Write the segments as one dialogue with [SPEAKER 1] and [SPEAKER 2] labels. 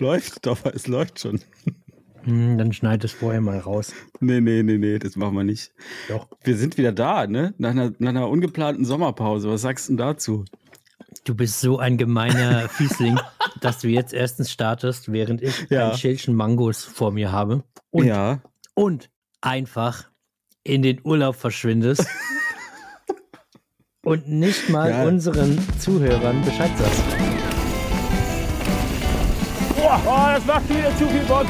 [SPEAKER 1] läuft, doch, es läuft schon.
[SPEAKER 2] Hm, dann schneid es vorher mal raus.
[SPEAKER 1] Nee, nee, nee, nee, das machen wir nicht.
[SPEAKER 2] Doch.
[SPEAKER 1] Wir sind wieder da, ne? Nach einer, nach einer ungeplanten Sommerpause. Was sagst du denn dazu?
[SPEAKER 2] Du bist so ein gemeiner Fiesling, dass du jetzt erstens startest, während ich
[SPEAKER 1] Ja.
[SPEAKER 2] ein Schälchen Mangos vor mir habe. Und,
[SPEAKER 1] ja.
[SPEAKER 2] und einfach in den Urlaub verschwindest. und nicht mal
[SPEAKER 1] Ja.
[SPEAKER 2] unseren Zuhörern Bescheid sagst.
[SPEAKER 3] Das macht wieder zu viel Bock.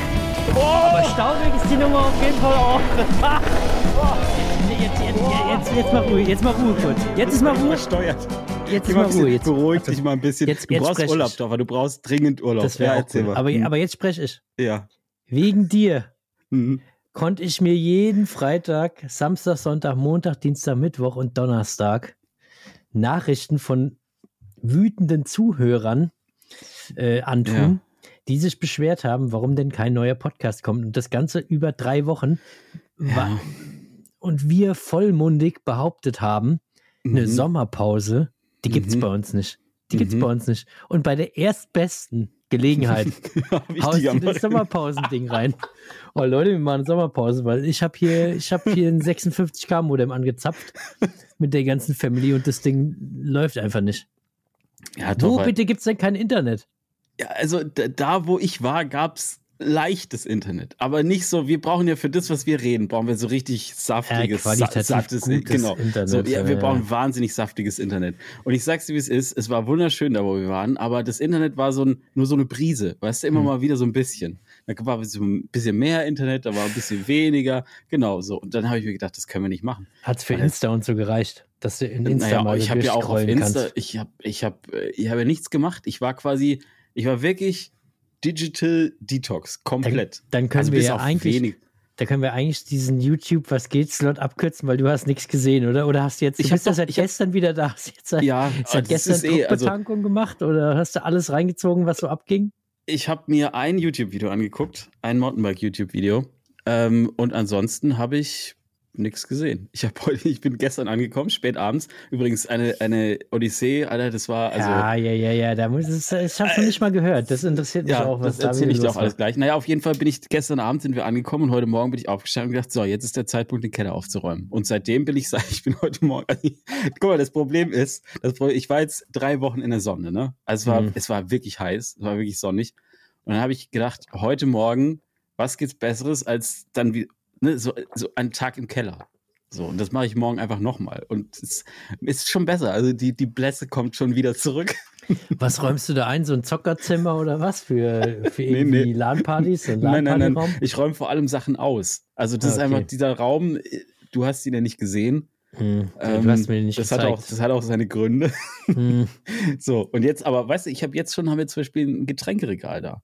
[SPEAKER 2] Aber staubig ist die Nummer auf jeden Fall auch. jetzt, jetzt, jetzt, jetzt mal Ruhe, jetzt mal Ruhe kurz. Jetzt ist mal Ruhe.
[SPEAKER 1] Versteuert.
[SPEAKER 2] Jetzt
[SPEAKER 1] mal
[SPEAKER 2] Ruhe. Jetzt,
[SPEAKER 1] beruhig dich mal ein bisschen.
[SPEAKER 2] Jetzt-
[SPEAKER 1] du
[SPEAKER 2] jetzt
[SPEAKER 1] brauchst Urlaub,
[SPEAKER 2] ich.
[SPEAKER 1] doch, aber du brauchst dringend Urlaub.
[SPEAKER 2] das wäre
[SPEAKER 1] ja,
[SPEAKER 2] cool.
[SPEAKER 1] mal.
[SPEAKER 2] Aber,
[SPEAKER 1] Hm.
[SPEAKER 2] aber jetzt spreche ich.
[SPEAKER 1] ja.
[SPEAKER 2] Wegen dir
[SPEAKER 1] Mhm.
[SPEAKER 2] konnte ich mir jeden Freitag, Samstag, Sonntag, Montag, Dienstag, Mittwoch und Donnerstag Nachrichten von wütenden Zuhörern äh, antun, die sich beschwert haben, warum denn kein neuer Podcast kommt. Und das Ganze über drei Wochen.
[SPEAKER 1] Ja.
[SPEAKER 2] Und wir vollmundig behauptet haben, eine
[SPEAKER 1] Mhm.
[SPEAKER 2] Sommerpause, die gibt's
[SPEAKER 1] Mhm.
[SPEAKER 2] bei uns nicht. Die gibt's
[SPEAKER 1] Mhm.
[SPEAKER 2] bei uns nicht. Und bei der erstbesten Gelegenheit
[SPEAKER 1] Hab ich
[SPEAKER 2] haust du das. Sommerpausending rein. Oh Leute, wir machen Sommerpause, weil ich habe hier, ich habe hier ein 56k Modem angezapft mit der ganzen Family und das Ding läuft einfach nicht.
[SPEAKER 1] Ja,
[SPEAKER 2] Wo bitte gibt's denn kein Internet?
[SPEAKER 1] Ja, also da, wo ich war, gab's leichtes Internet, aber nicht so. Wir brauchen ja für das, was wir reden, brauchen wir so richtig saftiges,
[SPEAKER 2] Ja,
[SPEAKER 1] sa saftes, genau.
[SPEAKER 2] Internet,
[SPEAKER 1] So, ja, wir
[SPEAKER 2] ja,
[SPEAKER 1] brauchen wahnsinnig saftiges Internet. Und ich sag's dir, wie es ist. Es war wunderschön da, wo wir waren, aber das Internet war so ein, nur so eine Brise, weißt du, immer
[SPEAKER 2] Hm.
[SPEAKER 1] mal wieder so ein bisschen. Da war so ein bisschen mehr Internet, da war ein bisschen weniger, genau so. Und dann habe ich mir gedacht, das können wir nicht machen.
[SPEAKER 2] Hat's für
[SPEAKER 1] Weil-
[SPEAKER 2] Insta und so gereicht, dass du in Insta
[SPEAKER 1] Naja,
[SPEAKER 2] mal
[SPEAKER 1] ich habe ja auch auf Insta,
[SPEAKER 2] kannst.
[SPEAKER 1] ich habe ich hab, äh, ich hab ja nichts gemacht. Ich war quasi, ich war wirklich Digital Detox, komplett.
[SPEAKER 2] Dann können
[SPEAKER 1] Also
[SPEAKER 2] wir ja eigentlich,
[SPEAKER 1] wenig-
[SPEAKER 2] da können wir eigentlich diesen YouTube was geht Slot abkürzen, weil du hast nichts gesehen, oder? Oder hast du jetzt, du
[SPEAKER 1] Ich
[SPEAKER 2] bist
[SPEAKER 1] doch-
[SPEAKER 2] seit
[SPEAKER 1] ich hab-
[SPEAKER 2] gestern wieder da, hast jetzt seit,
[SPEAKER 1] Ja,
[SPEAKER 2] seit gestern
[SPEAKER 1] ist eh, also
[SPEAKER 2] Druckbetankung gemacht oder hast du alles reingezogen, was so abging?
[SPEAKER 1] ich habe mir ein YouTube-Video angeguckt, ein Mountainbike-YouTube-Video. Ähm, und ansonsten habe ich nichts gesehen. Ich habe heute, ich bin gestern angekommen, spät abends. Übrigens eine, eine Odyssee, Alter, das war also.
[SPEAKER 2] ja, ja, ja, ja, da muss es, ich habe noch nicht mal gehört. Das interessiert mich
[SPEAKER 1] Ja,
[SPEAKER 2] auch, was
[SPEAKER 1] das
[SPEAKER 2] da
[SPEAKER 1] erzähle ich dir auch alles gleich. Naja, auf jeden Fall bin ich gestern Abend sind wir angekommen und heute Morgen bin ich aufgestanden und gedacht, so, jetzt ist der Zeitpunkt, den Keller aufzuräumen. Und seitdem bin ich, ich bin heute Morgen, guck mal, das Problem ist, das Problem, ich war jetzt drei Wochen in der Sonne, ne? Also es war,
[SPEAKER 2] Mhm.
[SPEAKER 1] es war wirklich heiß, es war wirklich sonnig. Und dann habe ich gedacht, heute Morgen, was gibt's Besseres als dann wie, ne, so, so einen Tag im Keller. So, und das mache ich morgen einfach nochmal. Und es ist schon besser. Also die, die Blässe kommt schon wieder zurück.
[SPEAKER 2] Was räumst du da ein? So ein Zockerzimmer oder was? Für, für
[SPEAKER 1] Nee,
[SPEAKER 2] irgendwie
[SPEAKER 1] nee.
[SPEAKER 2] LAN-Partys? Ein
[SPEAKER 1] Nein, nein, nein. Ich räume vor allem Sachen aus. Also das
[SPEAKER 2] Ah,
[SPEAKER 1] ist
[SPEAKER 2] okay.
[SPEAKER 1] einfach dieser Raum, du hast ihn ja nicht gesehen.
[SPEAKER 2] Hm,
[SPEAKER 1] Ähm,
[SPEAKER 2] du hast mir nicht
[SPEAKER 1] das hat,
[SPEAKER 2] gezeigt.
[SPEAKER 1] auch, das hat auch seine Gründe.
[SPEAKER 2] Hm.
[SPEAKER 1] So, und jetzt, aber weißt du, ich habe jetzt schon, haben wir zum Beispiel ein Getränkeregal da.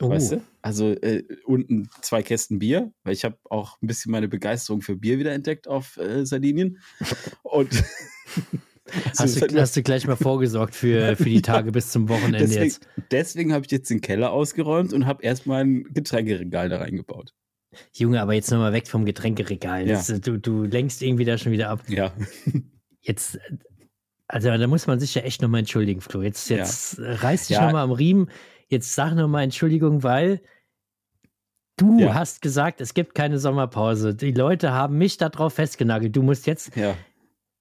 [SPEAKER 2] Oh.
[SPEAKER 1] Weißt du? Also äh, unten zwei Kästen Bier, weil ich habe auch ein bisschen meine Begeisterung für Bier wieder entdeckt auf äh, Sardinien. Und
[SPEAKER 2] Hast, du, hast du gleich mal vorgesorgt für, für die Tage bis zum Wochenende
[SPEAKER 1] deswegen
[SPEAKER 2] jetzt?
[SPEAKER 1] deswegen habe ich jetzt den Keller ausgeräumt und habe erstmal ein Getränkeregal da reingebaut.
[SPEAKER 2] Junge, aber jetzt nochmal weg vom Getränkeregal.
[SPEAKER 1] Ja.
[SPEAKER 2] Das, du, du lenkst irgendwie da schon wieder ab.
[SPEAKER 1] Ja.
[SPEAKER 2] Jetzt, äh, also da muss man sich ja echt nochmal entschuldigen, Flo. Jetzt, jetzt äh, reiß dich
[SPEAKER 1] Ja.
[SPEAKER 2] nochmal am Riemen. Jetzt sag nochmal Entschuldigung, weil du
[SPEAKER 1] Ja.
[SPEAKER 2] hast gesagt, es gibt keine Sommerpause. Die Leute haben mich darauf festgenagelt. Du musst jetzt,
[SPEAKER 1] Ja.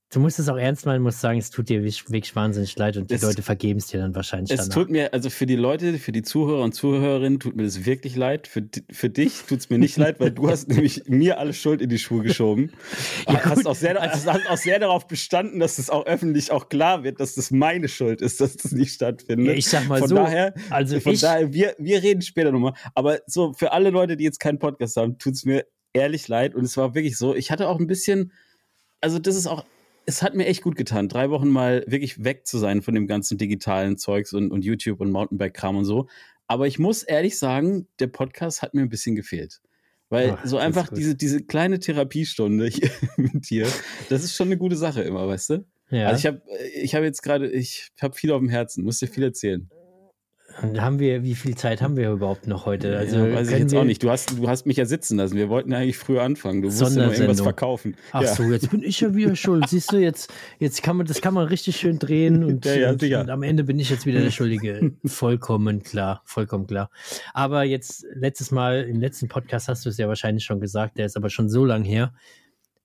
[SPEAKER 2] Du musst es auch ernst meinen, musst sagen, es tut dir wirklich wahnsinnig leid und die
[SPEAKER 1] Es-
[SPEAKER 2] Leute vergeben es dir dann wahrscheinlich
[SPEAKER 1] Es
[SPEAKER 2] danach.
[SPEAKER 1] tut mir, also für die Leute, für die Zuhörer und Zuhörerinnen tut mir das wirklich leid. Für, für dich tut es mir nicht leid, weil du hast nämlich mir alle Schuld in die Schuhe geschoben.
[SPEAKER 2] Ja,
[SPEAKER 1] hast,
[SPEAKER 2] gut.
[SPEAKER 1] auch sehr, hast auch sehr darauf bestanden, dass es auch öffentlich auch klar wird, dass das meine Schuld ist, dass das nicht stattfindet.
[SPEAKER 2] Ja, ich sag mal
[SPEAKER 1] von
[SPEAKER 2] so,
[SPEAKER 1] daher,
[SPEAKER 2] also
[SPEAKER 1] von
[SPEAKER 2] ich-
[SPEAKER 1] daher, wir, wir reden später nochmal. Aber so für alle Leute, die jetzt keinen Podcast haben, tut es mir ehrlich leid. Und es war wirklich so, ich hatte auch ein bisschen, also das ist auch, es hat mir echt gut getan, drei Wochen mal wirklich weg zu sein von dem ganzen digitalen Zeugs und, und YouTube und Mountainbike-Kram und so. Aber ich muss ehrlich sagen, der Podcast hat mir ein bisschen gefehlt. Weil
[SPEAKER 2] Ach,
[SPEAKER 1] so einfach diese, diese kleine Therapiestunde hier mit dir, das ist schon eine gute Sache immer, weißt du?
[SPEAKER 2] ja.
[SPEAKER 1] Also ich habe ich hab jetzt gerade, ich habe viel auf dem Herzen, muss dir viel erzählen.
[SPEAKER 2] Und haben wir, wie viel Zeit haben wir überhaupt noch heute? Also
[SPEAKER 1] ja, weiß ich jetzt auch nicht. Du hast, du hast mich ja sitzen lassen. Wir wollten eigentlich früher anfangen. Du musst ja nur irgendwas verkaufen.
[SPEAKER 2] Ach ja. so, jetzt bin ich ja wieder schuld. Siehst du, jetzt, jetzt kann man, das kann man richtig schön drehen und,
[SPEAKER 1] ja,
[SPEAKER 2] und, und am Ende bin ich jetzt wieder der Schuldige. vollkommen klar, vollkommen klar. Aber jetzt, letztes Mal, im letzten Podcast hast du es ja wahrscheinlich schon gesagt, der ist aber schon so lang her,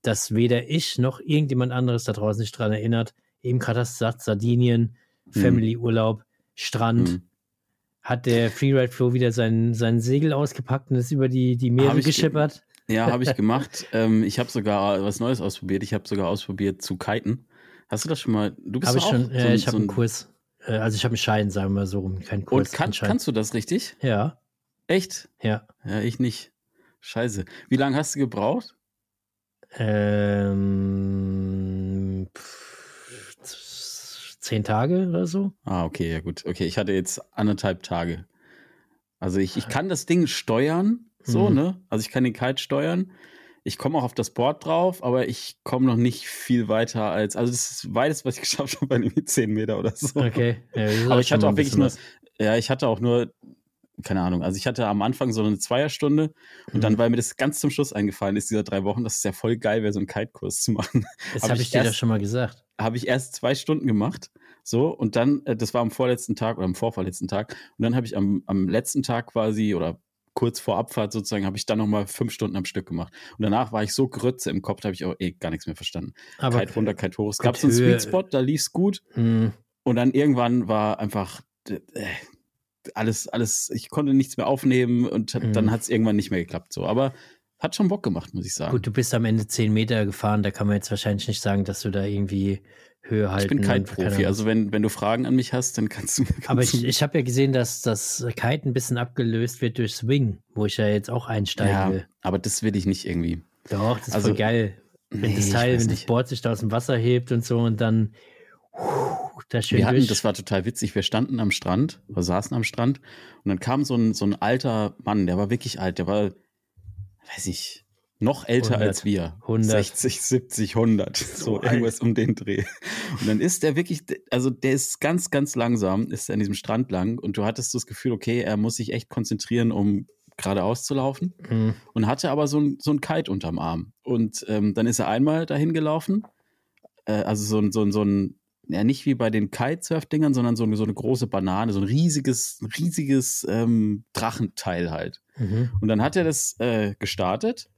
[SPEAKER 2] dass weder ich noch irgendjemand anderes da draußen sich dran erinnert. Eben gerade hast du gesagt, Sardinien, hm. Family-Urlaub, Strand. Hm hat der Freeride Flow wieder sein, sein Segel ausgepackt und ist über die, die Meere geschippert.
[SPEAKER 1] Ja, habe ich gemacht. ähm, ich habe sogar was Neues ausprobiert. Ich habe sogar ausprobiert zu kiten. Hast du das schon mal? Du bist
[SPEAKER 2] hab ich
[SPEAKER 1] auch
[SPEAKER 2] schon,
[SPEAKER 1] so,
[SPEAKER 2] äh, ich
[SPEAKER 1] habe
[SPEAKER 2] einen Kurs. Äh, also ich habe einen Schein, sagen wir mal so rum, keinen Kurs.
[SPEAKER 1] Und kann, kannst du das richtig?
[SPEAKER 2] Ja.
[SPEAKER 1] Echt?
[SPEAKER 2] Ja.
[SPEAKER 1] Ja, ich nicht. Scheiße. Wie lange hast du gebraucht?
[SPEAKER 2] Ähm, zehn Tage oder so.
[SPEAKER 1] Ah, okay, ja gut. Okay, ich hatte jetzt anderthalb Tage. Also ich, ich kann das Ding steuern, so, mhm. ne? Also ich kann den Kite steuern. Ich komme auch auf das Board drauf, aber ich komme noch nicht viel weiter als, also das ist beides, was ich geschafft habe, bei irgendwie 10 Meter oder so.
[SPEAKER 2] Okay.
[SPEAKER 1] Ja, aber ich hatte auch wirklich nur, ja, ich hatte auch nur keine Ahnung, also ich hatte am Anfang so eine Zweierstunde und mhm. dann, weil mir das ganz zum Schluss eingefallen ist, dieser drei Wochen, dass es ja voll geil wäre, so einen Kite-Kurs zu machen.
[SPEAKER 2] Das habe hab ich, dir ja schon mal gesagt.
[SPEAKER 1] Habe ich erst zwei Stunden gemacht, so, und dann, äh, das war am vorletzten Tag oder am vorvorletzten Tag, und dann habe ich am, am letzten Tag quasi oder kurz vor Abfahrt sozusagen, habe ich dann nochmal fünf Stunden am Stück gemacht. Und danach war ich so grütze im Kopf, da habe ich auch eh gar nichts mehr verstanden. Aber Kite runter, Kite hoch. Es gab so einen Sweet Spot, da lief es gut. Mhm. Und dann irgendwann war einfach, äh, alles, alles, ich konnte nichts mehr aufnehmen und mhm. dann hat es irgendwann nicht mehr geklappt. So, aber hat schon Bock gemacht, muss ich sagen.
[SPEAKER 2] Gut, du bist am Ende zehn Meter gefahren, da kann man jetzt wahrscheinlich nicht sagen, dass du da irgendwie Höhe halten.
[SPEAKER 1] Ich bin kein Profi, also wenn, wenn du Fragen an mich hast, dann kannst du. Kannst
[SPEAKER 2] aber ich, ich habe ja gesehen, dass das Kite ein bisschen abgelöst wird durch Swing, wo ich ja jetzt auch einsteigen ja, will.
[SPEAKER 1] Aber das will ich nicht irgendwie.
[SPEAKER 2] Doch, das ist also, voll geil. Wenn nee, das Teil, wenn das Board sich da aus dem Wasser hebt und so und dann
[SPEAKER 1] da schön wir hatten, das war total witzig, wir standen am Strand, wir saßen am Strand und dann kam so ein, so ein alter Mann, der war wirklich alt, der war, weiß ich, noch älter 100, als wir.
[SPEAKER 2] 100.
[SPEAKER 1] 60, 70, 100. So, so irgendwas um den Dreh. Und dann ist der wirklich, also der ist ganz, ganz langsam, ist an diesem Strand lang und du hattest das Gefühl, okay, er muss sich echt konzentrieren, um geradeaus zu laufen. Mhm. Und hatte aber so ein, so ein Kite unterm Arm. Und ähm, dann ist er einmal dahin gelaufen, äh, also so ein, so ein, so ein ja nicht wie bei den Kitesurf-Dingern, sondern so eine, so eine große Banane, so ein riesiges, riesiges ähm, Drachenteil halt. Mhm. Und dann hat er das äh, gestartet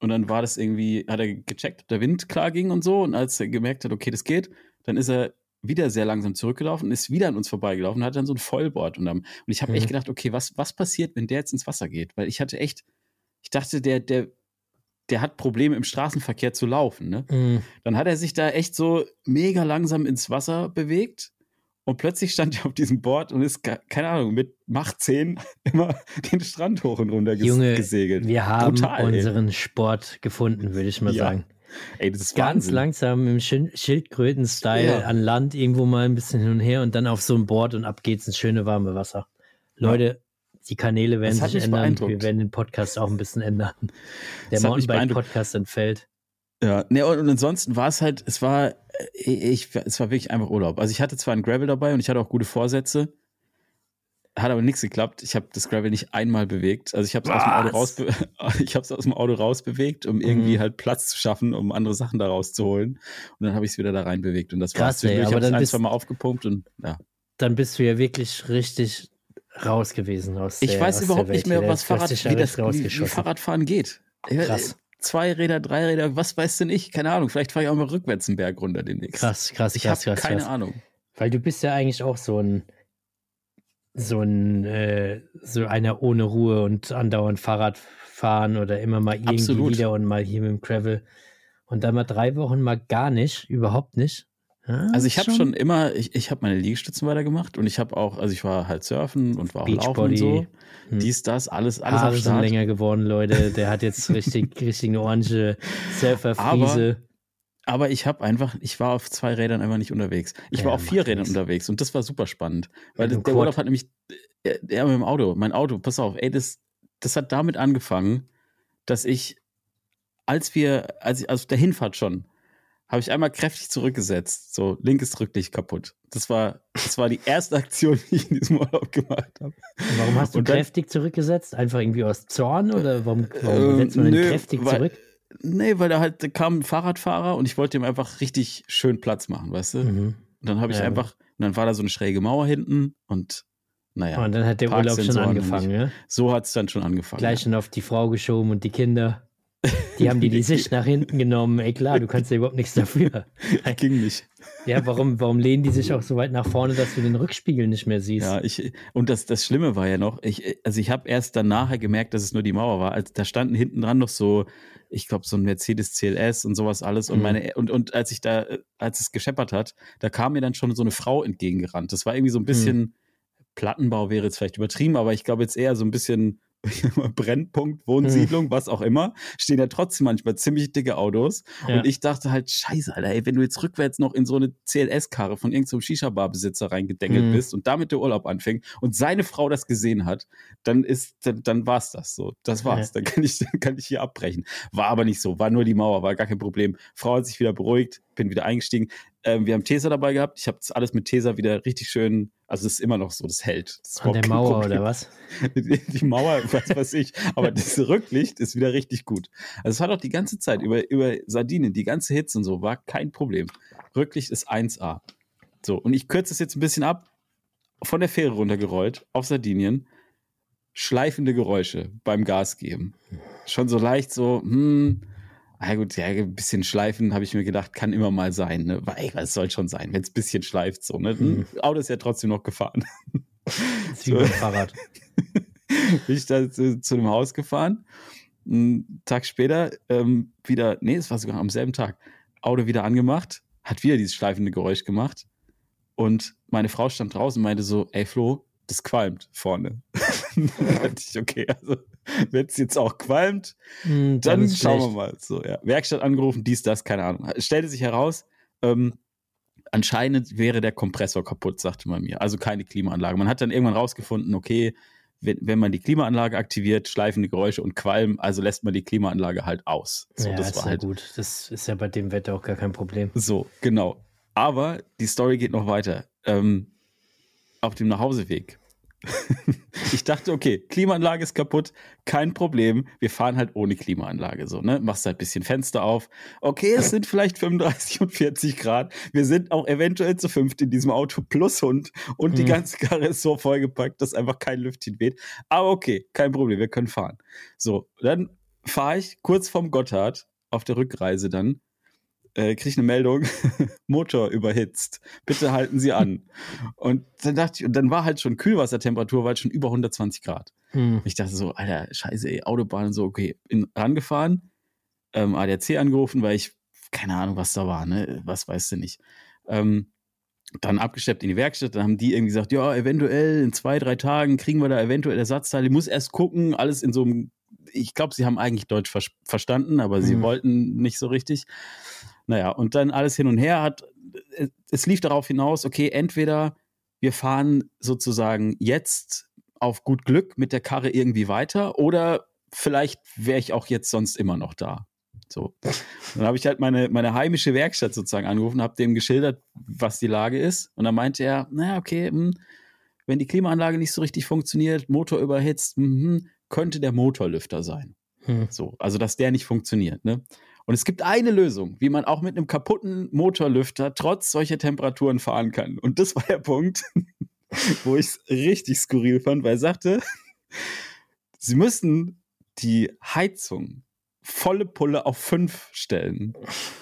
[SPEAKER 1] und dann war das irgendwie, hat er gecheckt, ob der Wind klar ging und so. Und als er gemerkt hat, okay, das geht, dann ist er wieder sehr langsam zurückgelaufen und ist wieder an uns vorbeigelaufen und hat dann so ein Vollboard. Und, und ich habe mhm. echt gedacht, okay, was, was passiert, wenn der jetzt ins Wasser geht? Weil ich hatte echt, ich dachte, der, der der hat Probleme im Straßenverkehr zu laufen. Ne? Mhm. Dann hat er sich da echt so mega langsam ins Wasser bewegt und plötzlich stand er auf diesem Board und ist, keine Ahnung, mit Macht 10 immer den Strand hoch und runter
[SPEAKER 2] Junge,
[SPEAKER 1] gesegelt.
[SPEAKER 2] Wir haben Brutal, unseren ey. Sport gefunden, würde ich mal ja. sagen.
[SPEAKER 1] Ey, das ist
[SPEAKER 2] Ganz
[SPEAKER 1] Wahnsinn.
[SPEAKER 2] langsam im Schildkröten-Style ja. an Land irgendwo mal ein bisschen hin und her und dann auf so ein Board und ab geht's ins schöne warme Wasser. Leute, die Kanäle werden sich ändern. Wir werden den Podcast auch ein bisschen ändern. Der Mountainbike-Podcast entfällt.
[SPEAKER 1] Ja, ne, und, und ansonsten war es halt, es war, ich, es war wirklich einfach Urlaub. Also ich hatte zwar ein Gravel dabei und ich hatte auch gute Vorsätze, hat aber nichts geklappt. Ich habe das Gravel nicht einmal bewegt. Also ich habe es aus dem Auto raus, ich habe es aus dem Auto rausbewegt, um irgendwie mhm. halt Platz zu schaffen, um andere Sachen da rauszuholen. Und dann habe ich es wieder da rein bewegt und das
[SPEAKER 2] war Krass, ey, aber dann
[SPEAKER 1] ein, zwei Mal aufgepumpt und ja.
[SPEAKER 2] Dann bist du ja wirklich richtig raus gewesen aus
[SPEAKER 1] Ich
[SPEAKER 2] der,
[SPEAKER 1] weiß überhaupt nicht mehr, was Fahrrad,
[SPEAKER 2] wie,
[SPEAKER 1] das, wie Fahrradfahren geht.
[SPEAKER 2] Krass.
[SPEAKER 1] Zwei Räder, drei Räder, was weiß denn ich? Keine Ahnung. Vielleicht fahre ich auch mal rückwärts einen Berg runter demnächst.
[SPEAKER 2] Krass, krass,
[SPEAKER 1] ich
[SPEAKER 2] krass,
[SPEAKER 1] krass.
[SPEAKER 2] Keine
[SPEAKER 1] krass. Ahnung.
[SPEAKER 2] Weil du bist ja eigentlich auch so ein so ein äh, so einer ohne Ruhe und andauernd Fahrrad fahren oder immer mal irgendwie Absolut. wieder und mal hier mit dem Gravel und dann mal drei Wochen mal gar nicht, überhaupt nicht.
[SPEAKER 1] Ja, also ich habe schon immer, ich, ich habe meine Liegestützen weitergemacht und ich habe auch, also ich war halt surfen und war auch laufen und so. Hm. Dies, das, alles, alles
[SPEAKER 2] Haare sind länger geworden, Leute. Der hat jetzt richtig, richtig eine orange Surferfriese.
[SPEAKER 1] Aber, aber ich habe einfach, ich war auf zwei Rädern einfach nicht unterwegs. Ich ja, war auf vier Rädern nichts. unterwegs und das war super spannend. Weil ja, der Urlaub hat nämlich, er mit dem Auto, mein Auto, pass auf, ey, das, das hat damit angefangen, dass ich, als wir, als ich, also der Hinfahrt schon, habe ich einmal kräftig zurückgesetzt. So, linkes Rücklicht kaputt. Das war, das war die erste Aktion, die ich in diesem Urlaub gemacht habe.
[SPEAKER 2] Warum hast du
[SPEAKER 1] dann-
[SPEAKER 2] kräftig zurückgesetzt? Einfach irgendwie aus Zorn oder warum, warum
[SPEAKER 1] Ähm,
[SPEAKER 2] setzt man denn
[SPEAKER 1] nö,
[SPEAKER 2] kräftig
[SPEAKER 1] weil-
[SPEAKER 2] zurück?
[SPEAKER 1] Nee, weil da halt da kam ein Fahrradfahrer und ich wollte ihm einfach richtig schön Platz machen, weißt du?
[SPEAKER 2] Mhm.
[SPEAKER 1] Und dann habe ich
[SPEAKER 2] Ja.
[SPEAKER 1] einfach, und dann war da so eine schräge Mauer hinten und naja,
[SPEAKER 2] Und dann hat der Urlaub schon angefangen, ja?
[SPEAKER 1] so hat es dann schon angefangen.
[SPEAKER 2] Gleich schon auf die Frau geschoben und die Kinder. Die haben dir die Sicht nach hinten genommen. Ey, klar, du kannst ja überhaupt nichts dafür.
[SPEAKER 1] Ging nicht.
[SPEAKER 2] Ja, warum, warum lehnen die sich auch so weit nach vorne, dass du den Rückspiegel nicht mehr siehst?
[SPEAKER 1] Ja, ich, und das, das Schlimme war ja noch, ich, also ich habe erst dann nachher gemerkt, dass es nur die Mauer war. Als, da standen hinten dran noch so, ich glaube, so ein Mercedes CLS und sowas alles. Und
[SPEAKER 2] Mhm.
[SPEAKER 1] meine, und, und als ich da, als es gescheppert hat, da kam mir dann schon so eine Frau entgegengerannt. Das war irgendwie so ein bisschen, Plattenbau wäre jetzt vielleicht übertrieben, aber ich glaube jetzt eher so ein bisschen Brennpunkt, Wohnsiedlung, was auch immer, stehen ja trotzdem manchmal ziemlich dicke Autos.
[SPEAKER 2] Ja.
[SPEAKER 1] Und ich dachte halt, scheiße, Alter, ey, wenn du jetzt rückwärts noch in so eine CLS-Karre von irgendeinem Shisha-Bar-Besitzer reingedengelt
[SPEAKER 2] Mhm.
[SPEAKER 1] bist und damit der Urlaub anfängt und seine Frau das gesehen hat, dann ist, dann, dann war's das so. Das war's. Dann kann ich, dann kann ich hier abbrechen. War aber nicht so. War nur die Mauer, war gar kein Problem. Frau hat sich wieder beruhigt, bin wieder eingestiegen. Ähm, wir haben Tesa dabei gehabt. Ich habe das alles mit Tesa wieder richtig schön, also es ist immer noch so, das hält. Das
[SPEAKER 2] An der Mauer
[SPEAKER 1] Problem.
[SPEAKER 2] oder was?
[SPEAKER 1] Die Mauer, was weiß ich. Aber das Rücklicht ist wieder richtig gut. Also es hat auch die ganze Zeit über, über Sardinien, die ganze Hitze und so, war kein Problem. Rücklicht ist 1A. So, und ich kürze es jetzt ein bisschen ab. Von der Fähre runtergerollt, auf Sardinien. Schleifende Geräusche beim Gas geben. Schon so leicht so, hm, na gut, ja, ein bisschen schleifen, habe ich mir gedacht, kann immer mal sein. Ne? Weil, ey, was soll schon sein, wenn es ein bisschen schleift so. Ne?
[SPEAKER 2] Hm.
[SPEAKER 1] Auto ist ja trotzdem noch gefahren.
[SPEAKER 2] Wie beim Fahrrad.
[SPEAKER 1] bin ich da zu, zu einem Haus gefahren. Einen Tag später ähm, wieder, nee, es war sogar am selben Tag, Auto wieder angemacht, hat wieder dieses schleifende Geräusch gemacht. Und meine Frau stand draußen und meinte so, ey Flo, das qualmt vorne. ich, okay, also wenn es jetzt auch qualmt,
[SPEAKER 2] Hm,
[SPEAKER 1] dann schauen wir
[SPEAKER 2] schlecht.
[SPEAKER 1] mal. So, ja. Werkstatt angerufen, dies, das, keine Ahnung. Es stellte sich heraus, ähm, anscheinend wäre der Kompressor kaputt, sagte man mir. Also keine Klimaanlage. Man hat dann irgendwann rausgefunden, okay, wenn, wenn man die Klimaanlage aktiviert, schleifende Geräusche und Qualm, also lässt man die Klimaanlage halt aus. So,
[SPEAKER 2] ja,
[SPEAKER 1] das
[SPEAKER 2] ist
[SPEAKER 1] war
[SPEAKER 2] ja
[SPEAKER 1] halt
[SPEAKER 2] gut. Das ist ja bei dem Wetter auch gar kein Problem.
[SPEAKER 1] so, genau. Aber die Story geht noch weiter. Ähm, auf dem Nachhauseweg. ich dachte, okay, Klimaanlage ist kaputt, kein Problem. Wir fahren halt ohne Klimaanlage so, ne? Machst halt ein bisschen Fenster auf. Okay, es sind vielleicht 35 und 40 Grad. Wir sind auch eventuell zu fünft in diesem Auto plus Hund und die
[SPEAKER 2] Hm.
[SPEAKER 1] ganze Karre ist so vollgepackt, dass einfach kein Lüftchen weht. Aber okay, kein Problem, wir können fahren. So, dann fahre ich kurz vorm Gotthard auf der Rückreise dann äh, kriege ich eine Meldung, Motor überhitzt. Bitte halten Sie an. Und dann dachte ich, und dann war halt schon Kühlwassertemperatur, war halt schon über 120 Grad.
[SPEAKER 2] Hm.
[SPEAKER 1] Ich dachte so, Alter, scheiße, ey, Autobahn und so, okay, bin rangefahren, ähm, ADAC angerufen, weil ich, keine Ahnung, was da war, ne? Was weißt du nicht. Ähm, dann abgesteppt in die Werkstatt, dann haben die irgendwie gesagt, ja, eventuell in zwei, drei Tagen kriegen wir da eventuell Ersatzteile. Ich muss erst gucken, alles in so einem, ich glaube, sie haben eigentlich Deutsch ver verstanden, aber sie
[SPEAKER 2] Mhm.
[SPEAKER 1] wollten nicht so richtig. Naja, und dann alles hin und her hat, es- es lief darauf hinaus, okay, entweder wir fahren sozusagen jetzt auf gut Glück mit der Karre irgendwie weiter oder vielleicht wäre ich auch jetzt sonst immer noch da. So. Dann habe ich halt meine, meine heimische Werkstatt sozusagen angerufen, habe dem geschildert, was die Lage ist. Und dann meinte er, naja, okay, hm, wenn die Klimaanlage nicht so richtig funktioniert, Motor überhitzt, hm, könnte der Motorlüfter sein.
[SPEAKER 2] Hm.
[SPEAKER 1] So, also dass der nicht funktioniert. Ne? Und es gibt eine Lösung, wie man auch mit einem kaputten Motorlüfter trotz solcher Temperaturen fahren kann. Und das war der Punkt, wo ich es richtig skurril fand, weil er sagte, sie müssen die Heizung volle Pulle auf 5 stellen.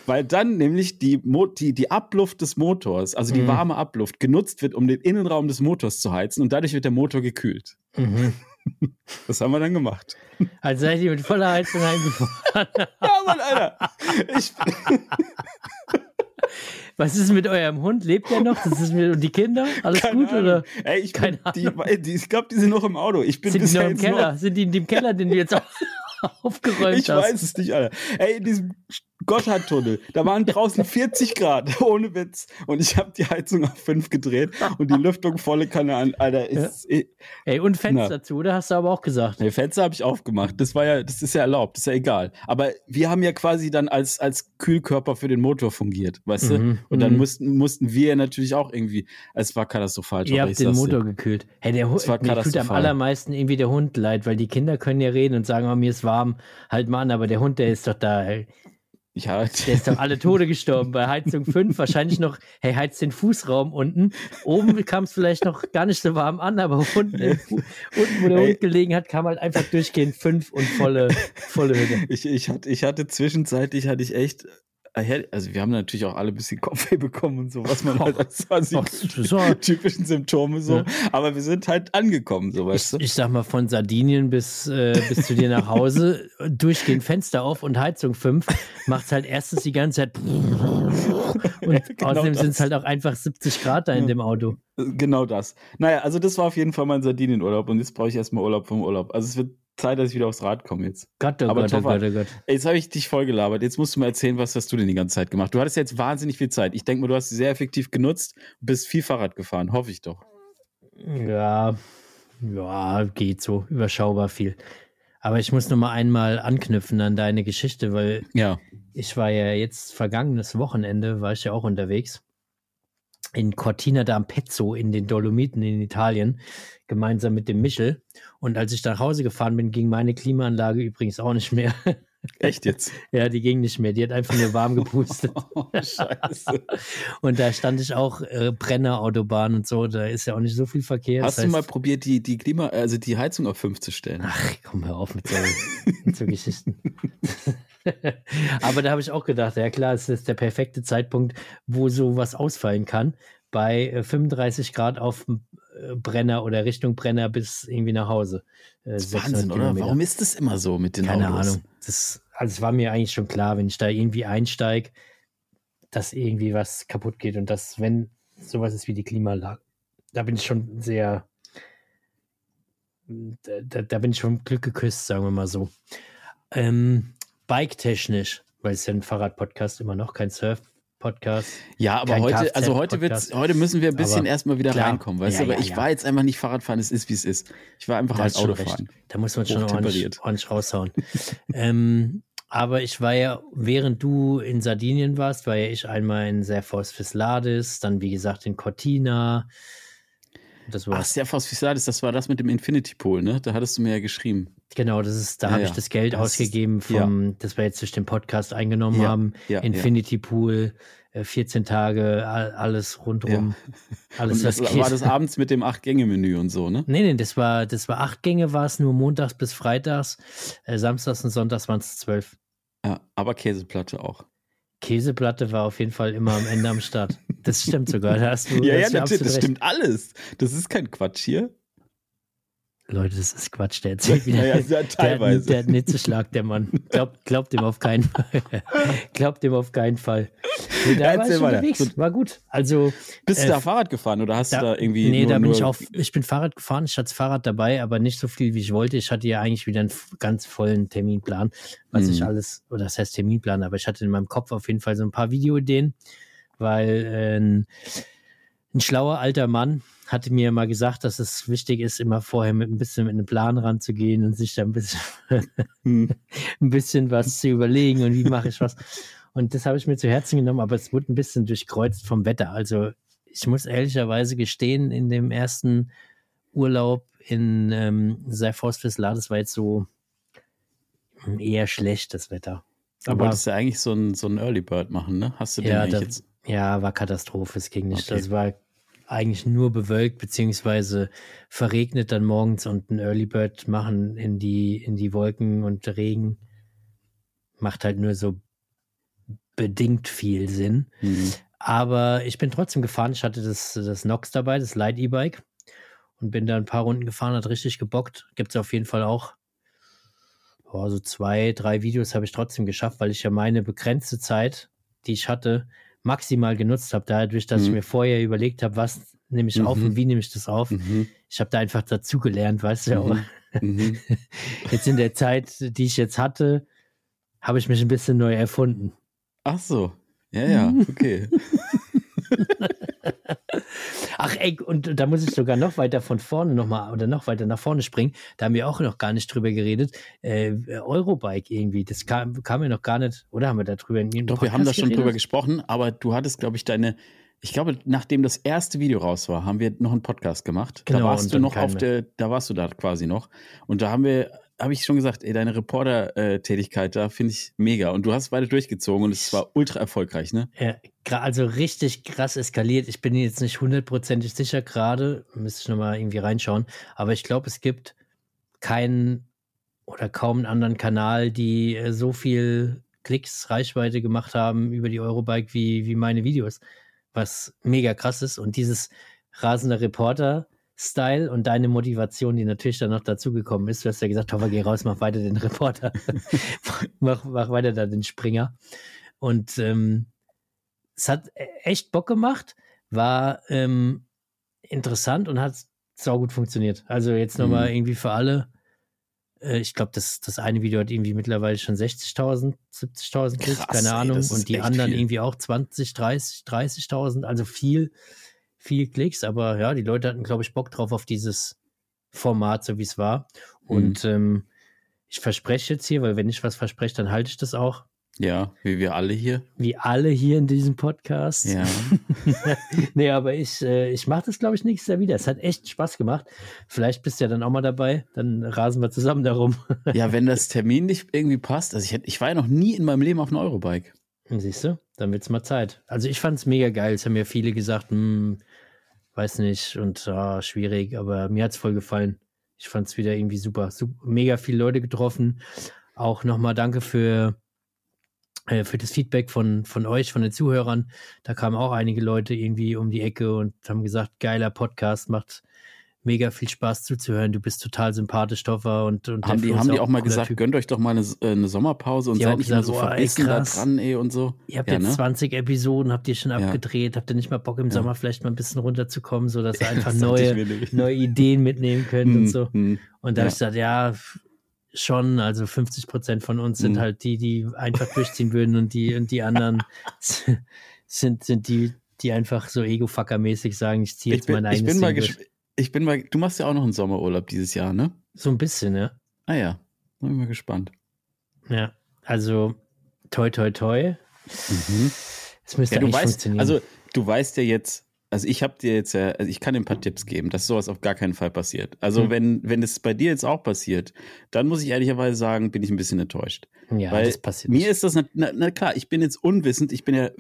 [SPEAKER 1] Weil dann nämlich die, Mo die, die Abluft des Motors, also die
[SPEAKER 2] Mhm.
[SPEAKER 1] warme Abluft, genutzt wird, um den Innenraum des Motors zu heizen und dadurch wird der Motor gekühlt.
[SPEAKER 2] Mhm.
[SPEAKER 1] Das haben wir dann gemacht.
[SPEAKER 2] Also seid ihr mit voller Heizung heimgefahren.
[SPEAKER 1] Ja, Mann, Alter. Ich,
[SPEAKER 2] Was ist mit eurem Hund? Lebt der noch? Das ist mit, und die Kinder? Alles
[SPEAKER 1] Keine
[SPEAKER 2] gut?
[SPEAKER 1] Ahnung.
[SPEAKER 2] Oder
[SPEAKER 1] Ey, ich, bin,
[SPEAKER 2] Keine
[SPEAKER 1] die, die, ich glaube, die sind noch im Auto. Ich bin
[SPEAKER 2] sind die noch im Keller? Sind die in dem Keller, den du jetzt auf, aufgeräumt
[SPEAKER 1] Ich
[SPEAKER 2] hast?
[SPEAKER 1] weiß es nicht, Alter. Ey, in diesem Gotthardtunnel. Da waren draußen 40 Grad, ohne Witz. Und ich habe die Heizung auf 5 gedreht und die Lüftung volle Kanne an. Alter, ist,
[SPEAKER 2] ja. Ey, und Fenster na. zu, oder? Hast du aber auch gesagt.
[SPEAKER 1] Nee, Fenster habe ich aufgemacht. Das war ja, das ist ja erlaubt, ist ja egal. Aber wir haben ja quasi dann als, als Kühlkörper für den Motor fungiert, weißt mhm. du? Und dann mhm. mussten, mussten wir natürlich auch irgendwie, es war katastrophal.
[SPEAKER 2] Ihr habt den Motor dir. gekühlt. Hey, der Hund, mir tut am allermeisten irgendwie der Hund leid, weil die Kinder können ja reden und sagen, oh, mir ist warm, halt mal an, aber der Hund, der ist doch da. Ja. Der ist doch alle Tode gestorben bei Heizung 5. Wahrscheinlich noch, hey, heizt den Fußraum unten. Oben kam es vielleicht noch gar nicht so warm an, aber unten, unten wo der Hund gelegen hat, kam halt einfach durchgehend 5 und volle, volle Hütte.
[SPEAKER 1] Ich, ich, hatte, ich hatte zwischenzeitlich, hatte ich echt also wir haben natürlich auch alle ein bisschen Kopfweh bekommen und so, was man halt als typischen Symptome so. Ja. Aber wir sind halt angekommen, so weißt
[SPEAKER 2] ich, du. Ich sag mal, von Sardinien bis, äh, bis zu dir nach Hause, durchgehend Fenster auf und Heizung 5, macht halt erstens die ganze Zeit und ja, genau außerdem sind es halt auch einfach 70 Grad da in dem Auto.
[SPEAKER 1] Genau das. Naja, also das war auf jeden Fall mein Sardinienurlaub und jetzt brauche ich erstmal Urlaub vom Urlaub. Also es wird Zeit, dass ich wieder aufs Rad komme jetzt.
[SPEAKER 2] Gott, oh Aber Gott, oh Gott, oh Gott.
[SPEAKER 1] Jetzt habe ich dich voll gelabert. Jetzt musst du mal erzählen, was hast du denn die ganze Zeit gemacht? Du hattest jetzt wahnsinnig viel Zeit. Ich denke mal, du hast sie sehr effektiv genutzt und bist viel Fahrrad gefahren. Hoffe ich doch.
[SPEAKER 2] Ja, ja, geht so. Überschaubar viel. Aber ich muss noch mal einmal anknüpfen an deine Geschichte, weil
[SPEAKER 1] ja.
[SPEAKER 2] ich war ja jetzt vergangenes Wochenende, war ich ja auch unterwegs in Cortina d'Ampezzo in den Dolomiten in Italien, gemeinsam mit dem Michel. Und als ich nach Hause gefahren bin, ging meine Klimaanlage übrigens auch nicht mehr.
[SPEAKER 1] Echt jetzt?
[SPEAKER 2] ja, die ging nicht mehr. Die hat einfach nur warm gepustet. oh, scheiße. und da stand ich auch äh, Brennerautobahn und so. Da ist ja auch nicht so viel Verkehr.
[SPEAKER 1] Hast das heißt, du mal probiert, die, die Klima, also die Heizung auf 5 zu stellen?
[SPEAKER 2] Ach, komm hör auf mit so, mit so Geschichten. Aber da habe ich auch gedacht, ja klar, es ist der perfekte Zeitpunkt, wo sowas ausfallen kann. Bei 35 äh, Grad auf äh, Brenner oder Richtung Brenner bis irgendwie nach Hause.
[SPEAKER 1] Äh, das ist Wahnsinn, oder? Warum ist das immer so mit den
[SPEAKER 2] Keine
[SPEAKER 1] Autos?
[SPEAKER 2] Ahnung. Das, also es war mir eigentlich schon klar, wenn ich da irgendwie einsteige, dass irgendwie was kaputt geht und dass, wenn sowas ist wie die Klimaanlage, da bin ich schon sehr, da, da bin ich schon Glück geküsst, sagen wir mal so. Ähm, Bike-technisch, weil es ja ein Fahrrad-Podcast immer noch, kein Surf-Podcast.
[SPEAKER 1] Ja, aber heute, also heute wird's, heute müssen wir ein bisschen aber erstmal wieder klar, reinkommen, weißt ja, du? Aber ja, ich ja. war jetzt einfach nicht Fahrradfahren, es ist wie es ist. Ich war einfach halt Autofahren.
[SPEAKER 2] Da muss man schon ordentlich, ordentlich raushauen. ähm, aber ich war ja, während du in Sardinien warst, war ja ich einmal in Serfos Fisladis, dann wie gesagt in Cortina,
[SPEAKER 1] das war Ach, Serfos Fisladis, das war das mit dem Infinity Pool, ne? Da hattest du mir ja geschrieben.
[SPEAKER 2] Genau, das ist, da ja, habe ich das Geld das ausgegeben, vom, ja. das wir jetzt durch den Podcast eingenommen haben. Infinity Pool, 14 äh, Tage, alles rundrum.
[SPEAKER 1] Alles, was das, war das abends mit dem Acht-Gänge-Menü und so, ne?
[SPEAKER 2] Nee, nee, das war, das war acht Gänge, war es nur montags bis freitags. Äh, samstags und sonntags waren es zwölf.
[SPEAKER 1] Ja, aber Käseplatte auch.
[SPEAKER 2] Käseplatte war auf jeden Fall immer am Ende am Start. Das stimmt sogar. Da hast du,
[SPEAKER 1] ja, ja, natürlich, das stimmt alles. Das ist kein Quatsch hier.
[SPEAKER 2] Leute, das ist Quatsch, der erzählt wieder.
[SPEAKER 1] Ja, ja, teilweise.
[SPEAKER 2] Der, der hat einen Hitzeschlag, der Mann. Glaubt, glaubt dem auf keinen Fall. glaubt dem auf keinen Fall. Nee, da ja, war ich unterwegs. War gut. Also,
[SPEAKER 1] Bist äh, du da Fahrrad gefahren oder hast da, du da irgendwie.
[SPEAKER 2] Nee, nur, da bin ich auch. Ich bin Fahrrad gefahren. Ich hatte das Fahrrad dabei, aber nicht so viel, wie ich wollte. Ich hatte ja eigentlich wieder einen ganz vollen Terminplan, was mhm. ich alles, oder das heißt Terminplan, aber ich hatte in meinem Kopf auf jeden Fall so ein paar Videoideen, weil äh, ein, schlauer alter Mann hatte mir mal gesagt, dass es wichtig ist, immer vorher mit ein bisschen mit einem Plan ranzugehen und sich da ein bisschen, hm. ein bisschen was zu überlegen und wie mache ich was. Und das habe ich mir zu Herzen genommen, aber es wurde ein bisschen durchkreuzt vom Wetter. Also ich muss ehrlicherweise gestehen, in dem ersten Urlaub in ähm, Seifors-Fislar, das war jetzt so eher schlechtes Wetter.
[SPEAKER 1] Aber du wolltest ja eigentlich so ein, so ein Early Bird machen, ne? Hast du den
[SPEAKER 2] ja,
[SPEAKER 1] da, jetzt?
[SPEAKER 2] Ja, war Katastrophe, es ging nicht. Okay. Das war eigentlich nur bewölkt beziehungsweise verregnet dann morgens und ein Early Bird machen in die, in die Wolken und Regen macht halt nur so bedingt viel Sinn. Mhm. Aber ich bin trotzdem gefahren. Ich hatte das, das Nox dabei, das Light E-Bike und bin da ein paar Runden gefahren, hat richtig gebockt. Gibt es auf jeden Fall auch. Oh, so zwei, drei Videos habe ich trotzdem geschafft, weil ich ja meine begrenzte Zeit, die ich hatte, maximal genutzt habe, dadurch, dass mhm. ich mir vorher überlegt habe, was nehme ich mhm. auf und wie nehme ich das auf. Mhm. Ich habe da einfach dazugelernt, weißt du. Mhm. mhm. jetzt in der Zeit, die ich jetzt hatte, habe ich mich ein bisschen neu erfunden.
[SPEAKER 1] Ach so. Ja, ja, okay.
[SPEAKER 2] Ach ey, und da muss ich sogar noch weiter von vorne nochmal oder noch weiter nach vorne springen. Da haben wir auch noch gar nicht drüber geredet. Äh, Eurobike irgendwie, das kam, kam ja noch gar nicht, oder haben wir da drüber in
[SPEAKER 1] Doch, wir haben da schon geredet? drüber gesprochen, aber du hattest, glaube ich, deine, ich glaube, nachdem das erste Video raus war, haben wir noch einen Podcast gemacht. Genau, da warst du noch auf der, da warst du da quasi noch. Und da haben wir habe ich schon gesagt, ey, deine Reporter-Tätigkeit da finde ich mega. Und du hast beide durchgezogen und es war ultra erfolgreich, ne?
[SPEAKER 2] Ja, also richtig krass eskaliert. Ich bin jetzt nicht hundertprozentig sicher gerade, müsste ich nochmal irgendwie reinschauen. Aber ich glaube, es gibt keinen oder kaum einen anderen Kanal, die äh, so viel Klicks, Reichweite gemacht haben über die Eurobike wie, wie meine Videos. Was mega krass ist. Und dieses rasende Reporter, Style und deine Motivation, die natürlich dann noch dazugekommen ist. Du hast ja gesagt, Toffer, geh raus, mach weiter den Reporter. mach, mach weiter da den Springer. Und ähm, es hat e-, echt Bock gemacht, war ähm, interessant und hat saugut funktioniert. Also jetzt nochmal mhm. irgendwie für alle. Äh, ich glaube, das, das eine Video hat irgendwie mittlerweile schon 60.000, 70.000 Klicks, keine Ahnung. Ey, und die anderen viel. irgendwie auch 20, 30, 30.000. Also viel viel Klicks, aber ja, die Leute hatten, glaube ich, Bock drauf auf dieses Format, so wie es war. Und mhm. ähm, ich verspreche jetzt hier, weil wenn ich was verspreche, dann halte ich das auch.
[SPEAKER 1] Ja, wie wir alle hier.
[SPEAKER 2] Wie alle hier in diesem Podcast.
[SPEAKER 1] Ja.
[SPEAKER 2] nee, aber ich, äh, ich mache das, glaube ich, nächstes Jahr wieder. Es hat echt Spaß gemacht. Vielleicht bist du ja dann auch mal dabei. Dann rasen wir zusammen darum.
[SPEAKER 1] ja, wenn das Termin nicht irgendwie passt. Also ich, ich war ja noch nie in meinem Leben auf einer Eurobike.
[SPEAKER 2] Siehst du? Dann wird es mal Zeit. Also ich fand es mega geil. Es haben ja viele gesagt, hm, weiß nicht und ah, schwierig, aber mir hat es voll gefallen. Ich fand es wieder irgendwie super. super. Mega viele Leute getroffen. Auch nochmal danke für, äh, für das Feedback von, von euch, von den Zuhörern. Da kamen auch einige Leute irgendwie um die Ecke und haben gesagt, geiler Podcast, macht, mega viel Spaß zuzuhören. Du bist total sympathisch, Stoffer. Und, und
[SPEAKER 1] haben die, haben die auch mal gesagt, typ. gönnt euch doch mal eine, äh, eine Sommerpause und die seid nicht mehr so verbissen da dran, ey, und so.
[SPEAKER 2] Ihr habt ja, jetzt ne? 20 Episoden, habt ihr schon abgedreht, habt ihr nicht mal Bock im ja. Sommer vielleicht mal ein bisschen runterzukommen, sodass ihr einfach neue, neue Ideen mitnehmen könnt und hm, so. Hm. Und da habe ich gesagt, ja, schon, also 50 Prozent von uns sind hm. halt die, die einfach durchziehen würden und die, und die anderen sind, sind die, die einfach so Ego-Fucker-mäßig sagen, ich ziehe jetzt mein eigenes
[SPEAKER 1] Ich bin mal gespannt ich bin mal, du machst ja auch noch einen Sommerurlaub dieses Jahr, ne?
[SPEAKER 2] So ein bisschen, ja.
[SPEAKER 1] Ah ja, bin mal gespannt.
[SPEAKER 2] Ja, also toi toi toi. Mhm.
[SPEAKER 1] Es müsste ja, du weißt, funktionieren. Also du weißt ja jetzt, also ich habe dir jetzt ja, also ich kann dir ein paar Tipps geben, dass sowas auf gar keinen Fall passiert. Also hm. wenn, wenn es bei dir jetzt auch passiert, dann muss ich ehrlicherweise sagen, bin ich ein bisschen enttäuscht.
[SPEAKER 2] Ja, Weil das passiert.
[SPEAKER 1] Mir ist das, na, na, klar, ich bin jetzt unwissend, ich bin ja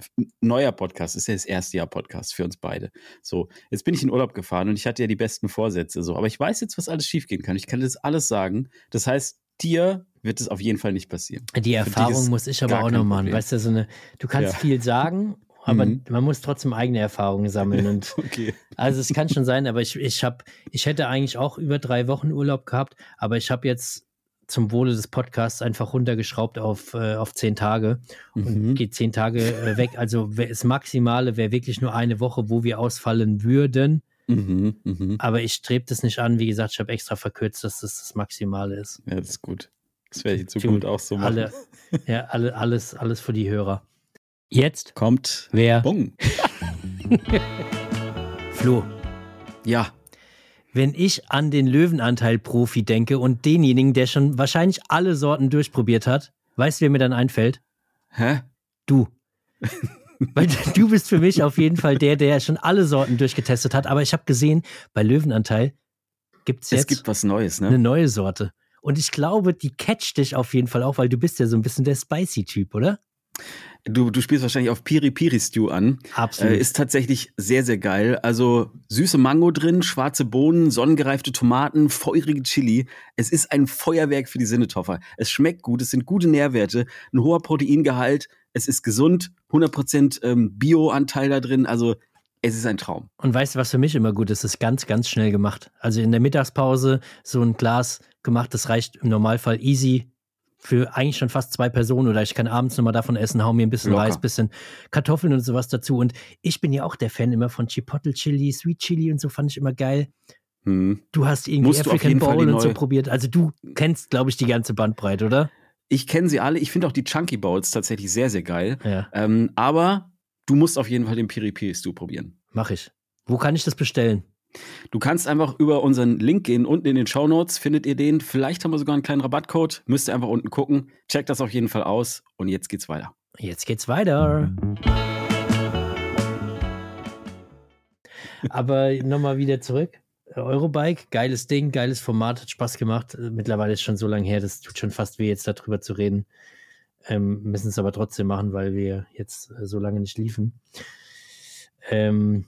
[SPEAKER 1] neuer Podcast, das ist ja das erste Jahr Podcast für uns beide. So, jetzt bin ich in Urlaub gefahren und ich hatte ja die besten Vorsätze, so, aber ich weiß jetzt, was alles schiefgehen kann. Ich kann das alles sagen. Das heißt, dir wird es auf jeden Fall nicht passieren.
[SPEAKER 2] Die Erfahrung muss ich aber auch noch machen. Weißt du, so eine, du kannst ja. viel sagen aber mhm. man muss trotzdem eigene Erfahrungen sammeln. Und okay. Also es kann schon sein, aber ich, ich habe, ich hätte eigentlich auch über drei Wochen Urlaub gehabt, aber ich habe jetzt zum Wohle des Podcasts einfach runtergeschraubt auf, äh, auf zehn Tage und mhm. geht zehn Tage äh, weg. Also das Maximale wäre wirklich nur eine Woche, wo wir ausfallen würden. Mhm, mh. Aber ich strebe das nicht an. Wie gesagt, ich habe extra verkürzt, dass das das Maximale ist.
[SPEAKER 1] Ja, das ist gut. Das werde ich in Zukunft auch so machen.
[SPEAKER 2] Alle, ja, alle, alles, alles für die Hörer. Jetzt
[SPEAKER 1] kommt
[SPEAKER 2] wer?
[SPEAKER 1] Bung.
[SPEAKER 2] Flo.
[SPEAKER 1] Ja.
[SPEAKER 2] Wenn ich an den Löwenanteil-Profi denke und denjenigen, der schon wahrscheinlich alle Sorten durchprobiert hat, weißt du, wer mir dann einfällt?
[SPEAKER 1] Hä?
[SPEAKER 2] Du. Weil du bist für mich auf jeden Fall der, der schon alle Sorten durchgetestet hat. Aber ich habe gesehen, bei Löwenanteil gibt es jetzt
[SPEAKER 1] es gibt was Neues, ne?
[SPEAKER 2] eine neue Sorte. Und ich glaube, die catcht dich auf jeden Fall auch, weil du bist ja so ein bisschen der Spicy-Typ, oder?
[SPEAKER 1] Du, du spielst wahrscheinlich auf Piri Piri Stew an.
[SPEAKER 2] Absolut.
[SPEAKER 1] Äh, ist tatsächlich sehr, sehr geil. Also süße Mango drin, schwarze Bohnen, sonnengereifte Tomaten, feurige Chili. Es ist ein Feuerwerk für die Sinnetoffer. Es schmeckt gut, es sind gute Nährwerte, ein hoher Proteingehalt, es ist gesund, 100% ähm, Bio-Anteil da drin. Also es ist ein Traum.
[SPEAKER 2] Und weißt du, was für mich immer gut ist? Es ist ganz, ganz schnell gemacht. Also in der Mittagspause so ein Glas gemacht, das reicht im Normalfall easy für eigentlich schon fast zwei Personen oder ich kann abends nochmal davon essen, hau mir ein bisschen Locker. Reis, bisschen Kartoffeln und sowas dazu. Und ich bin ja auch der Fan immer von Chipotle Chili, Sweet Chili und so fand ich immer geil. Hm. Du hast irgendwie Musst African Bowl und so probiert. Also du kennst, glaube ich, die ganze Bandbreite, oder?
[SPEAKER 1] Ich kenne sie alle. Ich finde auch die Chunky Bowls tatsächlich sehr, sehr geil.
[SPEAKER 2] Ja.
[SPEAKER 1] Ähm, aber du musst auf jeden Fall den Piri Piri Stew probieren.
[SPEAKER 2] Mach ich. Wo kann ich das bestellen?
[SPEAKER 1] Du kannst einfach über unseren Link gehen. Unten in den Show Notes findet ihr den. Vielleicht haben wir sogar einen kleinen Rabattcode. Müsst ihr einfach unten gucken. Checkt das auf jeden Fall aus. Und jetzt geht's weiter.
[SPEAKER 2] Jetzt geht's weiter. Aber nochmal wieder zurück. Eurobike, geiles Ding, geiles Format, hat Spaß gemacht. Mittlerweile ist schon so lange her, das tut schon fast weh, jetzt darüber zu reden. Ähm, müssen es aber trotzdem machen, weil wir jetzt so lange nicht liefen. Ähm,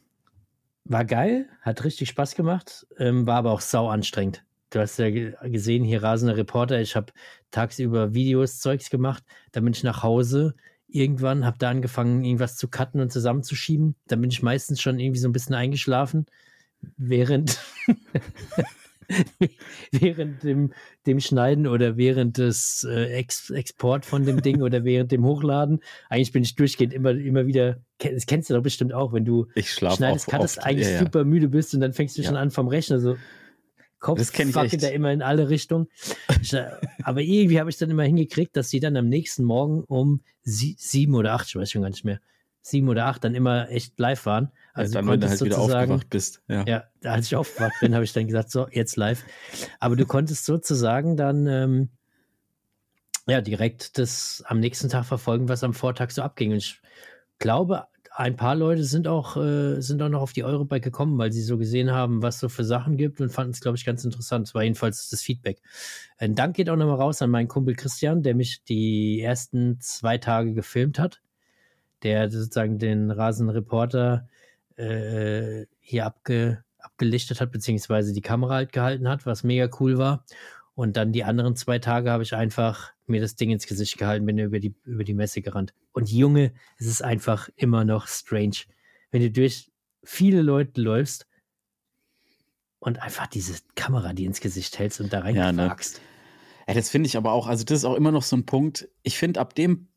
[SPEAKER 2] war geil, hat richtig Spaß gemacht, ähm, war aber auch sau anstrengend. Du hast ja gesehen, hier rasender Reporter. Ich habe tagsüber Videos, Zeugs gemacht. Dann bin ich nach Hause. Irgendwann habe da angefangen, irgendwas zu cutten und zusammenzuschieben. Dann bin ich meistens schon irgendwie so ein bisschen eingeschlafen, während, während dem, dem Schneiden oder während des äh, Ex Export von dem Ding oder während dem Hochladen. Eigentlich bin ich durchgehend immer, immer wieder, das kennst du doch bestimmt auch, wenn du schneidest, cuttest, eigentlich
[SPEAKER 1] Ja, ja.
[SPEAKER 2] super müde bist und dann fängst du schon
[SPEAKER 1] Ja.
[SPEAKER 2] an vom Rechner so Kopf
[SPEAKER 1] Das ich
[SPEAKER 2] da immer in alle Richtungen. Ich, äh, aber irgendwie habe ich dann immer hingekriegt, dass sie dann am nächsten Morgen um sie, sieben oder acht, ich weiß schon gar nicht mehr, sieben oder acht dann immer echt live waren. Also
[SPEAKER 1] dann,
[SPEAKER 2] du
[SPEAKER 1] wenn du halt wieder aufgewacht bist. Ja.
[SPEAKER 2] ja, als ich aufgewacht bin, habe ich dann gesagt, so, jetzt live. Aber du konntest sozusagen dann ähm, ja direkt das am nächsten Tag verfolgen, was am Vortag so abging. Und ich glaube, ein paar Leute sind auch, äh, sind auch noch auf die Eurobike gekommen, weil sie so gesehen haben, was so für Sachen gibt und fanden es, glaube ich, ganz interessant. Das war jedenfalls das Feedback. Ein Dank geht auch nochmal raus an meinen Kumpel Christian, der mich die ersten zwei Tage gefilmt hat, der sozusagen den Rasenreporter äh, hier abge, abgelichtet hat, beziehungsweise die Kamera halt gehalten hat, was mega cool war. Und dann die anderen zwei Tage habe ich einfach mir das Ding ins Gesicht gehalten, bin über die, über die Messe gerannt. Und Junge, es ist einfach immer noch strange, wenn du durch viele Leute läufst und einfach diese Kamera dir ins Gesicht hältst und da
[SPEAKER 1] Ja, ne? Ja, das finde ich aber auch, also das ist auch immer noch so ein Punkt. Ich finde ab dem,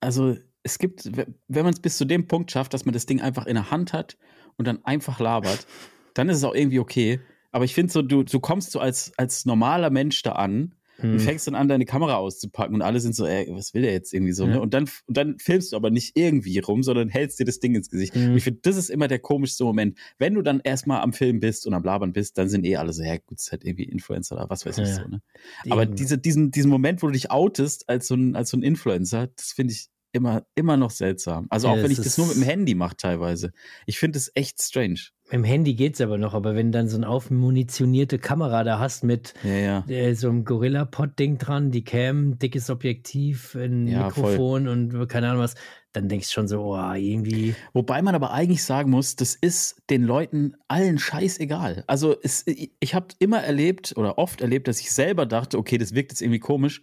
[SPEAKER 1] also es gibt, wenn man es bis zu dem Punkt schafft, dass man das Ding einfach in der Hand hat und dann einfach labert, dann ist es auch irgendwie okay. Aber ich finde so, du, du kommst so als, als normaler Mensch da an
[SPEAKER 2] Hm.
[SPEAKER 1] und fängst dann an, deine Kamera auszupacken und alle sind so, ey, was will der jetzt irgendwie so,
[SPEAKER 2] Ja.
[SPEAKER 1] ne? Und dann, und dann filmst du aber nicht irgendwie rum, sondern hältst dir das Ding ins Gesicht.
[SPEAKER 2] Mhm.
[SPEAKER 1] Und ich finde, das ist immer der komischste Moment. Wenn du dann erstmal am Film bist und am Labern bist, dann sind eh alle so, ja gut, ist halt irgendwie Influencer oder was weiß ich
[SPEAKER 2] Ja,
[SPEAKER 1] so, ne? Aber diese, diesen, diesen Moment, wo du dich outest als so ein, als so ein Influencer, das finde ich immer, immer noch seltsam. Also
[SPEAKER 2] Ja,
[SPEAKER 1] auch wenn
[SPEAKER 2] das
[SPEAKER 1] ich das nur mit dem Handy mache teilweise. Ich finde es echt strange.
[SPEAKER 2] Mit dem Handy geht's aber noch, aber wenn du dann so eine aufmunitionierte Kamera da hast mit
[SPEAKER 1] Ja, ja.
[SPEAKER 2] äh, so einem Gorilla-Pod-Ding dran, die Cam, dickes Objektiv, ein
[SPEAKER 1] Ja,
[SPEAKER 2] Mikrofon und keine Ahnung was, dann denkst du schon so, oh, irgendwie.
[SPEAKER 1] Wobei man aber eigentlich sagen muss, das ist den Leuten allen scheißegal. Also es, ich habe immer erlebt oder oft erlebt, dass ich selber dachte, okay, das wirkt jetzt irgendwie komisch,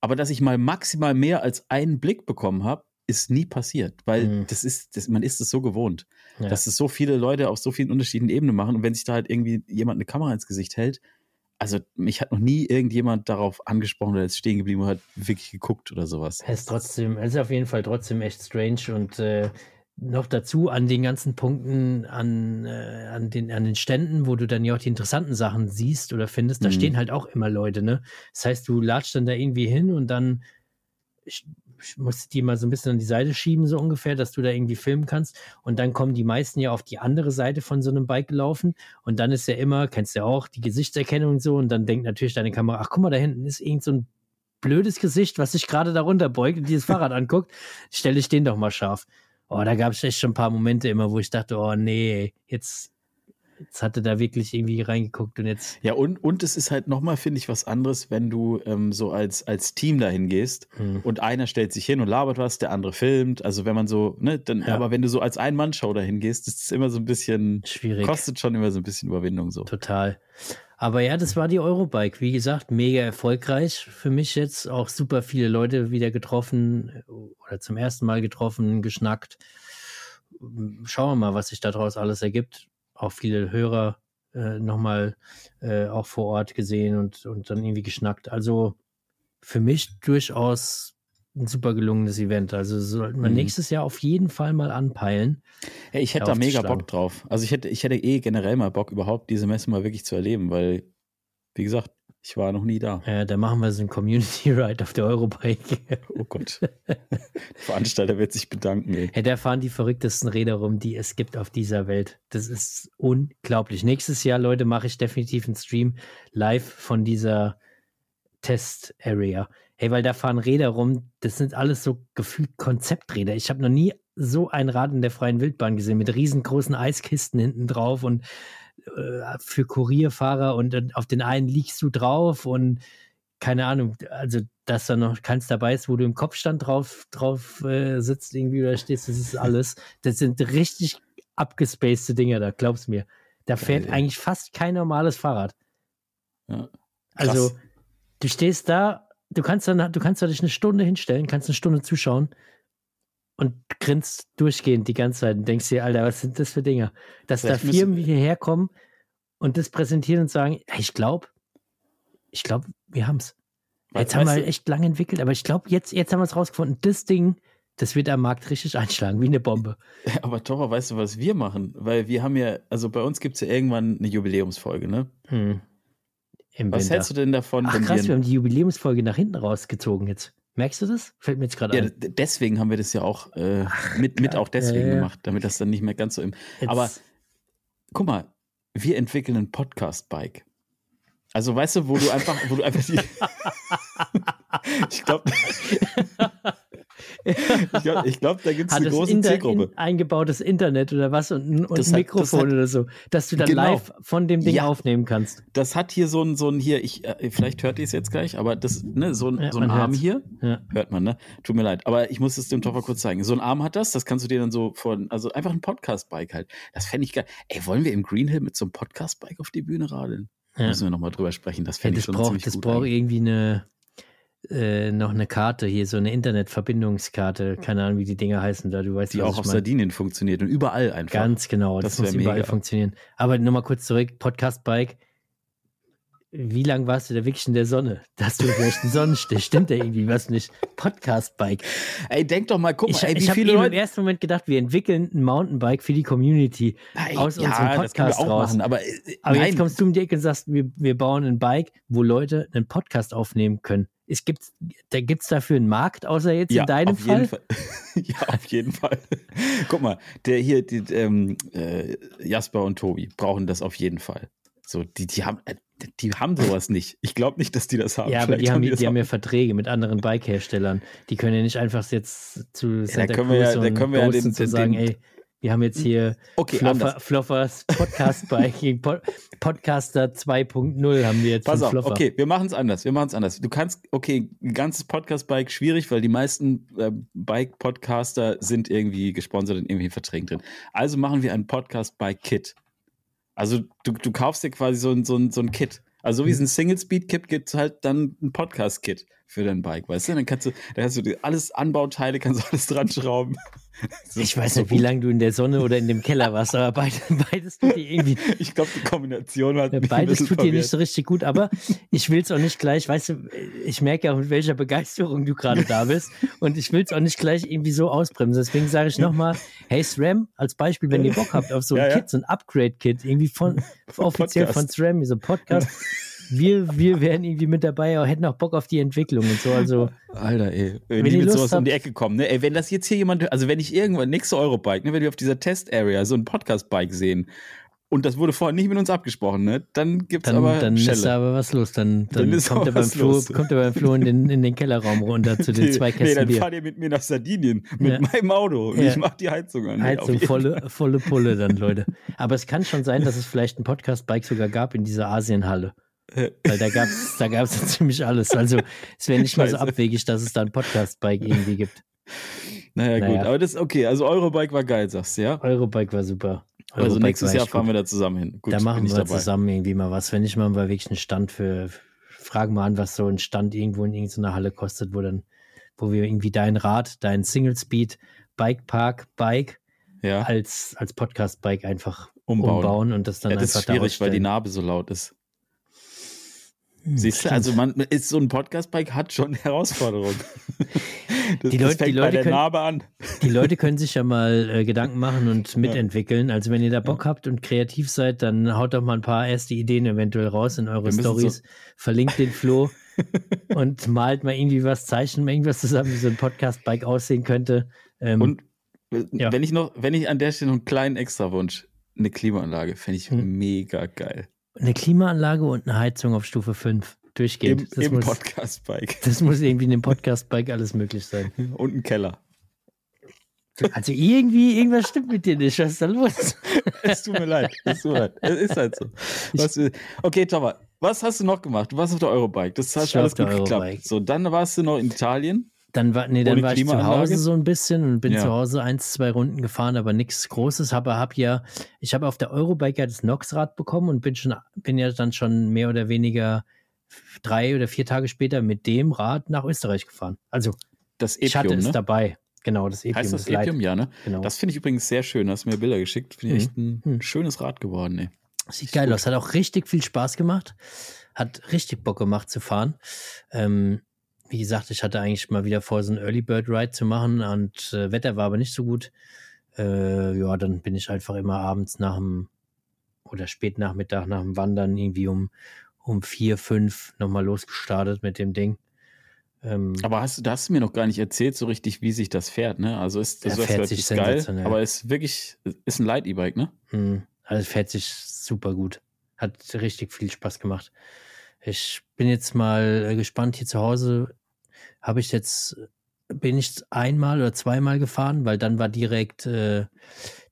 [SPEAKER 1] aber dass ich mal maximal mehr als einen Blick bekommen habe, ist nie passiert, weil
[SPEAKER 2] Mhm.
[SPEAKER 1] das ist, das, man ist es so gewohnt,
[SPEAKER 2] Ja.
[SPEAKER 1] dass es so viele Leute auf so vielen unterschiedlichen Ebenen machen und wenn sich da halt irgendwie jemand eine Kamera ins Gesicht hält, also mich hat noch nie irgendjemand darauf angesprochen oder ist stehen geblieben und hat wirklich geguckt oder sowas.
[SPEAKER 2] Es ist trotzdem, es ist auf jeden Fall trotzdem echt strange und äh, noch dazu an den ganzen Punkten, an, äh, an, den, an den Ständen, wo du dann ja auch die interessanten Sachen siehst oder findest, da
[SPEAKER 1] Mhm.
[SPEAKER 2] stehen halt auch immer Leute, ne? Das heißt, du latschst dann da irgendwie hin und dann ich, musst die mal so ein bisschen an die Seite schieben, so ungefähr, dass du da irgendwie filmen kannst. Und dann kommen die meisten ja auf die andere Seite von so einem Bike gelaufen. Und dann ist ja immer, kennst du ja auch, die Gesichtserkennung und so. Und dann denkt natürlich deine Kamera, ach guck mal, da hinten ist irgend so ein blödes Gesicht, was sich gerade darunter beugt und dieses Fahrrad anguckt. Stelle ich den doch mal scharf. Oh, da gab es echt schon ein paar Momente immer, wo ich dachte, oh nee, jetzt, jetzt hatte da wirklich irgendwie reingeguckt und jetzt.
[SPEAKER 1] Ja, und, und es ist halt nochmal, finde ich, was anderes, wenn du ähm, so als, als Team dahin gehst
[SPEAKER 2] Hm.
[SPEAKER 1] und einer stellt sich hin und labert was, der andere filmt. Also wenn man so, ne, dann,
[SPEAKER 2] Ja.
[SPEAKER 1] aber wenn du so als Ein-Mann-Show dahin gehst, ist es immer so ein bisschen,
[SPEAKER 2] Schwierig.
[SPEAKER 1] kostet schon immer so ein bisschen Überwindung so.
[SPEAKER 2] Total. Aber ja, das war die Eurobike. Wie gesagt, mega erfolgreich für mich jetzt. Auch super viele Leute wieder getroffen oder zum ersten Mal getroffen, geschnackt. Schauen wir mal, was sich daraus alles ergibt. Auch viele Hörer äh, nochmal äh, auch vor Ort gesehen und, und dann irgendwie geschnackt. Also für mich durchaus ein super gelungenes Event. Also sollte man
[SPEAKER 1] Mhm.
[SPEAKER 2] nächstes Jahr auf jeden Fall mal anpeilen.
[SPEAKER 1] Hey, ich hätte da mega. Bock drauf. Also ich hätte, ich hätte eh generell mal Bock, überhaupt diese Messe mal wirklich zu erleben, weil, wie gesagt, Ich war noch nie da.
[SPEAKER 2] Ja, da machen wir so ein Community Ride auf der Eurobike.
[SPEAKER 1] Oh Gott. der Veranstalter wird sich bedanken. Ey.
[SPEAKER 2] Ja, da fahren die verrücktesten Räder rum, die es gibt auf dieser Welt. Das ist unglaublich. Nächstes Jahr, Leute, mache ich definitiv einen Stream live von dieser Test-Area. Hey, weil da fahren Räder rum, das sind alles so gefühlt Konzepträder. Ich habe noch nie so ein Rad in der freien Wildbahn gesehen mit riesengroßen Eiskisten hinten drauf und äh, für Kurierfahrer und äh, auf den einen liegst du drauf und keine Ahnung, also dass da noch keins dabei ist, wo du im Kopfstand drauf, drauf äh, sitzt irgendwie oder stehst, das ist alles. Das sind richtig abgespacede Dinger da, glaub's mir. Da fährt ja. eigentlich fast kein normales Fahrrad. Ja. Also, du stehst da, du kannst dann, du kannst da dich eine Stunde hinstellen, kannst eine Stunde zuschauen und grinst durchgehend die ganze Zeit und denkst dir, Alter, was sind das für Dinger? Dass Vielleicht da Firmen hierher kommen und das präsentieren und sagen, ich glaube, ich glaube, wir haben es. Jetzt haben wir halt echt lange entwickelt, aber ich glaube, jetzt, jetzt haben wir es rausgefunden. Das Ding, das wird am Markt richtig einschlagen, wie eine Bombe.
[SPEAKER 1] Aber Tora, weißt du, was wir machen? Weil wir haben ja, also bei uns gibt es ja irgendwann eine Jubiläumsfolge, ne? Hm. Was Winter. hältst du denn davon?
[SPEAKER 2] Ach krass, wir, wir haben die Jubiläumsfolge nach hinten rausgezogen jetzt. Merkst du das? Fällt mir jetzt gerade
[SPEAKER 1] ja,
[SPEAKER 2] ein.
[SPEAKER 1] Deswegen haben wir das ja auch äh, Ach, mit, mit auch deswegen ja, ja. gemacht, damit das dann nicht mehr ganz so im. Jetzt. Aber guck mal, wir entwickeln ein Podcast-Bike. Also weißt du, wo du einfach, wo du einfach die. ich glaube, ich glaube, glaub, da gibt es eine große Inter Zielgruppe.
[SPEAKER 2] In, eingebautes Internet oder was und, und ein Mikrofon hat, oder so, dass du dann genau. live von dem Ding ja, aufnehmen kannst.
[SPEAKER 1] Das hat hier so ein, so ein hier, ich, äh, vielleicht hört ihr es jetzt gleich, aber das, ne, so ein, ja, so ein Arm hört's. hier, ja. hört man, ne? Tut mir leid. Aber ich muss es dem Toffer kurz zeigen. So ein Arm hat das, das kannst du dir dann so von, also einfach ein Podcast-Bike halt. Das fände ich geil. Ey, wollen wir im Green Hill mit so einem Podcast-Bike auf die Bühne radeln? Ja. Müssen wir nochmal drüber sprechen. Das fände ich schon
[SPEAKER 2] braucht,
[SPEAKER 1] ziemlich.
[SPEAKER 2] Das braucht irgendwie eine, äh, noch eine Karte hier, so eine Internetverbindungskarte, keine Ahnung, wie die Dinger heißen da, du weißt
[SPEAKER 1] Die auch auf Sardinien funktioniert und überall einfach.
[SPEAKER 2] Ganz genau, das, das muss überall mega. funktionieren. Aber nochmal kurz zurück, Podcast Bike. Wie lange warst du da wirklich in der Sonne? Dass du vielleicht einen Sonnenstich, stimmt da irgendwie was nicht? Podcast-Bike.
[SPEAKER 1] Ey, denk doch mal, guck mal,
[SPEAKER 2] ey, wie ich viele Leute... im ersten Moment gedacht, wir entwickeln ein Mountainbike für die Community
[SPEAKER 1] nein, aus ja, unserem Podcast raus. Machen, aber, äh,
[SPEAKER 2] aber jetzt kommst du um die Ecke und sagst, wir, wir bauen ein Bike, wo Leute einen Podcast aufnehmen können es gibt, da gibt es dafür einen Markt, außer jetzt ja, in deinem
[SPEAKER 1] auf Fall? Jeden Fall. ja, auf jeden Fall. Guck mal, der hier, die, ähm, äh, Jasper und Tobi brauchen das auf jeden Fall. So, die, die haben, äh, die haben sowas nicht. Ich glaube nicht, dass die das haben.
[SPEAKER 2] Ja, aber die haben, die, die haben ja Verträge mit anderen Bike-Herstellern. Die können ja nicht einfach jetzt zu Santa ja, da Cruz ja, da können wir ja den, den, sagen, den, ey, wir haben jetzt hier
[SPEAKER 1] okay,
[SPEAKER 2] Floffer, Floffers Podcast Biking, Podcaster 2.0 haben wir jetzt.
[SPEAKER 1] Pass auf, Floffer. okay, wir machen es anders. Wir machen es anders. Du kannst, okay, ein ganzes Podcast-Bike schwierig, weil die meisten äh, Bike-Podcaster sind irgendwie gesponsert in irgendwelchen Verträgen drin. Also machen wir ein Podcast-Bike-Kit. Also du, du kaufst dir quasi so ein, so ein, so ein Kit. Also wie es ein Single-Speed-Kit gibt, halt dann ein Podcast-Kit für dein Bike, weißt du? Dann kannst du, da hast du alles Anbauteile, kannst du alles dran schrauben.
[SPEAKER 2] Ich weiß nicht, wie lange du in der Sonne oder in dem Keller warst, aber beides, beides tut dir irgendwie.
[SPEAKER 1] Ich glaube, die Kombination war ja,
[SPEAKER 2] Beides tut dir nicht so richtig gut, aber ich will es auch nicht gleich, weißt du, ich merke ja, mit welcher Begeisterung du gerade da bist und ich will es auch nicht gleich irgendwie so ausbremsen. Deswegen sage ich nochmal, hey SRAM, als Beispiel, wenn ihr Bock habt auf so ein ja, Kit, so ein Upgrade-Kit, irgendwie von offiziell Podcast. von SRAM, so ein Podcast wir, wir wären irgendwie mit dabei, hätten auch Bock auf die Entwicklung und so. Also,
[SPEAKER 1] Alter, ey, wenn, die mit sowas habt, um die Ecke kommen, ne? Ey, wenn das jetzt hier jemand, also wenn ich irgendwann nächste Eurobike, ne, wenn wir auf dieser Test-Area so ein Podcast-Bike sehen und das wurde vorher nicht mit uns abgesprochen, ne? Dann gibt's
[SPEAKER 2] dann,
[SPEAKER 1] aber
[SPEAKER 2] Dann
[SPEAKER 1] Schelle.
[SPEAKER 2] ist da aber was los. Dann, dann, dann kommt, er beim Flo, kommt er beim Flo in den, in den Kellerraum runter zu den zwei Kästen Nee,
[SPEAKER 1] dann
[SPEAKER 2] Bier.
[SPEAKER 1] fahrt ihr mit mir nach Sardinien mit ja. meinem Auto und ja. ich mach die Heizung an.
[SPEAKER 2] Heizung, volle, volle Pulle dann, Leute. Aber es kann schon sein, dass es vielleicht ein Podcast-Bike sogar gab in dieser Asienhalle. Weil da gab es da gab's ziemlich alles. Also es wäre nicht mal so abwegig, dass es da ein Podcast-Bike irgendwie gibt.
[SPEAKER 1] Naja, naja, gut, aber das ist okay. Also Eurobike war geil, sagst du, ja?
[SPEAKER 2] Eurobike war super.
[SPEAKER 1] Eurobike also nächstes Jahr fahren gut. wir da zusammen hin.
[SPEAKER 2] Gut, da machen wir dabei. zusammen irgendwie mal was. Wenn ich mal wirklich einen Stand für, fragen mal an, was so ein Stand irgendwo in irgendeiner Halle kostet, wo dann, wo wir irgendwie dein Rad, dein Single Speed Bike Park Bike ja. als, als Podcast-Bike einfach umbauen. umbauen. und das dann ja, das einfach
[SPEAKER 1] ist schwierig, weil die Narbe so laut ist. Hm, Siehst du, also man ist so ein Podcast-Bike hat schon Herausforderungen. Das,
[SPEAKER 2] Die Leute- die
[SPEAKER 1] fängt bei
[SPEAKER 2] Leute
[SPEAKER 1] der
[SPEAKER 2] können-
[SPEAKER 1] Narbe an.
[SPEAKER 2] Die Leute können sich ja mal äh, Gedanken machen und mitentwickeln. Also wenn ihr da Bock habt und kreativ seid, dann haut doch mal ein paar erste Ideen eventuell raus in eure Stories. Verlinkt den Flo und malt mal irgendwie was, zeichnet mal irgendwas zusammen, wie so ein Podcast-Bike aussehen könnte. Ähm,
[SPEAKER 1] Und äh,
[SPEAKER 2] Ja.
[SPEAKER 1] wenn ich noch, wenn ich an der Stelle noch einen kleinen Extrawunsch, eine Klimaanlage, fände ich
[SPEAKER 2] Hm.
[SPEAKER 1] mega geil.
[SPEAKER 2] Eine Klimaanlage und eine Heizung auf Stufe 5 durchgehend.
[SPEAKER 1] Im,
[SPEAKER 2] das,
[SPEAKER 1] im
[SPEAKER 2] muss,
[SPEAKER 1] Podcast-Bike.
[SPEAKER 2] das muss irgendwie in dem Podcast-Bike alles möglich sein.
[SPEAKER 1] Und ein Keller.
[SPEAKER 2] Also irgendwie, irgendwas stimmt mit dir nicht. Was ist da los?
[SPEAKER 1] Es tut mir leid. Es tut mir leid. Es ist halt so. Was, okay, Thomas, was hast du noch gemacht? Du warst auf der Eurobike. Das hat
[SPEAKER 2] war
[SPEAKER 1] alles gut geklappt. So, dann warst du noch in Italien.
[SPEAKER 2] Dann war, nee, dann war ich zu? Hause so ein bisschen und bin
[SPEAKER 1] Ja.
[SPEAKER 2] zu Hause eins, zwei Runden gefahren, aber nichts Großes. Aber hab ja, ich habe auf der Eurobike ja das Nox-Rad bekommen und bin schon, bin ja dann schon mehr oder weniger drei oder vier Tage später mit dem Rad nach Österreich gefahren. Also
[SPEAKER 1] Das
[SPEAKER 2] ich hatte
[SPEAKER 1] Epium,
[SPEAKER 2] es
[SPEAKER 1] ne?
[SPEAKER 2] dabei. Genau, das Epium.
[SPEAKER 1] Heißt das
[SPEAKER 2] Light.
[SPEAKER 1] Epium? Ja, ne?
[SPEAKER 2] Genau.
[SPEAKER 1] Das finde ich übrigens sehr schön. Hast mir Bilder geschickt. Finde ich
[SPEAKER 2] Mhm.
[SPEAKER 1] echt ein
[SPEAKER 2] Mhm.
[SPEAKER 1] schönes Rad geworden, ey.
[SPEAKER 2] Sieht geil aus. Hat auch richtig viel Spaß gemacht. Hat richtig Bock gemacht zu fahren. Ähm, wie gesagt, ich hatte eigentlich mal wieder vor, so einen Early Bird Ride zu machen und äh, Wetter war aber nicht so gut. Äh, ja, dann bin ich einfach immer abends nach dem oder spät Nachmittag nach dem Wandern irgendwie um, um vier, fünf nochmal losgestartet mit dem Ding. Ähm,
[SPEAKER 1] Aber hast du, da hast du mir noch gar nicht erzählt, so richtig, wie sich das fährt, ne? Also ist das
[SPEAKER 2] fährt sich
[SPEAKER 1] geil, aber ist wirklich, ist ein Light-E-Bike, ne?
[SPEAKER 2] Hm, Also es fährt sich super gut. Hat richtig viel Spaß gemacht. Ich bin jetzt mal äh, gespannt hier zu Hause. Habe ich jetzt, bin ich einmal oder zweimal gefahren, weil dann war direkt, äh,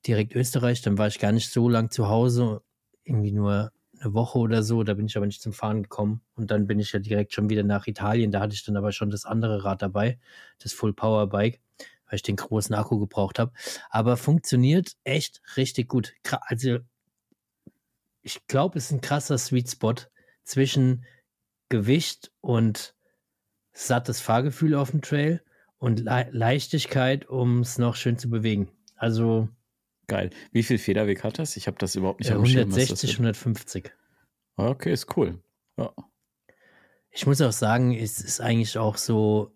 [SPEAKER 2] direkt Österreich. Dann war ich gar nicht so lang zu Hause. Irgendwie nur eine Woche oder so. Da bin ich aber nicht zum Fahren gekommen. Und dann bin ich ja direkt schon wieder nach Italien. Da hatte ich dann aber schon das andere Rad dabei, das Full Power Bike, weil ich den großen Akku gebraucht habe. Aber funktioniert echt richtig gut. Also ich glaube, es ist ein krasser Sweet Spot zwischen Gewicht und sattes Fahrgefühl auf dem Trail und Le Leichtigkeit, um es noch schön zu bewegen. Also
[SPEAKER 1] Geil. Wie viel Federweg hat das? Ich habe das überhaupt nicht Schirm, das
[SPEAKER 2] 160,
[SPEAKER 1] wird.
[SPEAKER 2] 150.
[SPEAKER 1] Okay, ist cool. Ja.
[SPEAKER 2] Ich muss auch sagen, es ist eigentlich auch so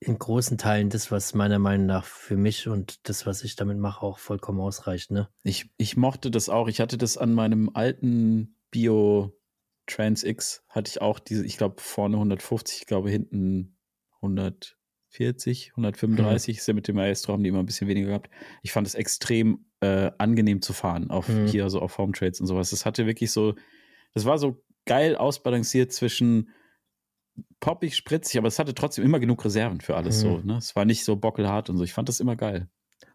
[SPEAKER 2] in großen Teilen das, was meiner Meinung nach für mich und das, was ich damit mache, auch vollkommen ausreicht. Ne?
[SPEAKER 1] Ich, ich mochte das auch. Ich hatte das an meinem alten Bio Trans X, hatte ich auch diese, ich glaube, vorne 150, ich glaube, hinten 140, 135. Ist ja mit dem Maestro haben die immer ein bisschen weniger gehabt. Ich fand es extrem äh, angenehm zu fahren, auf
[SPEAKER 2] Mhm.
[SPEAKER 1] hier so auf Home Trades und sowas. Das hatte wirklich so, das war so geil ausbalanciert zwischen poppig, spritzig, aber es hatte trotzdem immer genug Reserven für alles
[SPEAKER 2] Mhm.
[SPEAKER 1] so. Ne? Es war nicht so bockelhart und so. Ich fand das immer geil.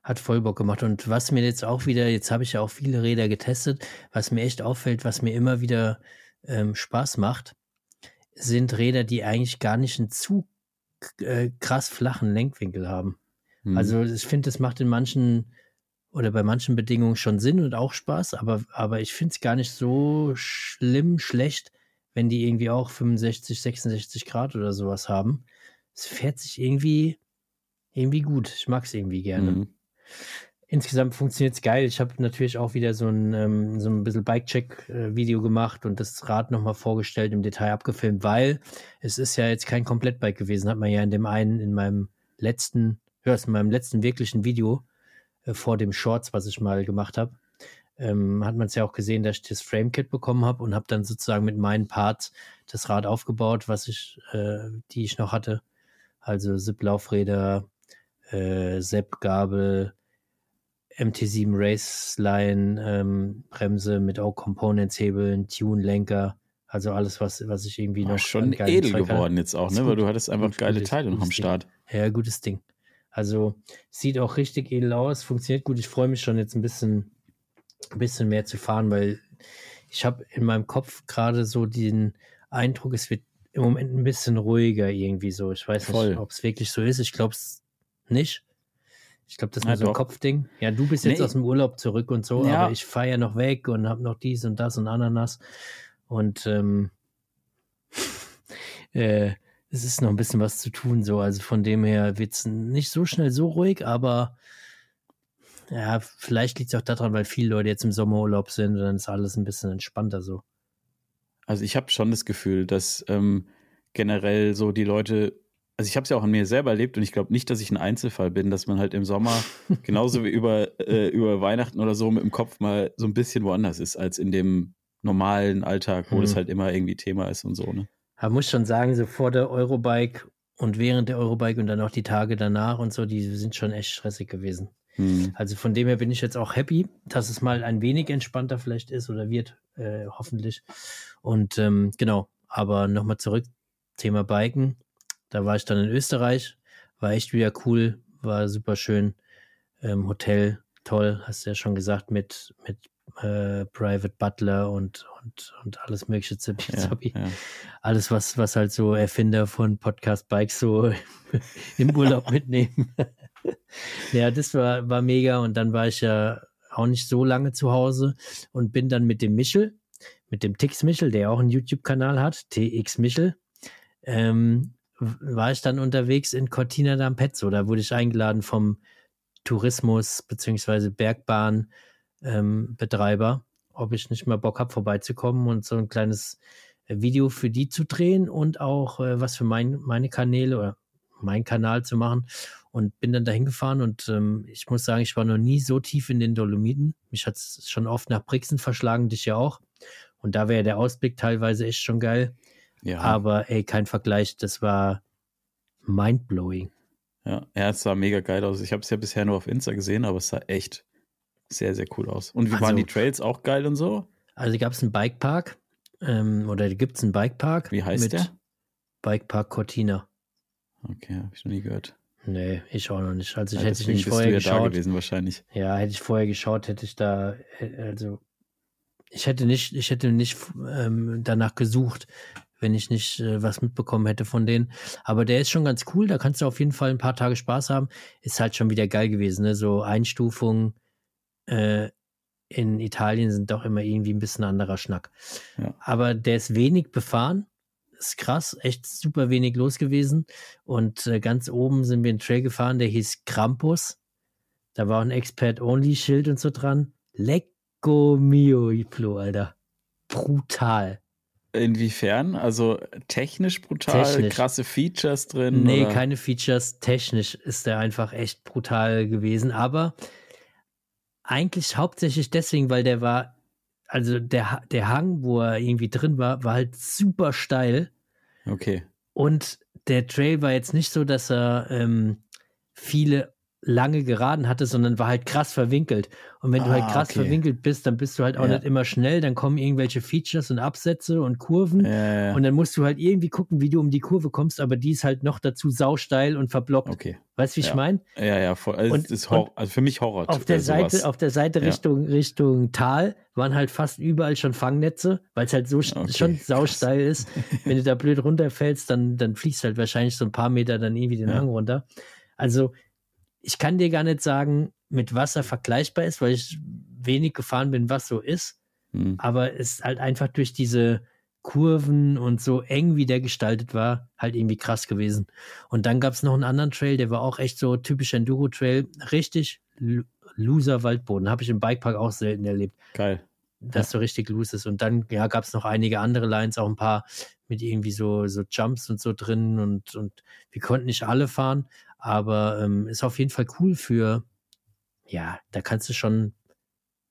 [SPEAKER 2] Hat voll Bock gemacht. Und was mir jetzt auch wieder, jetzt habe ich ja auch viele Räder getestet, was mir echt auffällt, was mir immer wieder ähm, Spaß macht, sind Räder, die eigentlich gar nicht einen zu äh, krass flachen Lenkwinkel haben.
[SPEAKER 1] Mhm.
[SPEAKER 2] Also ich finde, das macht in manchen oder bei manchen Bedingungen schon Sinn und auch Spaß, aber, aber ich finde es gar nicht so schlimm, schlecht, wenn die irgendwie auch 65, 66 Grad oder sowas haben. Es fährt sich irgendwie, irgendwie gut. Ich mag es irgendwie gerne.
[SPEAKER 1] Mhm.
[SPEAKER 2] Insgesamt funktioniert es geil. Ich habe natürlich auch wieder so ein, ähm, so ein bisschen Bike-Check-Video gemacht und das Rad nochmal vorgestellt, im Detail abgefilmt, weil es ist ja jetzt kein Komplettbike gewesen, hat man ja in dem einen, in meinem letzten, hörst in meinem letzten wirklichen Video äh, vor dem Shorts, was ich mal gemacht habe, ähm, hat man es ja auch gesehen, dass ich das Frame-Kit bekommen habe und habe dann sozusagen mit meinen Parts das Rad aufgebaut, was ich, äh, die ich noch hatte. Also Zip-Laufräder, äh, Sepp-Gabel, MT7 Raceline, ähm, Bremse mit auch Components, Hebeln, Tune-Lenker, also alles, was, was ich irgendwie noch
[SPEAKER 1] schon edel
[SPEAKER 2] Zeug hatte.
[SPEAKER 1] geworden jetzt auch, ne? Weil du hattest einfach geile Teile noch am
[SPEAKER 2] Ding.
[SPEAKER 1] Start.
[SPEAKER 2] Ja, gutes Ding. Also sieht auch richtig edel aus, funktioniert gut. Ich freue mich schon jetzt ein bisschen, ein bisschen mehr zu fahren, weil ich habe in meinem Kopf gerade so den Eindruck, es wird im Moment ein bisschen ruhiger irgendwie so. Ich weiß
[SPEAKER 1] Voll.
[SPEAKER 2] nicht, ob es wirklich so ist. Ich glaube es nicht. Ich glaube, das ist
[SPEAKER 1] Ja,
[SPEAKER 2] nur so ein. Kopfding. Ja, du bist jetzt
[SPEAKER 1] Nee.
[SPEAKER 2] aus dem Urlaub zurück und so,
[SPEAKER 1] Ja.
[SPEAKER 2] aber ich fahre ja noch weg und habe noch dies und das und Ananas. Und ähm, äh, es ist noch ein bisschen was zu tun, so. Also von dem her wird es nicht so schnell so ruhig, aber ja, vielleicht liegt es auch daran, weil viele Leute jetzt im Sommerurlaub sind und dann ist alles ein bisschen entspannter so.
[SPEAKER 1] Also ich habe schon das Gefühl, dass ähm, generell so die Leute also ich habe es ja auch an mir selber erlebt und ich glaube nicht, dass ich ein Einzelfall bin, dass man halt im Sommer genauso wie über, äh, über Weihnachten oder so mit dem Kopf mal so ein bisschen woanders ist, als in dem normalen Alltag, wo hm. das halt immer irgendwie Thema ist und so, ne?
[SPEAKER 2] Man muss schon sagen, so vor der Eurobike und während der Eurobike und dann auch die Tage danach und so, die sind schon echt stressig gewesen. Hm. Also von dem her bin ich jetzt auch happy, dass es mal ein wenig entspannter vielleicht ist oder wird, äh, hoffentlich. Und ähm, genau, aber nochmal zurück, Thema Biken. Da war ich dann in Österreich, war echt wieder cool, war super schön. Ähm, Hotel, toll, hast du ja schon gesagt, mit, mit äh, Private Butler und, und, und alles mögliche Zippy, ja, ja. Alles, was, was halt so Erfinder von Podcast Bikes so im Urlaub mitnehmen. ja, das war, war mega und dann war ich ja auch nicht so lange zu Hause und bin dann mit dem Michel, mit dem Tix Michel, der auch einen YouTube-Kanal hat, TX Michel, ähm, war ich dann unterwegs in Cortina d'Ampezzo. Da wurde ich eingeladen vom Tourismus- bzw. Bergbahnbetreiber, ähm, ob ich nicht mal Bock habe, vorbeizukommen und so ein kleines äh, Video für die zu drehen und auch äh, was für mein, meine Kanäle oder meinen Kanal zu machen. Und bin dann dahin gefahren und ähm, ich muss sagen, ich war noch nie so tief in den Dolomiten. Mich hat es schon oft nach Brixen verschlagen, dich ja auch. Und da wäre der Ausblick teilweise echt schon geil. Ja. Aber ey, kein Vergleich, das war mindblowing.
[SPEAKER 1] Ja, ja, es sah mega geil aus. Ich habe es ja bisher nur auf Insta gesehen, aber es sah echt sehr, sehr cool aus. Und wie also, waren die Trails auch geil und so?
[SPEAKER 2] Also gab es einen Bikepark ähm, oder gibt es einen Bikepark.
[SPEAKER 1] Wie heißt der?
[SPEAKER 2] Bikepark Cortina.
[SPEAKER 1] Okay, habe ich noch nie gehört.
[SPEAKER 2] Nee, ich auch noch nicht. Also ich ja, hätte nicht vorher
[SPEAKER 1] du ja
[SPEAKER 2] geschaut.
[SPEAKER 1] Da gewesen wahrscheinlich.
[SPEAKER 2] Ja, hätte ich vorher geschaut, hätte ich da, äh, also ich hätte nicht, ich hätte nicht ähm, danach gesucht, wenn ich nicht äh, was mitbekommen hätte von denen. Aber der ist schon ganz cool, da kannst du auf jeden Fall ein paar Tage Spaß haben. Ist halt schon wieder geil gewesen, ne? So Einstufungen äh, in Italien sind doch immer irgendwie ein bisschen anderer Schnack. Ja. Aber der ist wenig befahren. Ist krass, echt super wenig los gewesen. Und äh, ganz oben sind wir einen Trail gefahren, der hieß Krampus. Da war ein Expert-Only-Schild und so dran. Lecco mio, Flo, Alter. Brutal.
[SPEAKER 1] Inwiefern? Also technisch brutal, technisch. krasse Features drin?
[SPEAKER 2] Nee, oder? keine Features. Technisch ist der einfach echt brutal gewesen. Aber eigentlich hauptsächlich deswegen, weil der war, also der, der Hang, wo er irgendwie drin war, war halt super steil.
[SPEAKER 1] Okay.
[SPEAKER 2] Und der Trail war jetzt nicht so, dass er ähm, viele lange geraden hatte, sondern war halt krass verwinkelt. Und wenn ah, du halt ah, krass okay. verwinkelt bist, dann bist du halt auch ja. nicht immer schnell, dann kommen irgendwelche Features und Absätze und Kurven äh. und dann musst du halt irgendwie gucken, wie du um die Kurve kommst, aber die ist halt noch dazu sausteil und verblockt.
[SPEAKER 1] Okay.
[SPEAKER 2] Weißt du, wie
[SPEAKER 1] ja.
[SPEAKER 2] ich meine?
[SPEAKER 1] Ja, ja, voll. Also, und, ist Horror, also für mich Horror.
[SPEAKER 2] Auf der Seite, auf der Seite Richtung, ja. Richtung Tal waren halt fast überall schon Fangnetze, weil es halt so okay. schon sausteil ist. wenn du da blöd runterfällst, dann, dann fliegst halt wahrscheinlich so ein paar Meter dann irgendwie den Hang runter. Also ich kann dir gar nicht sagen, mit was er vergleichbar ist, weil ich wenig gefahren bin, was so ist. Mhm. Aber es ist halt einfach durch diese Kurven und so eng, wie der gestaltet war, halt irgendwie krass gewesen. Und dann gab es noch einen anderen Trail, der war auch echt so typisch Enduro-Trail. Richtig loser Waldboden. Habe ich im Bikepark auch selten erlebt.
[SPEAKER 1] Geil.
[SPEAKER 2] Dass ja. so richtig loose ist. Und dann ja, gab es noch einige andere Lines, auch ein paar mit irgendwie so, so Jumps und so drin. Und, und wir konnten nicht alle fahren, aber ähm, ist auf jeden Fall cool für, ja, da kannst du schon,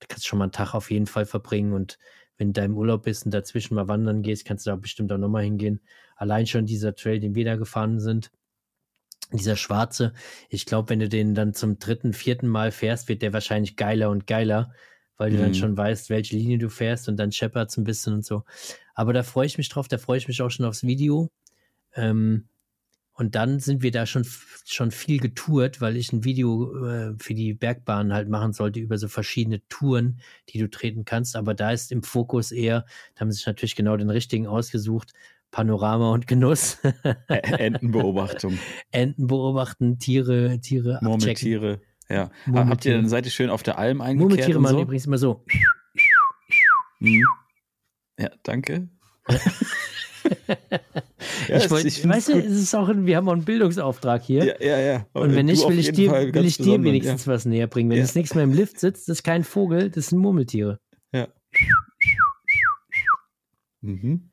[SPEAKER 2] da kannst du schon mal einen Tag auf jeden Fall verbringen und wenn du da im Urlaub bist und dazwischen mal wandern gehst, kannst du da bestimmt auch nochmal hingehen. Allein schon dieser Trail, den wir da gefahren sind, dieser schwarze, ich glaube, wenn du den dann zum dritten, vierten Mal fährst, wird der wahrscheinlich geiler und geiler, weil du mhm. dann schon weißt, welche Linie du fährst und dann scheppert's ein bisschen und so. Aber da freue ich mich drauf, da freue ich mich auch schon aufs Video. Ähm, und dann sind wir da schon, schon viel getourt, weil ich ein Video äh, für die Bergbahn halt machen sollte über so verschiedene Touren, die du treten kannst. Aber da ist im Fokus eher, da haben sie sich natürlich genau den richtigen ausgesucht, Panorama und Genuss.
[SPEAKER 1] Entenbeobachtung.
[SPEAKER 2] Enten beobachten, Tiere, Tiere
[SPEAKER 1] Murmeltiere, ja. Habt ihr dann seid ihr schön auf der Alm eingekehrt
[SPEAKER 2] Murmeltiere machen
[SPEAKER 1] so?
[SPEAKER 2] übrigens immer so.
[SPEAKER 1] Hm. Ja, danke.
[SPEAKER 2] ja, ich wollte, weißt du, es ist auch, wir haben auch einen Bildungsauftrag hier.
[SPEAKER 1] Ja, ja, ja.
[SPEAKER 2] Und wenn nicht, will ich dir, will ich dir wenigstens ja. was näher bringen. Wenn ja. das nächste Mal im Lift sitzt, das ist kein Vogel, das sind Murmeltiere.
[SPEAKER 1] Ja. Mhm.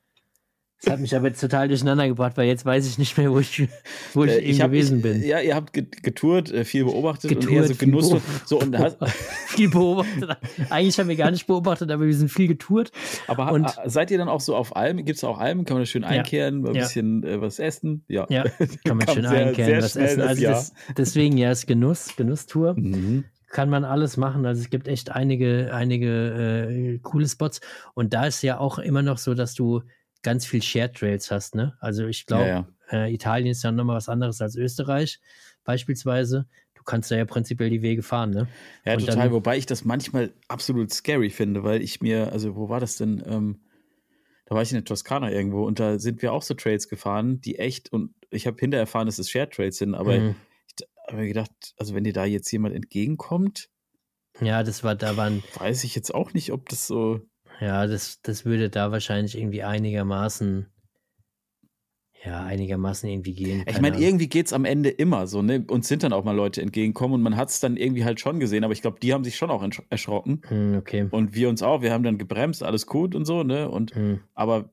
[SPEAKER 2] Das hat mich aber jetzt total durcheinander gebracht, weil jetzt weiß ich nicht mehr, wo ich, wo ich,
[SPEAKER 1] Äh,
[SPEAKER 2] eben
[SPEAKER 1] hab-
[SPEAKER 2] gewesen
[SPEAKER 1] ich,
[SPEAKER 2] bin.
[SPEAKER 1] Ja, ihr habt ge- getourt, äh, viel beobachtet und
[SPEAKER 2] Getourt,
[SPEAKER 1] eher so Genuss.
[SPEAKER 2] beobachtet.
[SPEAKER 1] So, und hast,
[SPEAKER 2] viel beobachtet. Eigentlich haben wir gar nicht beobachtet, aber wir sind viel getourt.
[SPEAKER 1] aber
[SPEAKER 2] Und-
[SPEAKER 1] seid ihr dann auch so auf Almen? Gibt es auch Almen? Kann man da schön einkehren, mal ein
[SPEAKER 2] Ja.
[SPEAKER 1] bisschen äh, was essen? Ja.
[SPEAKER 2] Ja, kann man schön
[SPEAKER 1] sehr-
[SPEAKER 2] einkehren,
[SPEAKER 1] sehr
[SPEAKER 2] was essen. Also das, deswegen ja, ist Genuss, Genusstour.
[SPEAKER 1] Mhm.
[SPEAKER 2] kann man alles machen. Also es gibt echt einige, einige äh, coole Spots. Und da ist ja auch immer noch so, dass du ganz viel Shared Trails hast. Ne? Also ich glaube,
[SPEAKER 1] Ja,
[SPEAKER 2] äh, Italien ist ja nochmal was anderes als Österreich beispielsweise. Du kannst da ja prinzipiell die Wege fahren. Ne?
[SPEAKER 1] Ja,
[SPEAKER 2] Und
[SPEAKER 1] total.
[SPEAKER 2] dann-
[SPEAKER 1] Wobei ich das manchmal absolut scary finde, weil ich mir, also wo war das denn? Ähm, da war ich in der Toskana irgendwo und da sind wir auch so Trails gefahren, die echt, und ich habe hinterher erfahren, dass es Shared Trails sind, aber
[SPEAKER 2] Mhm.
[SPEAKER 1] ich habe mir gedacht, also wenn dir da jetzt jemand entgegenkommt,
[SPEAKER 2] Ja, das war, da waren,
[SPEAKER 1] weiß ich jetzt auch nicht, ob das so.
[SPEAKER 2] Ja, das, das würde da wahrscheinlich irgendwie einigermaßen, ja, einigermaßen irgendwie gehen.
[SPEAKER 1] Ich meine, irgendwie geht's am Ende immer so, ne? Uns sind dann auch mal Leute entgegengekommen und man hat es dann irgendwie halt schon gesehen, aber ich glaube, die haben sich schon auch ersch- erschrocken.
[SPEAKER 2] Hm, okay.
[SPEAKER 1] Und wir uns auch, wir haben dann gebremst, alles gut und so, ne? Und
[SPEAKER 2] Hm.
[SPEAKER 1] aber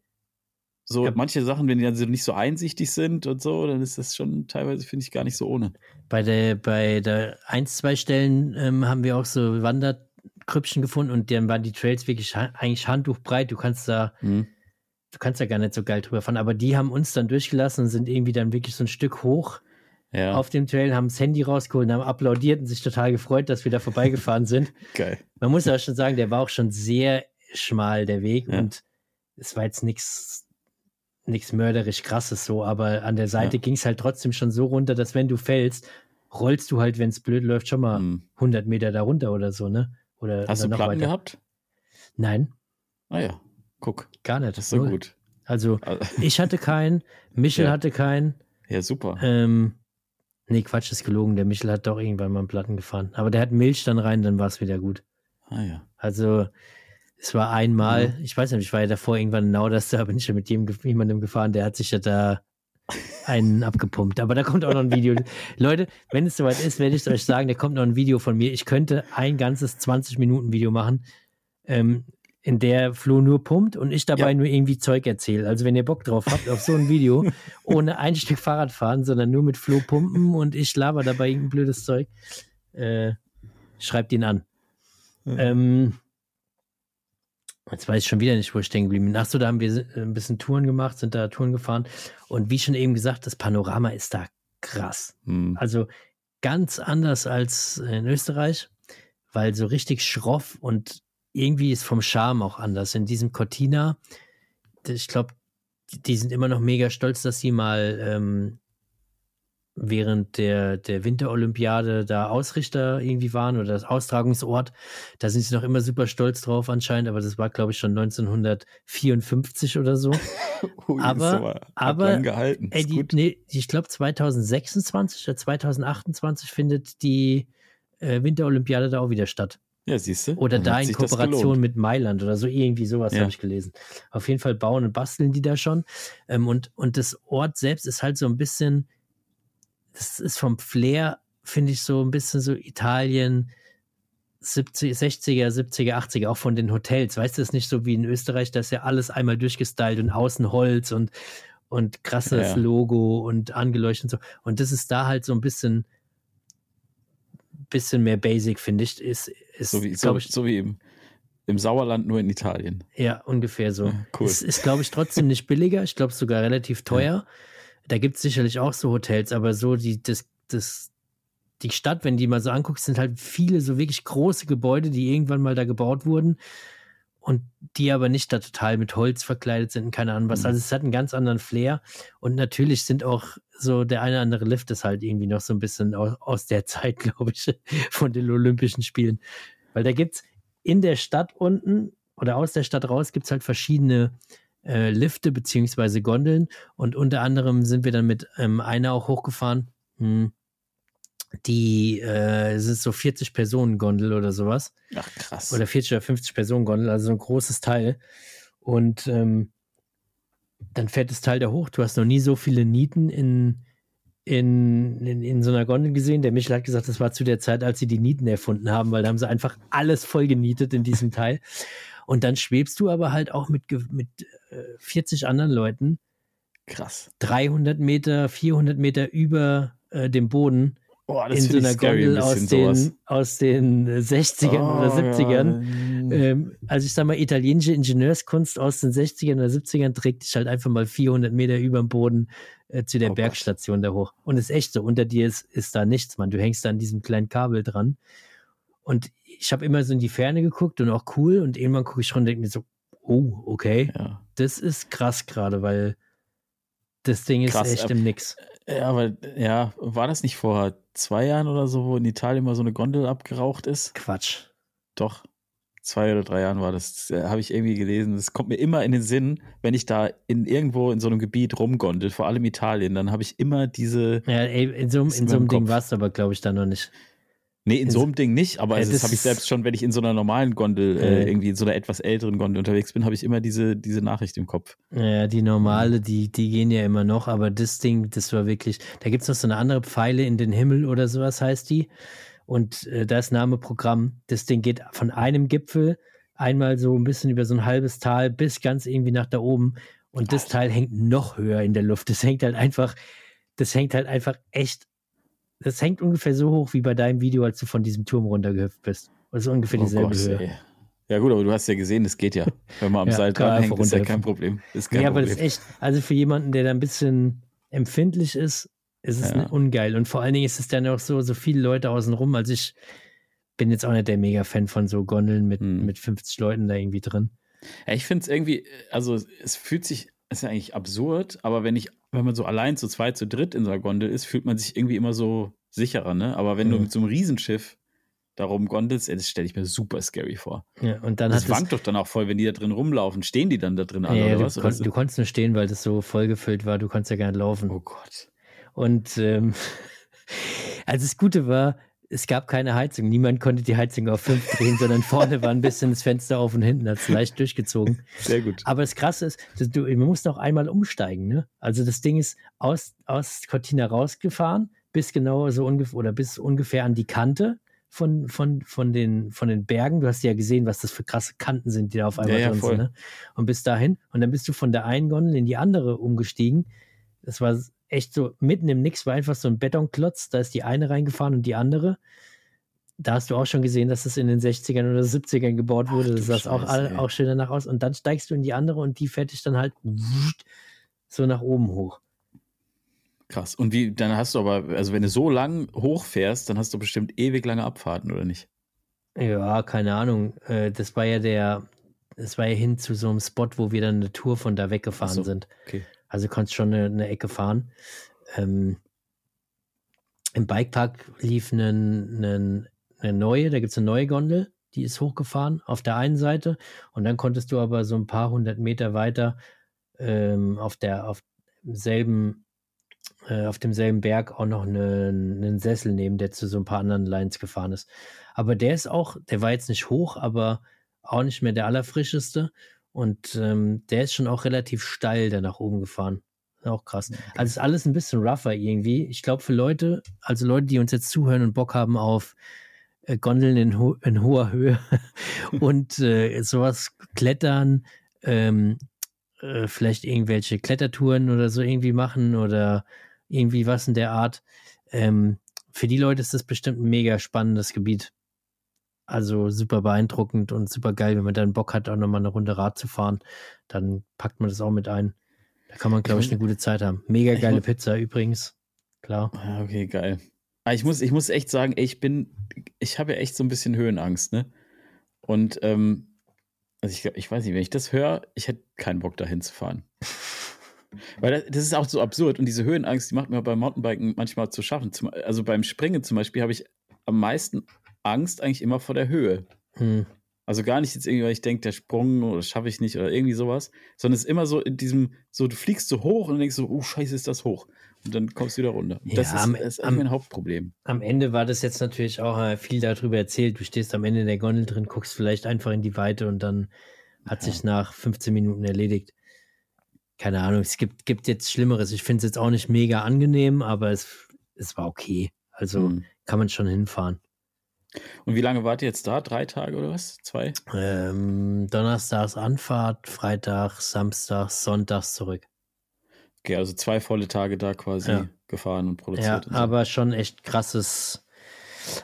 [SPEAKER 1] so
[SPEAKER 2] Ja.
[SPEAKER 1] manche Sachen, wenn die dann so nicht so einsichtig sind und so, dann ist das schon teilweise, finde ich, gar nicht so ohne.
[SPEAKER 2] Bei der, bei der ein, zwei Stellen ähm, haben wir auch so Wanderkrüppchen gefunden und dann waren die Trails wirklich ha eigentlich handtuchbreit. Du kannst da,
[SPEAKER 1] Mhm.
[SPEAKER 2] du kannst da gar nicht so geil drüber fahren, aber die haben uns dann durchgelassen und sind irgendwie dann wirklich so ein Stück hoch
[SPEAKER 1] Ja,
[SPEAKER 2] auf dem Trail, haben das Handy rausgeholt und haben applaudiert und sich total gefreut, dass wir da vorbeigefahren sind.
[SPEAKER 1] geil.
[SPEAKER 2] Man muss ja schon sagen, der war auch schon sehr schmal, der Weg,
[SPEAKER 1] Ja.
[SPEAKER 2] und es war jetzt nichts nichts mörderisch krasses so, aber an der Seite
[SPEAKER 1] Ja.
[SPEAKER 2] ging es halt trotzdem schon so runter, dass wenn du fällst, rollst du halt, wenn es blöd läuft, schon mal
[SPEAKER 1] Mhm.
[SPEAKER 2] 100 Meter darunter oder so, ne? Oder,
[SPEAKER 1] Hast
[SPEAKER 2] oder
[SPEAKER 1] du
[SPEAKER 2] noch
[SPEAKER 1] Platten
[SPEAKER 2] weiter.
[SPEAKER 1] gehabt?
[SPEAKER 2] Nein,
[SPEAKER 1] Ah ja, guck,
[SPEAKER 2] gar nicht.
[SPEAKER 1] das ist so gut.
[SPEAKER 2] Also
[SPEAKER 1] Also,
[SPEAKER 2] ich hatte keinen, Michel
[SPEAKER 1] Ja.
[SPEAKER 2] hatte keinen.
[SPEAKER 1] Ja, super.
[SPEAKER 2] Ähm, nee, Quatsch, ist gelogen. Der Michel hat doch irgendwann mal einen Platten gefahren. Aber der hat Milch dann rein, dann war es wieder gut.
[SPEAKER 1] Ah ja.
[SPEAKER 2] Also es war einmal,
[SPEAKER 1] Mhm.
[SPEAKER 2] ich weiß nicht, ich war ja davor irgendwann in Nauders, da bin ich ja mit jedem, jemandem gefahren, der hat sich ja da einen abgepumpt. Aber da kommt auch noch ein Video. Leute, wenn es soweit ist, werde ich euch sagen, da kommt noch ein Video von mir. Ich könnte ein ganzes 20-Minuten-Video machen, ähm, in der Flo nur pumpt und ich dabei
[SPEAKER 1] Ja.
[SPEAKER 2] nur irgendwie Zeug erzähle. Also wenn ihr Bock drauf habt, auf so ein Video, ohne ein Stück Fahrrad fahren, sondern nur mit Flo pumpen und ich laber dabei irgendein blödes Zeug, äh, schreibt ihn an.
[SPEAKER 1] Ja.
[SPEAKER 2] Ähm, jetzt weiß ich schon wieder nicht, wo ich stehen geblieben bin. Achso, da haben wir äh, ein bisschen Touren gemacht, sind da Touren gefahren. Und wie schon eben gesagt, das Panorama ist da krass.
[SPEAKER 1] Hm.
[SPEAKER 2] Also ganz anders als in Österreich, weil so richtig schroff und irgendwie ist vom Charme auch anders. In diesem Cortina, ich glaube, die sind immer noch mega stolz, dass sie mal ähm, während der, der Winterolympiade da Ausrichter irgendwie waren oder das Austragungsort. Da sind sie noch immer super stolz drauf anscheinend, aber das war, glaube ich, schon 1954 oder so.
[SPEAKER 1] Ui,
[SPEAKER 2] aber-
[SPEAKER 1] aber, gehalten.
[SPEAKER 2] Ey, die, nee, ich glaube 2026 oder 2028 findet die äh, Winterolympiade da auch wieder statt.
[SPEAKER 1] Ja, siehst du.
[SPEAKER 2] Oder da in Kooperation mit Mailand oder so, irgendwie sowas
[SPEAKER 1] Ja.
[SPEAKER 2] habe ich gelesen. Auf jeden Fall bauen und basteln die da schon. Ähm, und, und das Ort selbst ist halt so ein bisschen, das ist vom Flair, finde ich, so ein bisschen so Italien 70, 60er, 70er, 80er, auch von den Hotels. Weißt du, es ist nicht so wie in Österreich, da ist ja alles einmal durchgestylt und außen Holz und, und krasses
[SPEAKER 1] Ja.
[SPEAKER 2] Logo und angeleuchtet und so. Und das ist da halt so ein bisschen, bisschen mehr basic, finde ich. Ist, ist
[SPEAKER 1] So wie, so,
[SPEAKER 2] ich,
[SPEAKER 1] so wie im, im Sauerland, nur in Italien.
[SPEAKER 2] ja, ungefähr so.
[SPEAKER 1] Ja, cool.
[SPEAKER 2] Es ist, glaube ich, trotzdem nicht billiger. Ich glaube sogar relativ teuer. Da gibt es sicherlich auch so Hotels, aber so die, das, das, die Stadt, wenn die mal so anguckst, sind halt viele so wirklich große Gebäude, die irgendwann mal da gebaut wurden und die aber nicht da total mit Holz verkleidet sind und keine Ahnung was.
[SPEAKER 1] Mhm.
[SPEAKER 2] Also es hat einen ganz anderen Flair und natürlich sind auch so der eine oder andere Lift ist halt irgendwie noch so ein bisschen aus, aus der Zeit, glaube ich, von den Olympischen Spielen. Weil da gibt's in der Stadt unten oder aus der Stadt raus gibt's halt verschiedene äh, Lifte beziehungsweise Gondeln und unter anderem sind wir dann mit ähm, einer auch hochgefahren. Hm. Die äh, es ist so 40 Personen Gondel oder sowas
[SPEAKER 1] Ach, krass.
[SPEAKER 2] oder 40 oder 50 Personen Gondel, also so ein großes Teil. Und ähm, dann fährt das Teil da hoch. Du hast noch nie so viele Nieten in, in, in, in so einer Gondel gesehen. Der Michel hat gesagt, das war zu der Zeit, als sie die Nieten erfunden haben, weil da haben sie einfach alles voll genietet in diesem Teil. Und dann schwebst du aber halt auch mit, mit 40 anderen Leuten.
[SPEAKER 1] Krass.
[SPEAKER 2] 300 Meter, 400 Meter über äh, dem Boden
[SPEAKER 1] Oh,
[SPEAKER 2] in so einer Gondel aus den, aus den 60ern
[SPEAKER 1] Oh,
[SPEAKER 2] oder 70ern.
[SPEAKER 1] Ja.
[SPEAKER 2] Ähm, also ich sag mal, italienische Ingenieurskunst aus den 60ern oder 70ern trägt dich halt einfach mal 400 Meter über dem Boden äh, zu der
[SPEAKER 1] Oh Gott.
[SPEAKER 2] Bergstation da hoch. Und es ist echt so, unter dir ist, ist da nichts, man. Du hängst da an diesem kleinen Kabel dran. Und ich habe immer so in die Ferne geguckt und auch cool. Und irgendwann gucke ich schon und denke mir so, oh, okay,
[SPEAKER 1] ja.
[SPEAKER 2] das ist krass gerade, weil das Ding ist
[SPEAKER 1] Krass,
[SPEAKER 2] echt
[SPEAKER 1] ähm,
[SPEAKER 2] im Nix.
[SPEAKER 1] Ja, aber ja, war das nicht vor zwei Jahren oder so, wo in Italien mal so eine Gondel abgeraucht ist?
[SPEAKER 2] Quatsch.
[SPEAKER 1] Doch. Zwei oder drei Jahren war das, äh, habe ich irgendwie gelesen. Das kommt mir immer in den Sinn, wenn ich da in irgendwo in so einem Gebiet rumgondel, vor allem Italien, dann habe ich immer diese.
[SPEAKER 2] Ja, ey, in so, in so einem Ding warst du aber, glaube ich, da noch nicht.
[SPEAKER 1] Nee, in
[SPEAKER 2] In
[SPEAKER 1] so einem Ding nicht, aber also das
[SPEAKER 2] das
[SPEAKER 1] habe ich selbst schon, wenn ich in so einer normalen Gondel, äh, irgendwie in so einer etwas älteren Gondel unterwegs bin, habe ich immer diese, diese Nachricht im Kopf.
[SPEAKER 2] Ja, die normale, die, die gehen ja immer noch, aber das Ding, das war wirklich, da gibt es noch so eine andere Pfeile in den Himmel oder sowas heißt die. Und äh, da ist Name Programm. Das Ding geht von einem Gipfel einmal so ein bisschen über so ein halbes Tal bis ganz irgendwie nach da oben. Und das. Teil hängt noch höher in der Luft. Das hängt halt einfach, das hängt halt einfach echt, das hängt ungefähr so hoch wie bei deinem Video, als du von diesem Turm runtergehüpft bist. Das ist ungefähr dieselbe Höhe.
[SPEAKER 1] Oh ey. Ja gut, aber du hast ja gesehen, das geht ja. Wenn man am
[SPEAKER 2] Ja,
[SPEAKER 1] Seil
[SPEAKER 2] kann
[SPEAKER 1] dran
[SPEAKER 2] einfach
[SPEAKER 1] hängt, ist ja kein. Problem. Ist kein
[SPEAKER 2] Ja, aber
[SPEAKER 1] Problem.
[SPEAKER 2] das ist echt, also für jemanden, der da ein bisschen empfindlich ist, ist es
[SPEAKER 1] Ja.
[SPEAKER 2] ungeil. Und vor allen Dingen ist es dann auch so, so viele Leute außenrum. Also ich bin jetzt auch nicht der Mega-Fan von so Gondeln mit,
[SPEAKER 1] Hm.
[SPEAKER 2] mit 50 Leuten da irgendwie drin.
[SPEAKER 1] Ja, ich finde es irgendwie, also es fühlt sich, es ist ja eigentlich absurd, aber wenn ich, wenn man so allein zu zweit, zu dritt in so einer Gondel ist, fühlt man sich irgendwie immer so sicherer, ne? Aber wenn du
[SPEAKER 2] Mhm.
[SPEAKER 1] mit so einem Riesenschiff darum gondelst, das stelle ich mir super scary vor.
[SPEAKER 2] Ja, und dann
[SPEAKER 1] Das wankt doch dann auch voll, wenn die da drin rumlaufen. Stehen die dann da drin alle
[SPEAKER 2] ja,
[SPEAKER 1] oder
[SPEAKER 2] du,
[SPEAKER 1] was? Oder
[SPEAKER 2] kon
[SPEAKER 1] so?
[SPEAKER 2] du konntest nur stehen, weil das so vollgefüllt war. Du konntest ja gar nicht laufen.
[SPEAKER 1] Oh Gott.
[SPEAKER 2] Und ähm, also das Gute war, es gab keine Heizung. Niemand konnte die Heizung auf 5 drehen, sondern vorne war ein bisschen das Fenster auf und hinten hat es leicht durchgezogen.
[SPEAKER 1] Sehr gut.
[SPEAKER 2] Aber das Krasse ist, dass du, man muss auch einmal umsteigen. Ne? Also das Ding ist aus, aus Cortina rausgefahren, bis genau so ungefähr oder bis ungefähr an die Kante von, von, von, den, von den Bergen. Du hast ja gesehen, was das für krasse Kanten sind, die da auf einmal
[SPEAKER 1] Ja, ja,
[SPEAKER 2] drin
[SPEAKER 1] voll.
[SPEAKER 2] sind. Ne? Und bis dahin. Und dann bist du von der einen Gondel in die andere umgestiegen. Das war echt so mitten im Nix, war einfach so ein Betonklotz. Da ist die eine reingefahren und die andere. Da hast du auch schon gesehen, dass es in den 60ern oder 70ern gebaut
[SPEAKER 1] Ach,
[SPEAKER 2] wurde.
[SPEAKER 1] du
[SPEAKER 2] Das sah auch, all- auch schön danach aus. Und dann steigst du in die andere und die fährt dich dann halt so nach oben hoch.
[SPEAKER 1] Krass. Und wie, dann hast du aber, also wenn du so lang hochfährst, dann hast du bestimmt ewig lange Abfahrten, oder nicht?
[SPEAKER 2] Ja, keine Ahnung. Äh, Das war ja der, das war ja hin zu so einem Spot, wo wir dann eine Tour von da weggefahren
[SPEAKER 1] Ach so,
[SPEAKER 2] sind.
[SPEAKER 1] Okay.
[SPEAKER 2] Also du konntest schon eine, eine Ecke fahren. Ähm, Im Bikepark lief eine, eine, neue, da gibt es eine neue Gondel, die ist hochgefahren auf der einen Seite und dann konntest du aber so ein paar hundert Meter weiter ähm, auf der auf demselben äh, auf demselben Berg auch noch einen, einen Sessel nehmen, der zu so ein paar anderen Lines gefahren ist. Aber der ist auch, der war jetzt nicht hoch, aber auch nicht mehr der allerfrischeste. Und ähm, der ist schon auch relativ steil da nach oben gefahren. Auch krass. Also ist alles ein bisschen rougher irgendwie. Ich glaube für Leute, also Leute, die uns jetzt zuhören und Bock haben auf äh, Gondeln in, ho in hoher Höhe und äh, sowas klettern, ähm, äh, vielleicht irgendwelche Klettertouren oder so irgendwie machen oder irgendwie was in der Art. Ähm, für die Leute ist das bestimmt ein mega spannendes Gebiet. Also super beeindruckend und super geil, wenn man dann Bock hat, auch nochmal eine Runde Rad zu fahren, dann packt man das auch mit ein. Da kann man, glaube ich, eine gute Zeit haben. Mega geile Pizza übrigens. Klar.
[SPEAKER 1] Ah, Okay, geil. Aber ich muss, ich muss echt sagen, ich bin, ich habe ja echt so ein bisschen Höhenangst, ne? Und ähm, also ich, ich weiß nicht, wenn ich das höre, ich hätte keinen Bock dahin zu fahren. Weil das, das ist auch so absurd und diese Höhenangst, die macht mir beim Mountainbiken manchmal zu schaffen. Zum, also beim Springen zum Beispiel habe ich am meisten Angst eigentlich immer vor der Höhe.
[SPEAKER 2] Hm.
[SPEAKER 1] Also gar nicht jetzt irgendwie, weil ich denke, der Sprung oder schaffe ich nicht oder irgendwie sowas, sondern es ist immer so in diesem, so du fliegst so hoch und denkst so, oh scheiße, ist das hoch. Und dann kommst du wieder runter. Und das
[SPEAKER 2] Ja,
[SPEAKER 1] ist,
[SPEAKER 2] am-
[SPEAKER 1] das ist
[SPEAKER 2] am-
[SPEAKER 1] mein Hauptproblem.
[SPEAKER 2] Am Ende war das jetzt natürlich auch äh, viel darüber erzählt. Du stehst am Ende der Gondel drin, guckst vielleicht einfach in die Weite und dann hat
[SPEAKER 1] Ja.
[SPEAKER 2] sich nach 15 Minuten erledigt. Keine Ahnung, es gibt, gibt jetzt Schlimmeres. Ich finde es jetzt auch nicht mega angenehm, aber es, es war okay. Also
[SPEAKER 1] Hm.
[SPEAKER 2] kann man schon hinfahren.
[SPEAKER 1] Und wie lange wart ihr jetzt da? Drei Tage oder was? Zwei?
[SPEAKER 2] Ähm, Donnerstags Anfahrt, Freitag, Samstag, Sonntags zurück.
[SPEAKER 1] Okay, also zwei volle Tage da quasi
[SPEAKER 2] Ja.
[SPEAKER 1] gefahren und
[SPEAKER 2] Ja,
[SPEAKER 1] produziert. und so.
[SPEAKER 2] aber schon echt krasses,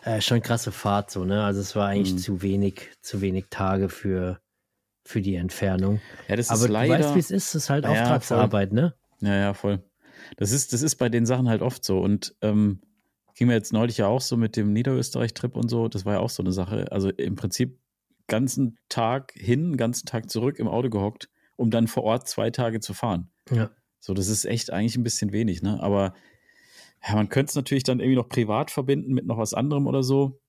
[SPEAKER 2] äh, schon krasse Fahrt so, ne? Also es war eigentlich
[SPEAKER 1] Mhm.
[SPEAKER 2] zu wenig, zu wenig Tage für, für die Entfernung.
[SPEAKER 1] ja, das
[SPEAKER 2] Aber
[SPEAKER 1] ist
[SPEAKER 2] du
[SPEAKER 1] leider.
[SPEAKER 2] weißt, wie es ist, es ist halt
[SPEAKER 1] Ja,
[SPEAKER 2] Auftragsarbeit, ne?
[SPEAKER 1] Ja, ja, voll. Das ist, das ist bei den Sachen halt oft so. Und ähm, ging mir jetzt neulich ja auch so mit dem Niederösterreich-Trip und so. Das war ja auch so eine Sache. Also im Prinzip ganzen Tag hin, ganzen Tag zurück im Auto gehockt, um dann vor Ort zwei Tage zu fahren.
[SPEAKER 2] Ja.
[SPEAKER 1] So, das ist echt eigentlich ein bisschen wenig, ne? Aber ja, man könnte es natürlich dann irgendwie noch privat verbinden mit noch was anderem oder so.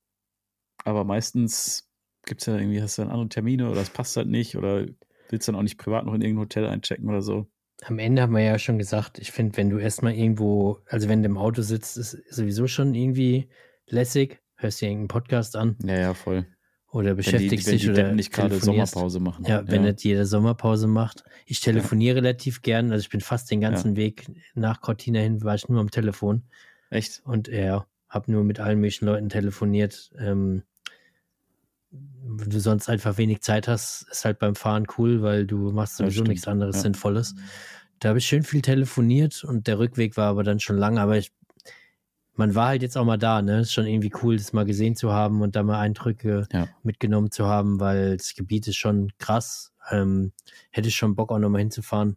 [SPEAKER 1] Aber meistens gibt es ja irgendwie, hast du dann andere Termine oder es passt halt nicht oder willst dann auch nicht privat noch in irgendein Hotel einchecken oder so.
[SPEAKER 2] Am Ende haben wir ja schon gesagt, ich finde, wenn du erstmal irgendwo, also wenn du im Auto sitzt, ist sowieso schon irgendwie lässig, hörst dir irgendeinen Podcast an
[SPEAKER 1] Ja, ja, voll.
[SPEAKER 2] oder
[SPEAKER 1] Wenn die,
[SPEAKER 2] beschäftigst
[SPEAKER 1] wenn
[SPEAKER 2] dich
[SPEAKER 1] die
[SPEAKER 2] oder
[SPEAKER 1] nicht gerade. Sommerpause machen.
[SPEAKER 2] Ja, wenn nicht jeder Sommerpause macht. Ich telefoniere relativ gern, also ich bin fast den ganzen Weg nach Cortina hin, war ich nur am Telefon
[SPEAKER 1] Echt?
[SPEAKER 2] und ja, habe nur mit allen möglichen Leuten telefoniert. Ähm, du sonst einfach wenig Zeit hast, ist halt beim Fahren cool, weil du machst sowieso nichts anderes
[SPEAKER 1] Ja.
[SPEAKER 2] Sinnvolles. Da habe ich schön viel telefoniert und der Rückweg war aber dann schon lang, aber ich, man war halt jetzt auch mal da, ne? Ist schon irgendwie cool, das mal gesehen zu haben und da mal Eindrücke
[SPEAKER 1] Ja.
[SPEAKER 2] mitgenommen zu haben, weil das Gebiet ist schon krass. Ähm, hätte ich schon Bock auch nochmal hinzufahren.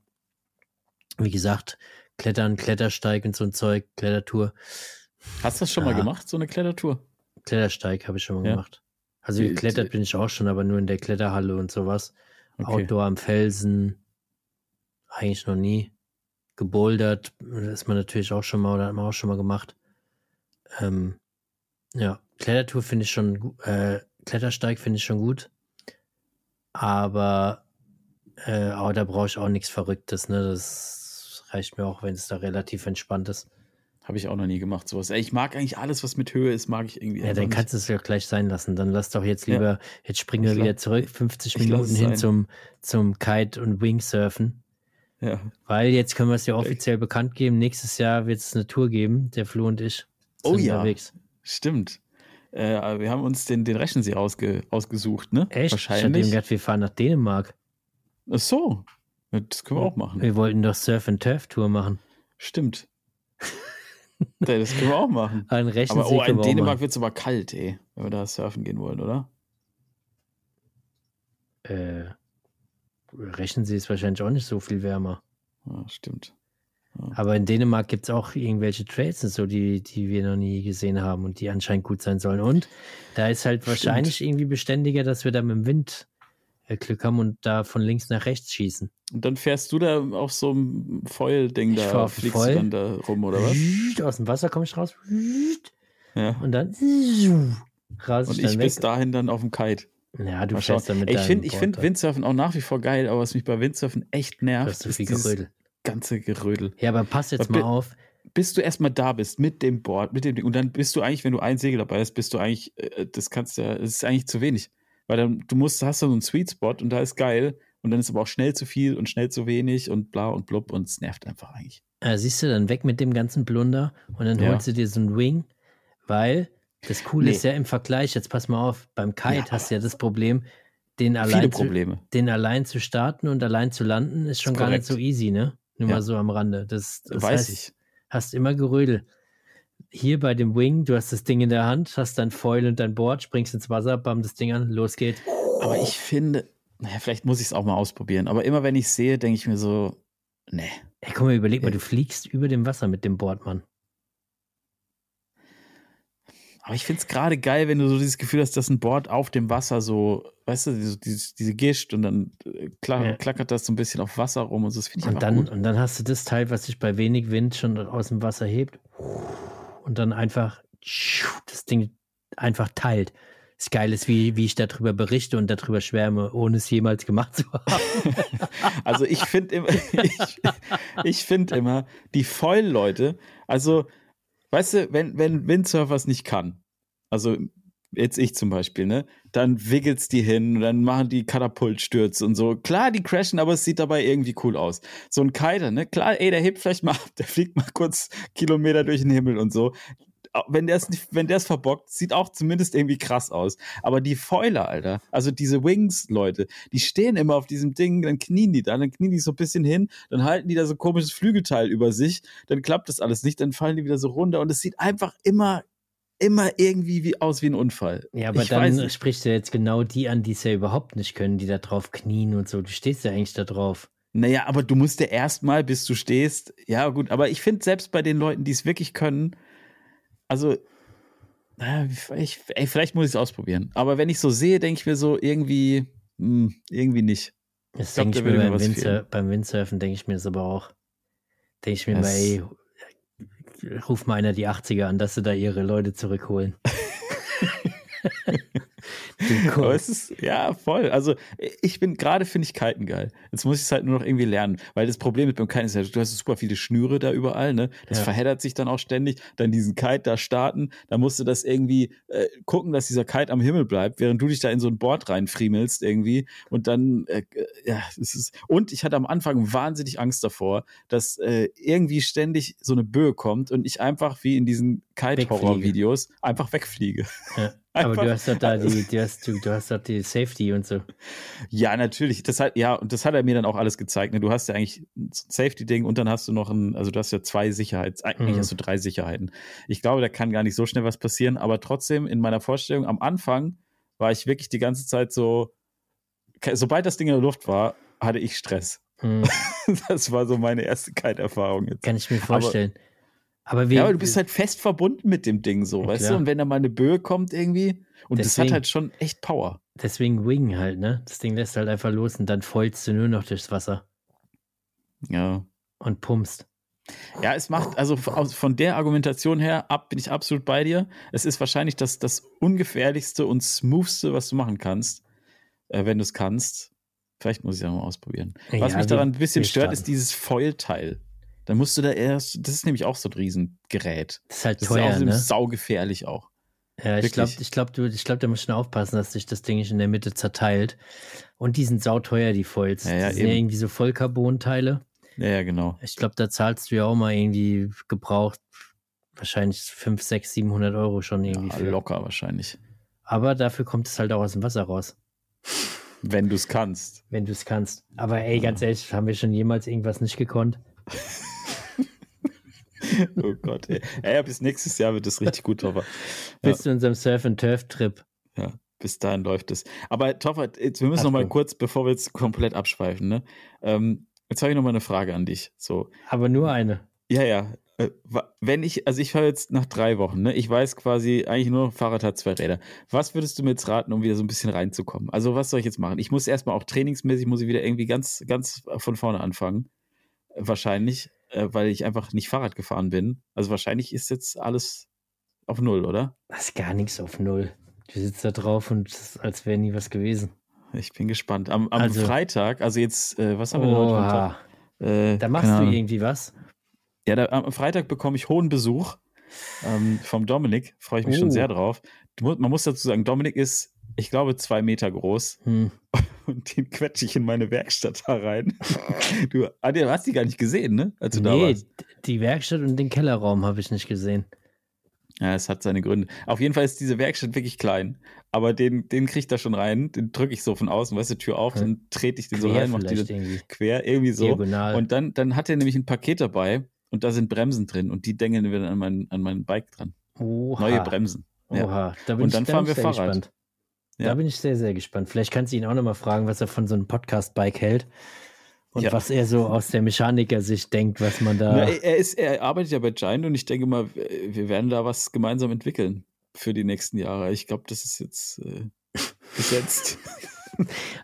[SPEAKER 2] Wie gesagt, Klettern, Klettersteig und so ein Zeug, Klettertour.
[SPEAKER 1] Hast du das schon mal
[SPEAKER 2] Ja.
[SPEAKER 1] gemacht, so eine Klettertour?
[SPEAKER 2] Klettersteig habe ich schon mal gemacht. Also geklettert bin ich auch schon, aber nur in der Kletterhalle und sowas.
[SPEAKER 1] Okay.
[SPEAKER 2] Outdoor am Felsen. Eigentlich noch nie. Gebouldert ist man natürlich auch schon mal oder hat man auch schon mal gemacht. Ähm, ja, Klettertour finde ich schon, äh, Klettersteig finde ich schon gut. Aber, äh, aber da brauche ich auch nichts Verrücktes, ne? Das reicht mir auch, wenn es da relativ entspannt ist.
[SPEAKER 1] Habe ich auch noch nie gemacht, sowas. Ey, ich mag eigentlich alles, was mit Höhe ist, mag ich irgendwie.
[SPEAKER 2] Ja, dann
[SPEAKER 1] nicht.
[SPEAKER 2] kannst du es ja gleich sein lassen. Dann lass doch jetzt
[SPEAKER 1] Ja.
[SPEAKER 2] lieber, jetzt springen wir
[SPEAKER 1] Ich
[SPEAKER 2] wieder zurück, 50
[SPEAKER 1] ich lass
[SPEAKER 2] Minuten hin
[SPEAKER 1] sein.
[SPEAKER 2] zum, zum Kite- und Wingsurfen.
[SPEAKER 1] Ja.
[SPEAKER 2] Weil jetzt können wir es ja offiziell bekannt geben. Nächstes Jahr wird es eine Tour geben, der Flo und ich.
[SPEAKER 1] Oh ja.
[SPEAKER 2] Unterwegs.
[SPEAKER 1] Stimmt. Äh, wir haben uns den, den Rechensee ausge, ausgesucht, ne?
[SPEAKER 2] Echt? Ich
[SPEAKER 1] Wahrscheinlich.
[SPEAKER 2] ihm gedacht, wir fahren nach Dänemark.
[SPEAKER 1] Ach so. Ja, Das können wir auch machen.
[SPEAKER 2] Wir wollten doch Surf and Turf Tour machen.
[SPEAKER 1] Stimmt. Ja, das können wir auch machen.
[SPEAKER 2] Ein Rechensee
[SPEAKER 1] Aber oh, in
[SPEAKER 2] wir
[SPEAKER 1] Dänemark wird es aber kalt, ey, wenn wir da surfen gehen wollen, oder?
[SPEAKER 2] Äh, Rechensee ist wahrscheinlich auch nicht so viel wärmer.
[SPEAKER 1] Ja, stimmt.
[SPEAKER 2] Aber in Dänemark gibt es auch irgendwelche Trails und so, die, die wir noch nie gesehen haben und die anscheinend gut sein sollen. Und da ist halt
[SPEAKER 1] Stimmt.
[SPEAKER 2] wahrscheinlich irgendwie beständiger, dass wir da mit dem Wind Glück haben und da von links nach rechts schießen.
[SPEAKER 1] Und dann fährst du da auf so einem Foil-Ding da, fliegst
[SPEAKER 2] Foil.
[SPEAKER 1] dann da rum, oder was?
[SPEAKER 2] Aus dem Wasser komme ich raus
[SPEAKER 1] Ja.
[SPEAKER 2] und dann raus
[SPEAKER 1] Und
[SPEAKER 2] ich dann
[SPEAKER 1] ich bis dahin dann auf dem Kite.
[SPEAKER 2] Ja, du fährst dann mit
[SPEAKER 1] Ey, ich finde ich find. Windsurfen auch nach wie vor geil, aber was mich bei Windsurfen echt nervt, ist dieses
[SPEAKER 2] Gerödel.
[SPEAKER 1] ganze Gerödel.
[SPEAKER 2] Ja, aber pass jetzt
[SPEAKER 1] Was
[SPEAKER 2] mal auf.
[SPEAKER 1] Bis du erstmal da bist mit dem Board, mit dem Ding. Und dann bist du eigentlich, wenn du ein Segel dabei hast, bist du eigentlich, äh, das kannst du, das ist eigentlich zu wenig. Weil dann, du musst, hast da so einen Sweet Spot und da ist geil. Und dann ist aber auch schnell zu viel und schnell zu wenig und bla und blub und es nervt einfach eigentlich.
[SPEAKER 2] Äh, siehst du, dann weg mit dem ganzen Blunder und dann
[SPEAKER 1] Ja.
[SPEAKER 2] holst du dir so einen Wing, weil das Coole
[SPEAKER 1] Nee.
[SPEAKER 2] ist ja im Vergleich, jetzt pass mal auf, beim Kite
[SPEAKER 1] Ja,
[SPEAKER 2] hast du ja das Problem, den allein, zu, den allein zu starten und allein zu landen, ist schon
[SPEAKER 1] Ist
[SPEAKER 2] gar nicht so easy, ne? Nur
[SPEAKER 1] Ja.
[SPEAKER 2] mal so am Rande. Das, das
[SPEAKER 1] Weiß
[SPEAKER 2] heißt,
[SPEAKER 1] ich.
[SPEAKER 2] hast immer Gerödel. Hier bei dem Wing, du hast das Ding in der Hand, hast dein Foil und dein Board, springst ins Wasser, bam das Ding an, los geht.
[SPEAKER 1] Aber ich finde, naja, vielleicht muss ich es auch mal ausprobieren. Aber immer wenn ich sehe, denke ich mir so, nee.
[SPEAKER 2] Ey, guck mal, überleg mal,
[SPEAKER 1] Ja.
[SPEAKER 2] du fliegst über dem Wasser mit dem Board, Mann.
[SPEAKER 1] Aber ich finde es gerade geil, wenn du so dieses Gefühl hast, dass ein Board auf dem Wasser so, weißt du, diese, diese, diese Gischt und dann äh, kla
[SPEAKER 2] Ja.
[SPEAKER 1] klackert das so ein bisschen auf Wasser rum und so. Das finde ich
[SPEAKER 2] Und dann,
[SPEAKER 1] gut.
[SPEAKER 2] und dann hast du das Teil, was sich bei wenig Wind schon aus dem Wasser hebt und dann einfach das Ding einfach teilt. Das Geile ist, wie, wie ich darüber berichte und darüber schwärme, ohne es jemals gemacht zu haben.
[SPEAKER 1] Also ich finde immer, ich, ich finde immer, die Foil-Leute, also, weißt du, wenn, wenn Windsurfers nicht kann, also jetzt ich zum Beispiel, ne, dann wickelt's die hin und dann machen die Katapultstürze und so. Klar, die crashen, aber es sieht dabei irgendwie cool aus. So ein Kiter, ne, klar, ey, der hebt vielleicht mal ab, der fliegt mal kurz Kilometer durch den Himmel und so. wenn der es wenn der es verbockt, sieht auch zumindest irgendwie krass aus. Aber die Foiler, Alter, also diese Wings-Leute, die stehen immer auf diesem Ding, dann knien die da, dann knien die so ein bisschen hin, dann halten die da so ein komisches Flügelteil über sich, dann klappt das alles nicht, dann fallen die wieder so runter und es sieht einfach immer immer irgendwie wie aus wie ein Unfall.
[SPEAKER 2] Ja, aber
[SPEAKER 1] ich
[SPEAKER 2] dann sprichst du jetzt genau die an, die es ja überhaupt nicht können, die da drauf knien und so. Du stehst ja eigentlich da drauf.
[SPEAKER 1] Naja, aber du musst ja erstmal, bis du stehst, ja gut, aber ich finde selbst bei den Leuten, die es wirklich können, also, ich, ey, vielleicht muss ich es ausprobieren. Aber wenn ich so sehe, denke ich mir so irgendwie, mh, hm, irgendwie nicht.
[SPEAKER 2] Das denke ich mir beim, Windsurfen, beim Windsurfen, denke ich mir das aber auch. Denke ich mir das mal, ey, ruf mal einer die 80er an, dass sie da ihre Leute zurückholen.
[SPEAKER 1] Aber es ist, ja, voll. Also, ich bin gerade, finde ich Kiten geil. Jetzt muss ich es halt nur noch irgendwie lernen, weil das Problem mit beim Kiten ist ja, du hast super viele Schnüre da überall, ne? Das ja. verheddert sich dann auch ständig. Dann diesen Kite da starten, da musst du das irgendwie äh, gucken, dass dieser Kite am Himmel bleibt, während du dich da in so ein Board reinfriemelst irgendwie. Und dann, äh, ja, es ist, und ich hatte am Anfang wahnsinnig Angst davor, dass äh, irgendwie ständig so eine Böe kommt und ich einfach wie in diesen Kite-Horror-Videos einfach wegfliege.
[SPEAKER 2] Ja. Aber du hast doch da die, du hast, du, du hast doch die Safety und so.
[SPEAKER 1] Ja, natürlich. Das hat, ja, und das hat er mir dann auch alles gezeigt. Ne? Du hast ja eigentlich ein Safety-Ding und dann hast du noch ein, also du hast ja zwei Sicherheits, eigentlich mhm. hast du drei Sicherheiten. Ich glaube, da kann gar nicht so schnell was passieren, aber trotzdem in meiner Vorstellung am Anfang war ich wirklich die ganze Zeit so, sobald das Ding in der Luft war, hatte ich Stress. Mhm. Das war so meine erste Kite-Erfahrung jetzt.
[SPEAKER 2] Kann ich mir vorstellen. Aber,
[SPEAKER 1] aber, wie, ja, aber du bist halt fest verbunden mit dem Ding so, weißt klar. du? Und wenn da mal eine Böe kommt irgendwie, und deswegen, das hat halt schon echt Power.
[SPEAKER 2] Deswegen Wing halt, ne? Das Ding lässt halt einfach los und dann folgst du nur noch durchs Wasser.
[SPEAKER 1] Ja.
[SPEAKER 2] Und pumpst.
[SPEAKER 1] Ja, es macht, also von der Argumentation her ab, bin ich absolut bei dir. Es ist wahrscheinlich das, das ungefährlichste und smoothste, was du machen kannst, äh, wenn du es kannst. Vielleicht muss ich es ja mal ausprobieren. Was ja, mich daran ein bisschen stört, starten. ist dieses Foil-Teil. Dann musst du da erst, das ist nämlich auch so ein Riesengerät.
[SPEAKER 2] Das ist halt das teuer, ist
[SPEAKER 1] ne? saugefährlich auch.
[SPEAKER 2] Ja, ich glaube, ich glaube, du, ich glaube, da musst du aufpassen, dass sich das Ding nicht in der Mitte zerteilt. Und die sind sauteuer, die Foils. Ja, ja, die sind ja irgendwie so Vollcarbonteile.
[SPEAKER 1] Ja, ja, genau.
[SPEAKER 2] Ich glaube, da zahlst du ja auch mal irgendwie gebraucht, wahrscheinlich 5, 6, 700 Euro schon irgendwie. Ja,
[SPEAKER 1] für. locker wahrscheinlich.
[SPEAKER 2] Aber dafür kommt es halt auch aus dem Wasser raus.
[SPEAKER 1] Wenn du es kannst.
[SPEAKER 2] Wenn du es kannst. Aber ey, ganz ehrlich, haben wir schon jemals irgendwas nicht gekonnt?
[SPEAKER 1] oh Gott, ey. ey. bis nächstes Jahr wird es richtig gut, Toffer.
[SPEAKER 2] bis ja. zu unserem Surf-and-Turf-Trip.
[SPEAKER 1] Ja, bis dahin läuft es. Aber Toffer, jetzt, wir müssen Achtung. noch mal kurz, bevor wir jetzt komplett abschweifen, ne? Ähm, jetzt habe ich noch mal eine Frage an dich. So.
[SPEAKER 2] Aber nur eine.
[SPEAKER 1] Ja, ja. Äh, wenn ich, also ich fahre jetzt nach drei Wochen, ne? Ich weiß quasi eigentlich nur, Fahrrad hat zwei Räder. Was würdest du mir jetzt raten, um wieder so ein bisschen reinzukommen? Also, was soll ich jetzt machen? Ich muss erstmal auch trainingsmäßig, muss ich wieder irgendwie ganz, ganz von vorne anfangen. Wahrscheinlich äh, weil ich einfach nicht Fahrrad gefahren bin. Also wahrscheinlich ist jetzt alles auf Null, oder?
[SPEAKER 2] Das ist gar nichts auf Null. Du sitzt da drauf und ist, als wäre nie was gewesen.
[SPEAKER 1] Ich bin gespannt. Am, am also, Freitag, also jetzt, äh, was haben wir
[SPEAKER 2] oha. heute? Äh, da machst du irgendwie was?
[SPEAKER 1] Ja, da, am Freitag bekomme ich hohen Besuch ähm, vom Dominik. Freue ich mich oh. schon sehr drauf. Man muss dazu sagen, Dominik ist, ich glaube, zwei Meter groß. Hm. und den quetsche ich in meine Werkstatt da rein. Du hast die gar nicht gesehen, ne?
[SPEAKER 2] Als du nee, da warst. die Werkstatt und den Kellerraum habe ich nicht gesehen.
[SPEAKER 1] Ja, es hat seine Gründe. Auf jeden Fall ist diese Werkstatt wirklich klein. Aber den, den kriegt er schon rein. Den drücke ich so von außen, weißt du, Tür auf, hm. dann trete ich den quer so rein, mache die irgendwie. quer, irgendwie so. Diagonal. Und dann, dann hat er nämlich ein Paket dabei und da sind Bremsen drin und die dengeln wir dann an mein, an mein Bike dran. Oha. Neue Bremsen. Ja.
[SPEAKER 2] Oha,
[SPEAKER 1] da bin und dann fahren wir Fahrrad.
[SPEAKER 2] Gespannt. Ja. Da bin ich sehr, sehr gespannt. Vielleicht kannst du ihn auch nochmal fragen, was er von so einem Podcast-Bike hält. Und ja. was er so aus der Mechaniker-Sicht denkt, was man da.
[SPEAKER 1] Na, er, ist, er arbeitet ja bei Giant und ich denke mal, wir werden da was gemeinsam entwickeln für die nächsten Jahre. Ich glaube, das ist jetzt äh, gesetzt.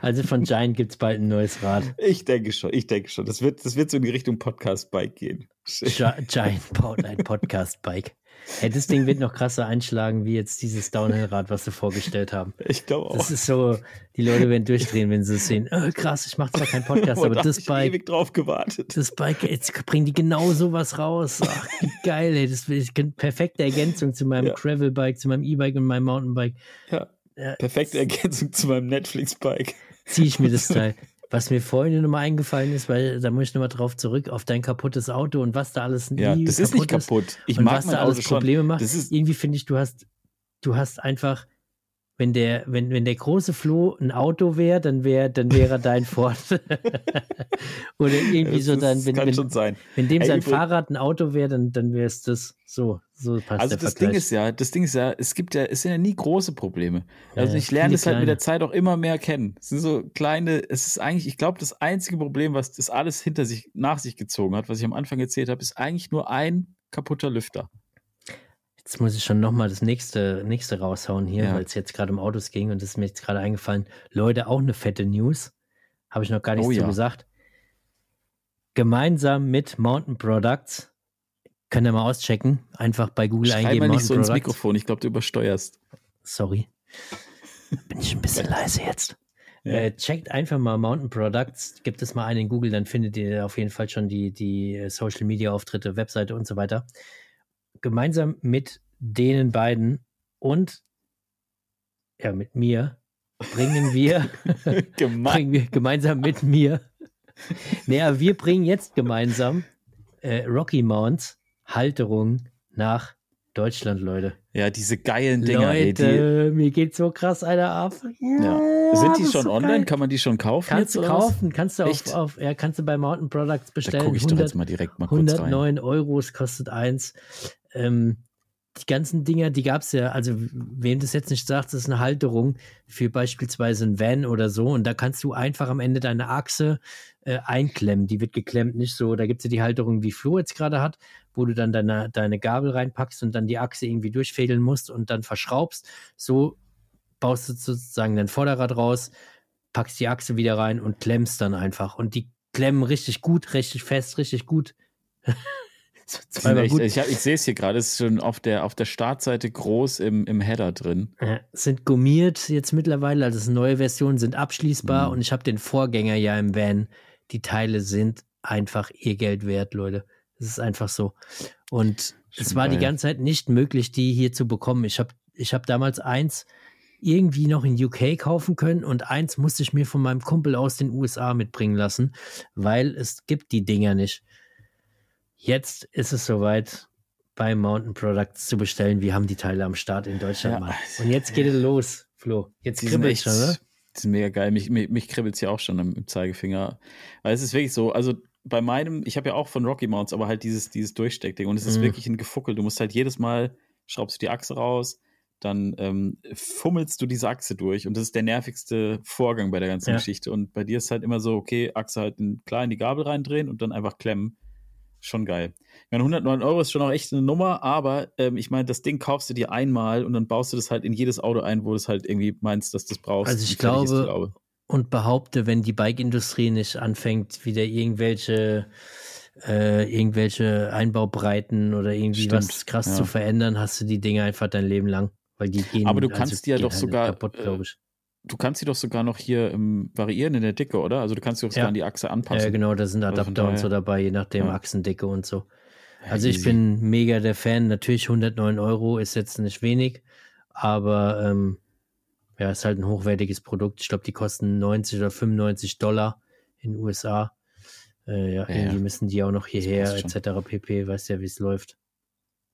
[SPEAKER 2] Also von Giant gibt es bald ein neues Rad.
[SPEAKER 1] Ich denke schon, ich denke schon. Das wird, das wird so in die Richtung Podcast-Bike gehen.
[SPEAKER 2] Giant baut ein Podcast-Bike. Hey, das Ding wird noch krasser einschlagen, wie jetzt dieses Downhill-Rad, was sie vorgestellt haben.
[SPEAKER 1] Ich glaube auch.
[SPEAKER 2] Das ist so, die Leute werden durchdrehen, wenn sie es sehen. Oh, krass, ich mache zwar keinen Podcast, aber das Bike.
[SPEAKER 1] ewig drauf gewartet.
[SPEAKER 2] Das Bike, jetzt bringen die genau sowas raus. Ach, wie geil, ey. Das ist eine perfekte Ergänzung zu meinem ja. Gravel-Bike, zu meinem E-Bike und meinem Mountainbike.
[SPEAKER 1] Ja. ja. Perfekte Ergänzung zu meinem Netflix-Bike.
[SPEAKER 2] Ziehe ich mir das Teil. Was mir vorhin nochmal eingefallen ist, weil da muss ich nochmal drauf zurück, auf dein kaputtes Auto und was da alles
[SPEAKER 1] Ja, das ist nicht kaputt. Ich
[SPEAKER 2] und
[SPEAKER 1] mag
[SPEAKER 2] was
[SPEAKER 1] mein
[SPEAKER 2] da alles
[SPEAKER 1] Auto schon.
[SPEAKER 2] Probleme macht.
[SPEAKER 1] Das ist,
[SPEAKER 2] Irgendwie finde ich, du hast, du hast einfach, wenn der, wenn, wenn der große Flo ein Auto wäre, dann wäre, dann wäre er dein Ford. Oder irgendwie
[SPEAKER 1] das
[SPEAKER 2] so dann, wenn,
[SPEAKER 1] kann
[SPEAKER 2] wenn,
[SPEAKER 1] schon sein.
[SPEAKER 2] wenn dem
[SPEAKER 1] Ey,
[SPEAKER 2] sein
[SPEAKER 1] übrigens-
[SPEAKER 2] Fahrrad ein Auto wäre, dann, dann wäre es das. So, so passt
[SPEAKER 1] Also das
[SPEAKER 2] Vergleich.
[SPEAKER 1] Ding ist ja, das Ding ist ja, es gibt ja, es sind ja nie große Probleme. Also
[SPEAKER 2] ja,
[SPEAKER 1] ich lerne es halt mit der
[SPEAKER 2] kleine.
[SPEAKER 1] Zeit auch immer mehr kennen. Es sind so kleine, es ist eigentlich, ich glaube, das einzige Problem, was das alles hinter sich, nach sich gezogen hat, was ich am Anfang erzählt habe, ist eigentlich nur ein kaputter Lüfter.
[SPEAKER 2] Jetzt muss ich schon nochmal das nächste, nächste raushauen hier,
[SPEAKER 1] Ja.
[SPEAKER 2] weil es jetzt gerade um Autos ging und das ist mir jetzt gerade eingefallen. Leute, auch eine fette News. Habe ich noch gar nichts
[SPEAKER 1] Oh
[SPEAKER 2] zu
[SPEAKER 1] ja.
[SPEAKER 2] gesagt. Gemeinsam mit Mountain Products. Könnt ihr mal auschecken. Einfach bei Google
[SPEAKER 1] Schrei
[SPEAKER 2] eingeben.
[SPEAKER 1] mal nicht so ins. Mikrofon, ich glaube, du übersteuerst.
[SPEAKER 2] Sorry. Bin ich ein bisschen leise jetzt.
[SPEAKER 1] Ja.
[SPEAKER 2] Äh, checkt einfach mal Mountain Products, gibt es mal einen in Google, dann findet ihr auf jeden Fall schon die, die äh, Social Media Auftritte, Webseite und so weiter. Gemeinsam mit denen beiden und ja, mit mir bringen wir, bringen wir gemeinsam mit mir. Naja, wir bringen jetzt gemeinsam äh, Rocky Mounts Halterung nach Deutschland, Leute.
[SPEAKER 1] Ja, diese geilen Dinger, ey, die,
[SPEAKER 2] Leute, mir geht so krass einer ab.
[SPEAKER 1] ja. Sind die schon
[SPEAKER 2] so
[SPEAKER 1] online?
[SPEAKER 2] geil.
[SPEAKER 1] Kann man die schon kaufen?
[SPEAKER 2] Kannst du
[SPEAKER 1] was?
[SPEAKER 2] kaufen, kannst du auf, auf, ja, kannst du bei Mountain Products
[SPEAKER 1] Da
[SPEAKER 2] bestellen.
[SPEAKER 1] gucke ich doch
[SPEAKER 2] 100,
[SPEAKER 1] jetzt mal direkt mal kurz rein.
[SPEAKER 2] 109 Euro, es kostet eins. Ähm, die ganzen Dinger, die gab es ja, also wem das jetzt nicht sagt, das ist eine Halterung für beispielsweise ein Van oder so und da kannst du einfach am Ende deine Achse äh, einklemmen. Die wird geklemmt, nicht so, da gibt es ja die Halterung, wie Flo jetzt gerade hat, wo du dann deine, deine Gabel reinpackst und dann die Achse irgendwie durchfädeln musst und dann verschraubst. So baust du sozusagen dein Vorderrad raus, packst die Achse wieder rein und klemmst dann einfach. Und die klemmen richtig gut, richtig fest, richtig gut.
[SPEAKER 1] Echt, ich ich sehe es hier gerade, es ist schon auf der, auf der Startseite groß im, im Header drin.
[SPEAKER 2] Ja, sind gummiert jetzt mittlerweile, also neue Versionen, sind abschließbar
[SPEAKER 1] Mhm.
[SPEAKER 2] und ich habe den Vorgänger ja im Van. Die Teile sind einfach ihr Geld wert, Leute. Es ist einfach so. Und es
[SPEAKER 1] Schon
[SPEAKER 2] war die
[SPEAKER 1] geil.
[SPEAKER 2] ganze Zeit nicht möglich, die hier zu bekommen. Ich habe ich hab damals eins irgendwie noch in UK kaufen können und eins musste ich mir von meinem Kumpel aus den USA mitbringen lassen, weil es gibt die Dinger nicht. Jetzt ist es soweit, bei Mountain Products zu bestellen. Wir haben die Teile am Start in Deutschland
[SPEAKER 1] Ja.
[SPEAKER 2] mal. Und jetzt geht es los, Flo. Jetzt
[SPEAKER 1] Die
[SPEAKER 2] kribbelt
[SPEAKER 1] echt,
[SPEAKER 2] schon, ne?
[SPEAKER 1] die sind mega geil. Mich, mich, mich kribbelt es ja auch schon im, im Zeigefinger. Weil es ist wirklich so, also bei meinem, ich habe ja auch von Rocky Mounts, aber halt dieses, dieses Durchsteckding und es ist
[SPEAKER 2] Mhm.
[SPEAKER 1] wirklich ein Gefuckel. Du musst halt jedes Mal, schraubst du die Achse raus, dann ähm, fummelst du diese Achse durch und das ist der nervigste Vorgang bei der ganzen
[SPEAKER 2] Ja.
[SPEAKER 1] Geschichte. Und bei dir ist halt immer so, okay, Achse halt in, klar in die Gabel reindrehen und dann einfach klemmen. Schon geil. Ich meine, 109 Euro ist schon auch echt eine Nummer, aber ähm, ich meine, das Ding kaufst du dir einmal und dann baust du das halt in jedes Auto ein, wo du es halt irgendwie meinst, dass du das brauchst.
[SPEAKER 2] Also ich
[SPEAKER 1] die
[SPEAKER 2] glaube- Und behaupte, wenn die Bike-Industrie nicht anfängt, wieder irgendwelche, äh, irgendwelche Einbaubreiten oder irgendwie
[SPEAKER 1] Stimmt,
[SPEAKER 2] was krass
[SPEAKER 1] ja.
[SPEAKER 2] zu verändern, hast du die Dinge einfach dein Leben lang. Weil die gehen
[SPEAKER 1] Aber du
[SPEAKER 2] also
[SPEAKER 1] kannst die ja doch
[SPEAKER 2] halt
[SPEAKER 1] sogar,
[SPEAKER 2] kaputt,
[SPEAKER 1] äh,
[SPEAKER 2] glaube ich.
[SPEAKER 1] Du kannst sie doch sogar noch hier ähm, variieren in der Dicke, oder? Also du kannst sie doch sogar
[SPEAKER 2] Ja.
[SPEAKER 1] an die Achse anpassen.
[SPEAKER 2] Ja, genau, da sind
[SPEAKER 1] Also
[SPEAKER 2] Adapter und so dabei, je nachdem
[SPEAKER 1] Ja.
[SPEAKER 2] Achsendicke und so. Also ich bin mega der Fan. Natürlich 109 Euro ist jetzt nicht wenig, aber ähm, ja, ist halt ein hochwertiges Produkt. Ich glaube, die kosten 90 oder 95 Dollar in den USA. Äh, ja,
[SPEAKER 1] Ja,
[SPEAKER 2] irgendwie müssen die auch noch hierher etc. pp. Weißt ja, wie es läuft.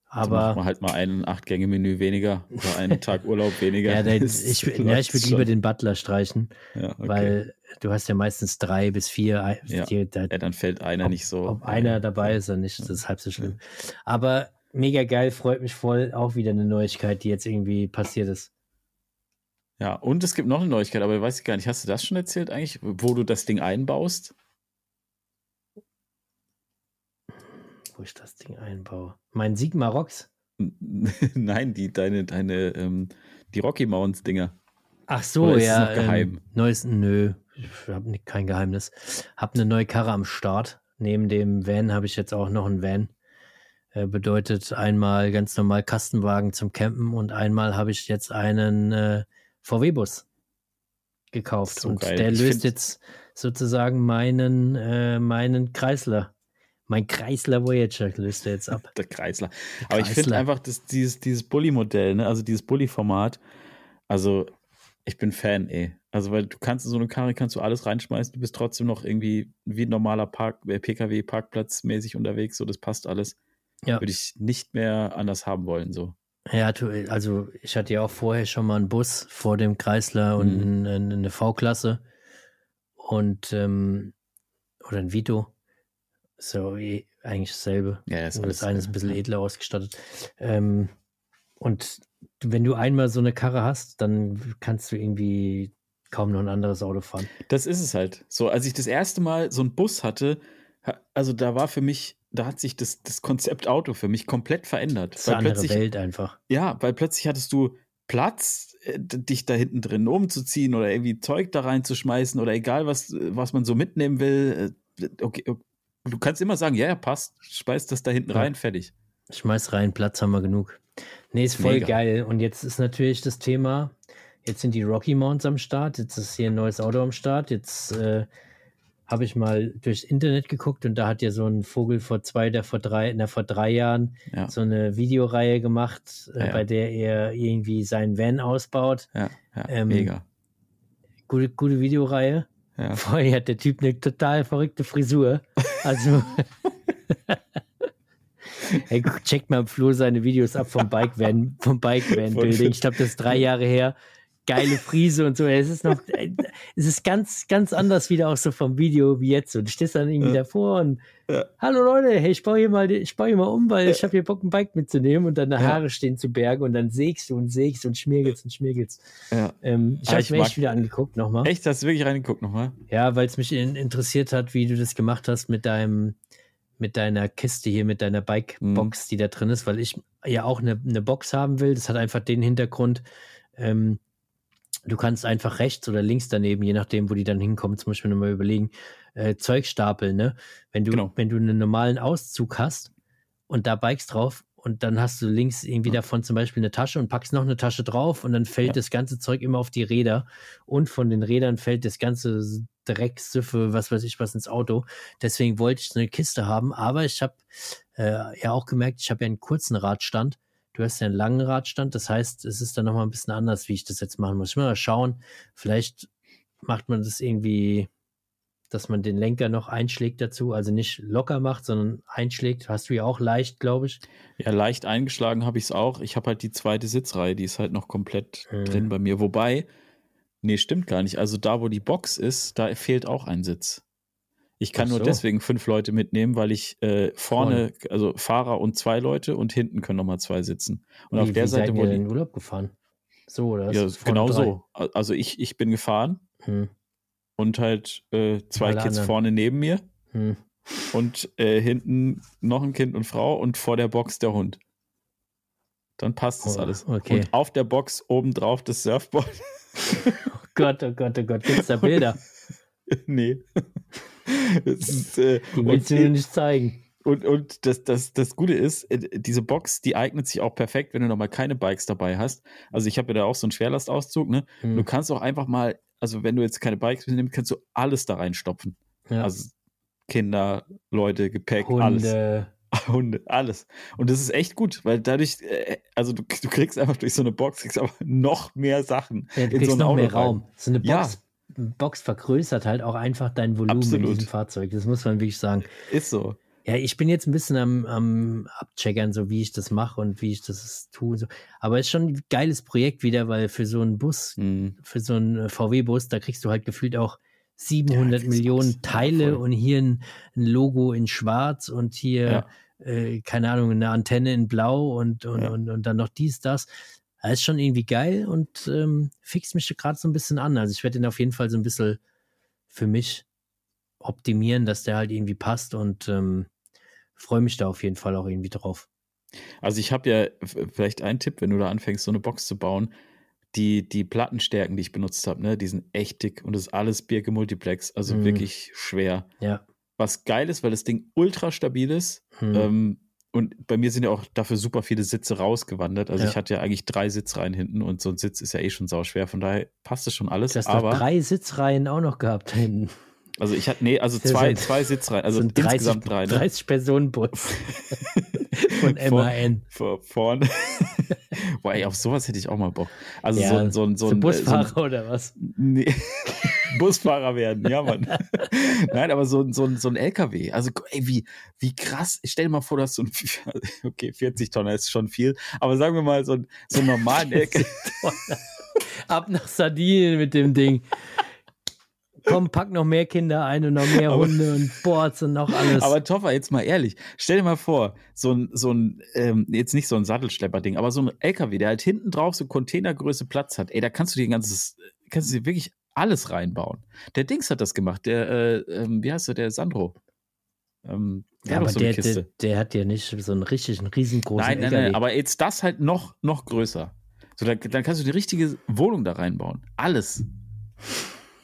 [SPEAKER 1] Also macht
[SPEAKER 2] Aber
[SPEAKER 1] man halt mal einen Acht-Gänge-Menü weniger oder einen Tag Urlaub weniger.
[SPEAKER 2] ja,
[SPEAKER 1] Das
[SPEAKER 2] ich, ja, ich würde lieber den Butler streichen,
[SPEAKER 1] Ja, okay.
[SPEAKER 2] weil du hast ja meistens drei bis vier.
[SPEAKER 1] Ja.
[SPEAKER 2] die, da,
[SPEAKER 1] ja, dann fällt einer
[SPEAKER 2] ob,
[SPEAKER 1] nicht so.
[SPEAKER 2] Ob einer dabei ist oder nicht, das ist halb so schlimm. Aber mega geil, freut mich voll. Auch wieder eine Neuigkeit, die jetzt irgendwie passiert ist.
[SPEAKER 1] Ja, und es gibt noch eine Neuigkeit, aber weiß ich gar nicht. Hast du das schon erzählt eigentlich, wo du das Ding einbaust?
[SPEAKER 2] Wo ich das Ding einbaue. Mein Sigma Rocks.
[SPEAKER 1] Nein, die, deine, deine, ähm, die Rocky Mounts Dinger.
[SPEAKER 2] Ach so, ja.
[SPEAKER 1] geheim?
[SPEAKER 2] Ähm, neues, nö, ich habe kein Geheimnis. Hab eine neue Karre am Start. Neben dem Van habe ich jetzt auch noch einen Van. Äh, bedeutet einmal ganz normal Kastenwagen zum Campen und einmal habe ich jetzt einen äh, VW-Bus gekauft.
[SPEAKER 1] So
[SPEAKER 2] und
[SPEAKER 1] geil.
[SPEAKER 2] der löst jetzt sozusagen meinen, äh, meinen Kreisler. Mein Kreisler Voyager löst er jetzt ab.
[SPEAKER 1] Der Kreisler.
[SPEAKER 2] Der
[SPEAKER 1] Aber ich finde
[SPEAKER 2] Kreisler.
[SPEAKER 1] einfach, dass dieses, dieses Bully-Modell, ne, also dieses Bully-Format, also Ich bin Fan, ey. Also, weil du kannst in so eine Karre kannst du alles reinschmeißen, du bist trotzdem noch irgendwie wie ein normaler Park, äh, PKW-Parkplatz mäßig unterwegs, so das passt alles.
[SPEAKER 2] Ja.
[SPEAKER 1] Würde ich nicht mehr anders haben wollen, so.
[SPEAKER 2] Ja, also ich hatte ja auch vorher schon mal einen Bus vor dem Kreisler und
[SPEAKER 1] Mhm.
[SPEAKER 2] eine, eine V-Klasse und ähm, oder ein Vito. So eh, eigentlich dasselbe.
[SPEAKER 1] Ja, das
[SPEAKER 2] das eine ist ein bisschen edler ausgestattet. Ähm, und wenn du einmal so eine Karre hast, dann kannst du irgendwie kaum noch ein anderes Auto fahren.
[SPEAKER 1] Das ist es halt. So, als ich das erste Mal so einen Bus hatte, ha- also da war für mich, da hat sich das, das Konzept Auto für mich komplett verändert.
[SPEAKER 2] Das ist eine
[SPEAKER 1] Weil
[SPEAKER 2] andere
[SPEAKER 1] plötzlich,
[SPEAKER 2] Welt einfach.
[SPEAKER 1] ja, weil plötzlich hattest du Platz, äh, dich da hinten drin umzuziehen oder irgendwie Zeug da reinzuschmeißen oder egal, was, äh, was man so mitnehmen will. äh, Okay, okay. Du kannst immer sagen, ja, ja, passt, schmeiß das da hinten
[SPEAKER 2] Ja.
[SPEAKER 1] rein, fertig.
[SPEAKER 2] Schmeiß rein, Platz haben wir genug. Nee, ist voll
[SPEAKER 1] Mega.
[SPEAKER 2] geil. Und jetzt ist natürlich das Thema, jetzt sind die Rocky Mounts am Start, jetzt ist hier ein neues Auto am Start, jetzt äh, habe ich mal durchs Internet geguckt und da hat ja so ein Vogel vor zwei, der vor drei, na, vor drei Jahren
[SPEAKER 1] Ja,
[SPEAKER 2] so eine Videoreihe gemacht, äh,
[SPEAKER 1] Ja, ja.
[SPEAKER 2] bei der er irgendwie seinen Van ausbaut.
[SPEAKER 1] ja, ja
[SPEAKER 2] Ähm,
[SPEAKER 1] mega.
[SPEAKER 2] Gute, gute Videoreihe.
[SPEAKER 1] Ja.
[SPEAKER 2] Vorher hat der Typ eine total verrückte Frisur. Also. Hey, checkt mal im Flo seine Videos ab vom Bike Van, vom Bike Van Building. Ich glaube, das ist drei Jahre her. Geile Frise und so. Es ist noch, es ist ganz, ganz anders wieder auch so vom Video wie jetzt. Und du stehst dann irgendwie
[SPEAKER 1] Ja.
[SPEAKER 2] davor und
[SPEAKER 1] Ja.
[SPEAKER 2] hallo Leute, hey, ich baue hier mal, ich baue hier mal um, weil ich habe hier Bock, ein Bike mitzunehmen und deine
[SPEAKER 1] Ja.
[SPEAKER 2] Haare stehen zu Berge und dann sägst du und sägst und schmirgelst und schmirgelst.
[SPEAKER 1] ja.
[SPEAKER 2] Ähm, ich habe mir echt wieder angeguckt nochmal.
[SPEAKER 1] Echt, hast du wirklich reingeguckt nochmal?
[SPEAKER 2] Ja, weil es mich in, interessiert hat, wie du das gemacht hast mit deinem, mit deiner Kiste hier, mit deiner Bike-Box, die da drin ist, weil ich ja auch eine, eine Box haben will. Das hat einfach den Hintergrund, ähm, du kannst einfach rechts oder links daneben, je nachdem, wo die dann hinkommen, zum Beispiel nochmal überlegen, äh, Zeug stapeln, ne? Wenn du,
[SPEAKER 1] Genau.
[SPEAKER 2] wenn du einen normalen Auszug hast und da Bikes drauf und dann hast du links irgendwie
[SPEAKER 1] Ja.
[SPEAKER 2] davon zum Beispiel eine Tasche und packst noch eine Tasche drauf und dann fällt
[SPEAKER 1] Ja.
[SPEAKER 2] das ganze Zeug immer auf die Räder und von den Rädern fällt das ganze Dreck, Süffe, was weiß ich was ins Auto. Deswegen wollte ich so eine Kiste haben, aber ich habe äh, ja auch gemerkt, ich habe ja einen kurzen Radstand. Du hast ja einen langen Radstand, das heißt, es ist dann nochmal ein bisschen anders, wie ich das jetzt machen muss. Ich muss mal schauen, vielleicht macht man das irgendwie, dass man den Lenker noch einschlägt dazu, also nicht locker macht, sondern einschlägt. Hast du ja auch leicht, glaube ich.
[SPEAKER 1] Ja, leicht eingeschlagen habe ich es auch. Ich habe halt die zweite Sitzreihe, die ist halt noch komplett
[SPEAKER 2] Mhm.
[SPEAKER 1] drin bei mir. Wobei, nee, stimmt gar nicht. Also da, wo die Box ist, da fehlt auch ein Sitz. Ich kann
[SPEAKER 2] Ach
[SPEAKER 1] nur
[SPEAKER 2] so.
[SPEAKER 1] deswegen fünf Leute mitnehmen, weil ich äh, vorne, also Fahrer und zwei Leute und hinten können nochmal zwei sitzen. Und auf
[SPEAKER 2] wie,
[SPEAKER 1] der
[SPEAKER 2] wie
[SPEAKER 1] Seite,
[SPEAKER 2] seid ihr in den Urlaub gefahren? So, oder?
[SPEAKER 1] ja, genau
[SPEAKER 2] drei?
[SPEAKER 1] so. Also ich, ich bin gefahren
[SPEAKER 2] Hm,
[SPEAKER 1] und halt äh, zwei
[SPEAKER 2] Alle
[SPEAKER 1] Kids
[SPEAKER 2] anderen.
[SPEAKER 1] vorne neben mir
[SPEAKER 2] hm.
[SPEAKER 1] und äh, hinten noch ein Kind und Frau und vor der Box der Hund. Dann passt das
[SPEAKER 2] Oh,
[SPEAKER 1] alles.
[SPEAKER 2] okay.
[SPEAKER 1] Und auf der Box obendrauf das Surfboard.
[SPEAKER 2] Oh Gott, oh Gott, oh Gott, gibt's da Bilder?
[SPEAKER 1] nee. Ist, äh,
[SPEAKER 2] Die willst du
[SPEAKER 1] und,
[SPEAKER 2] mir nicht zeigen.
[SPEAKER 1] und, und das, das, das Gute ist, äh, diese Box, die eignet sich auch perfekt, wenn du nochmal keine Bikes dabei hast. Also ich habe ja da auch so einen Schwerlastauszug, ne?
[SPEAKER 2] Hm,
[SPEAKER 1] Du kannst auch einfach mal, also wenn du jetzt keine Bikes mitnimmst, kannst du alles da reinstopfen.
[SPEAKER 2] ja.
[SPEAKER 1] Also Kinder, Leute, Gepäck, alles.
[SPEAKER 2] Hunde.
[SPEAKER 1] Hunde, alles. Und das ist echt gut, weil dadurch, äh, also du, du kriegst einfach durch so eine Box, kriegst aber noch mehr Sachen.
[SPEAKER 2] Ja, du
[SPEAKER 1] in
[SPEAKER 2] kriegst
[SPEAKER 1] so
[SPEAKER 2] noch
[SPEAKER 1] Auto
[SPEAKER 2] mehr. Raum. So eine
[SPEAKER 1] Ja.
[SPEAKER 2] Box, vergrößert halt auch einfach dein Volumen in
[SPEAKER 1] Absolut.
[SPEAKER 2] diesem Fahrzeug. Das muss man wirklich sagen.
[SPEAKER 1] Ist so.
[SPEAKER 2] Ja, ich bin jetzt ein bisschen am, am Abcheckern, so wie ich das mache und wie ich das tue. So. Aber es ist schon ein geiles Projekt wieder, weil für so einen Bus,
[SPEAKER 1] Hm.
[SPEAKER 2] für so einen VW-Bus, da kriegst du halt gefühlt auch 700
[SPEAKER 1] kriegst
[SPEAKER 2] Millionen.
[SPEAKER 1] Ja,
[SPEAKER 2] Teile
[SPEAKER 1] voll.
[SPEAKER 2] und hier ein, ein Logo in schwarz und hier,
[SPEAKER 1] Ja.
[SPEAKER 2] äh, keine Ahnung, eine Antenne in blau und, und,
[SPEAKER 1] Ja.
[SPEAKER 2] und, und dann noch dies, das. Das ist schon irgendwie geil und ähm, fixt mich gerade so ein bisschen an. Also ich werde den auf jeden Fall so ein bisschen für mich optimieren, dass der halt irgendwie passt und ähm, freue mich da auf jeden Fall auch irgendwie drauf.
[SPEAKER 1] Also ich habe ja vielleicht einen Tipp, wenn du da anfängst, so eine Box zu bauen. Die, die Plattenstärken, die ich benutzt habe, ne, die sind echt dick und das ist alles Birke Multiplex, also
[SPEAKER 2] Mhm.
[SPEAKER 1] wirklich schwer.
[SPEAKER 2] Ja.
[SPEAKER 1] Was geil ist, weil das Ding ultra stabil ist.
[SPEAKER 2] Hm.
[SPEAKER 1] Ähm, und bei mir sind ja auch dafür super viele Sitze rausgewandert. Also
[SPEAKER 2] Ja.
[SPEAKER 1] ich hatte ja eigentlich drei Sitzreihen hinten und so ein Sitz ist ja eh schon sauschwer. Von daher passt es schon alles.
[SPEAKER 2] du hast
[SPEAKER 1] aber
[SPEAKER 2] drei Sitzreihen auch noch gehabt hinten.
[SPEAKER 1] also ich hatte, nee, also zwei,
[SPEAKER 2] so ein-
[SPEAKER 1] zwei Sitzreihen, also
[SPEAKER 2] so ein 30,
[SPEAKER 1] insgesamt drei. Ne?
[SPEAKER 2] 30 Personen Bus von
[SPEAKER 1] Vor-
[SPEAKER 2] MAN.
[SPEAKER 1] Vor, vorne, Boah, ey, auf sowas hätte ich auch mal Bock. Also
[SPEAKER 2] Ja,
[SPEAKER 1] so, ein- so, ein- so,
[SPEAKER 2] so
[SPEAKER 1] ein
[SPEAKER 2] Busfahrer
[SPEAKER 1] So
[SPEAKER 2] oder was?
[SPEAKER 1] nee. Busfahrer werden, ja, Mann. Nein, aber so, ein- so, so ein LKW. Also, ey, wie, wie krass. Stell dir mal vor, dass so ein, okay, 40 Tonner ist schon viel, aber sagen wir mal, so, ein, so einen normalen LKW.
[SPEAKER 2] Ab nach Sardinien mit dem Ding. Komm, pack noch mehr Kinder ein und noch mehr
[SPEAKER 1] Aber-
[SPEAKER 2] Hunde und Boards und noch alles.
[SPEAKER 1] Aber Toffer, jetzt mal ehrlich, stell dir mal vor, so ein, so ein ähm, jetzt nicht so ein Sattelschlepper-Ding, aber so ein LKW, der halt hinten drauf so Containergröße Platz hat, ey, da kannst du dir ein ganzes, kannst du dir wirklich alles reinbauen. Der Dings hat das gemacht, der, äh, ähm, wie heißt der, der Sandro. Ähm, der
[SPEAKER 2] ja,
[SPEAKER 1] hat
[SPEAKER 2] aber
[SPEAKER 1] so
[SPEAKER 2] der, der, der hat ja nicht so einen richtigen, riesengroßen
[SPEAKER 1] Nein, nein,
[SPEAKER 2] LKW.
[SPEAKER 1] nein, aber jetzt das halt noch, noch größer. So, dann, dann kannst du die richtige Wohnung da reinbauen. Alles.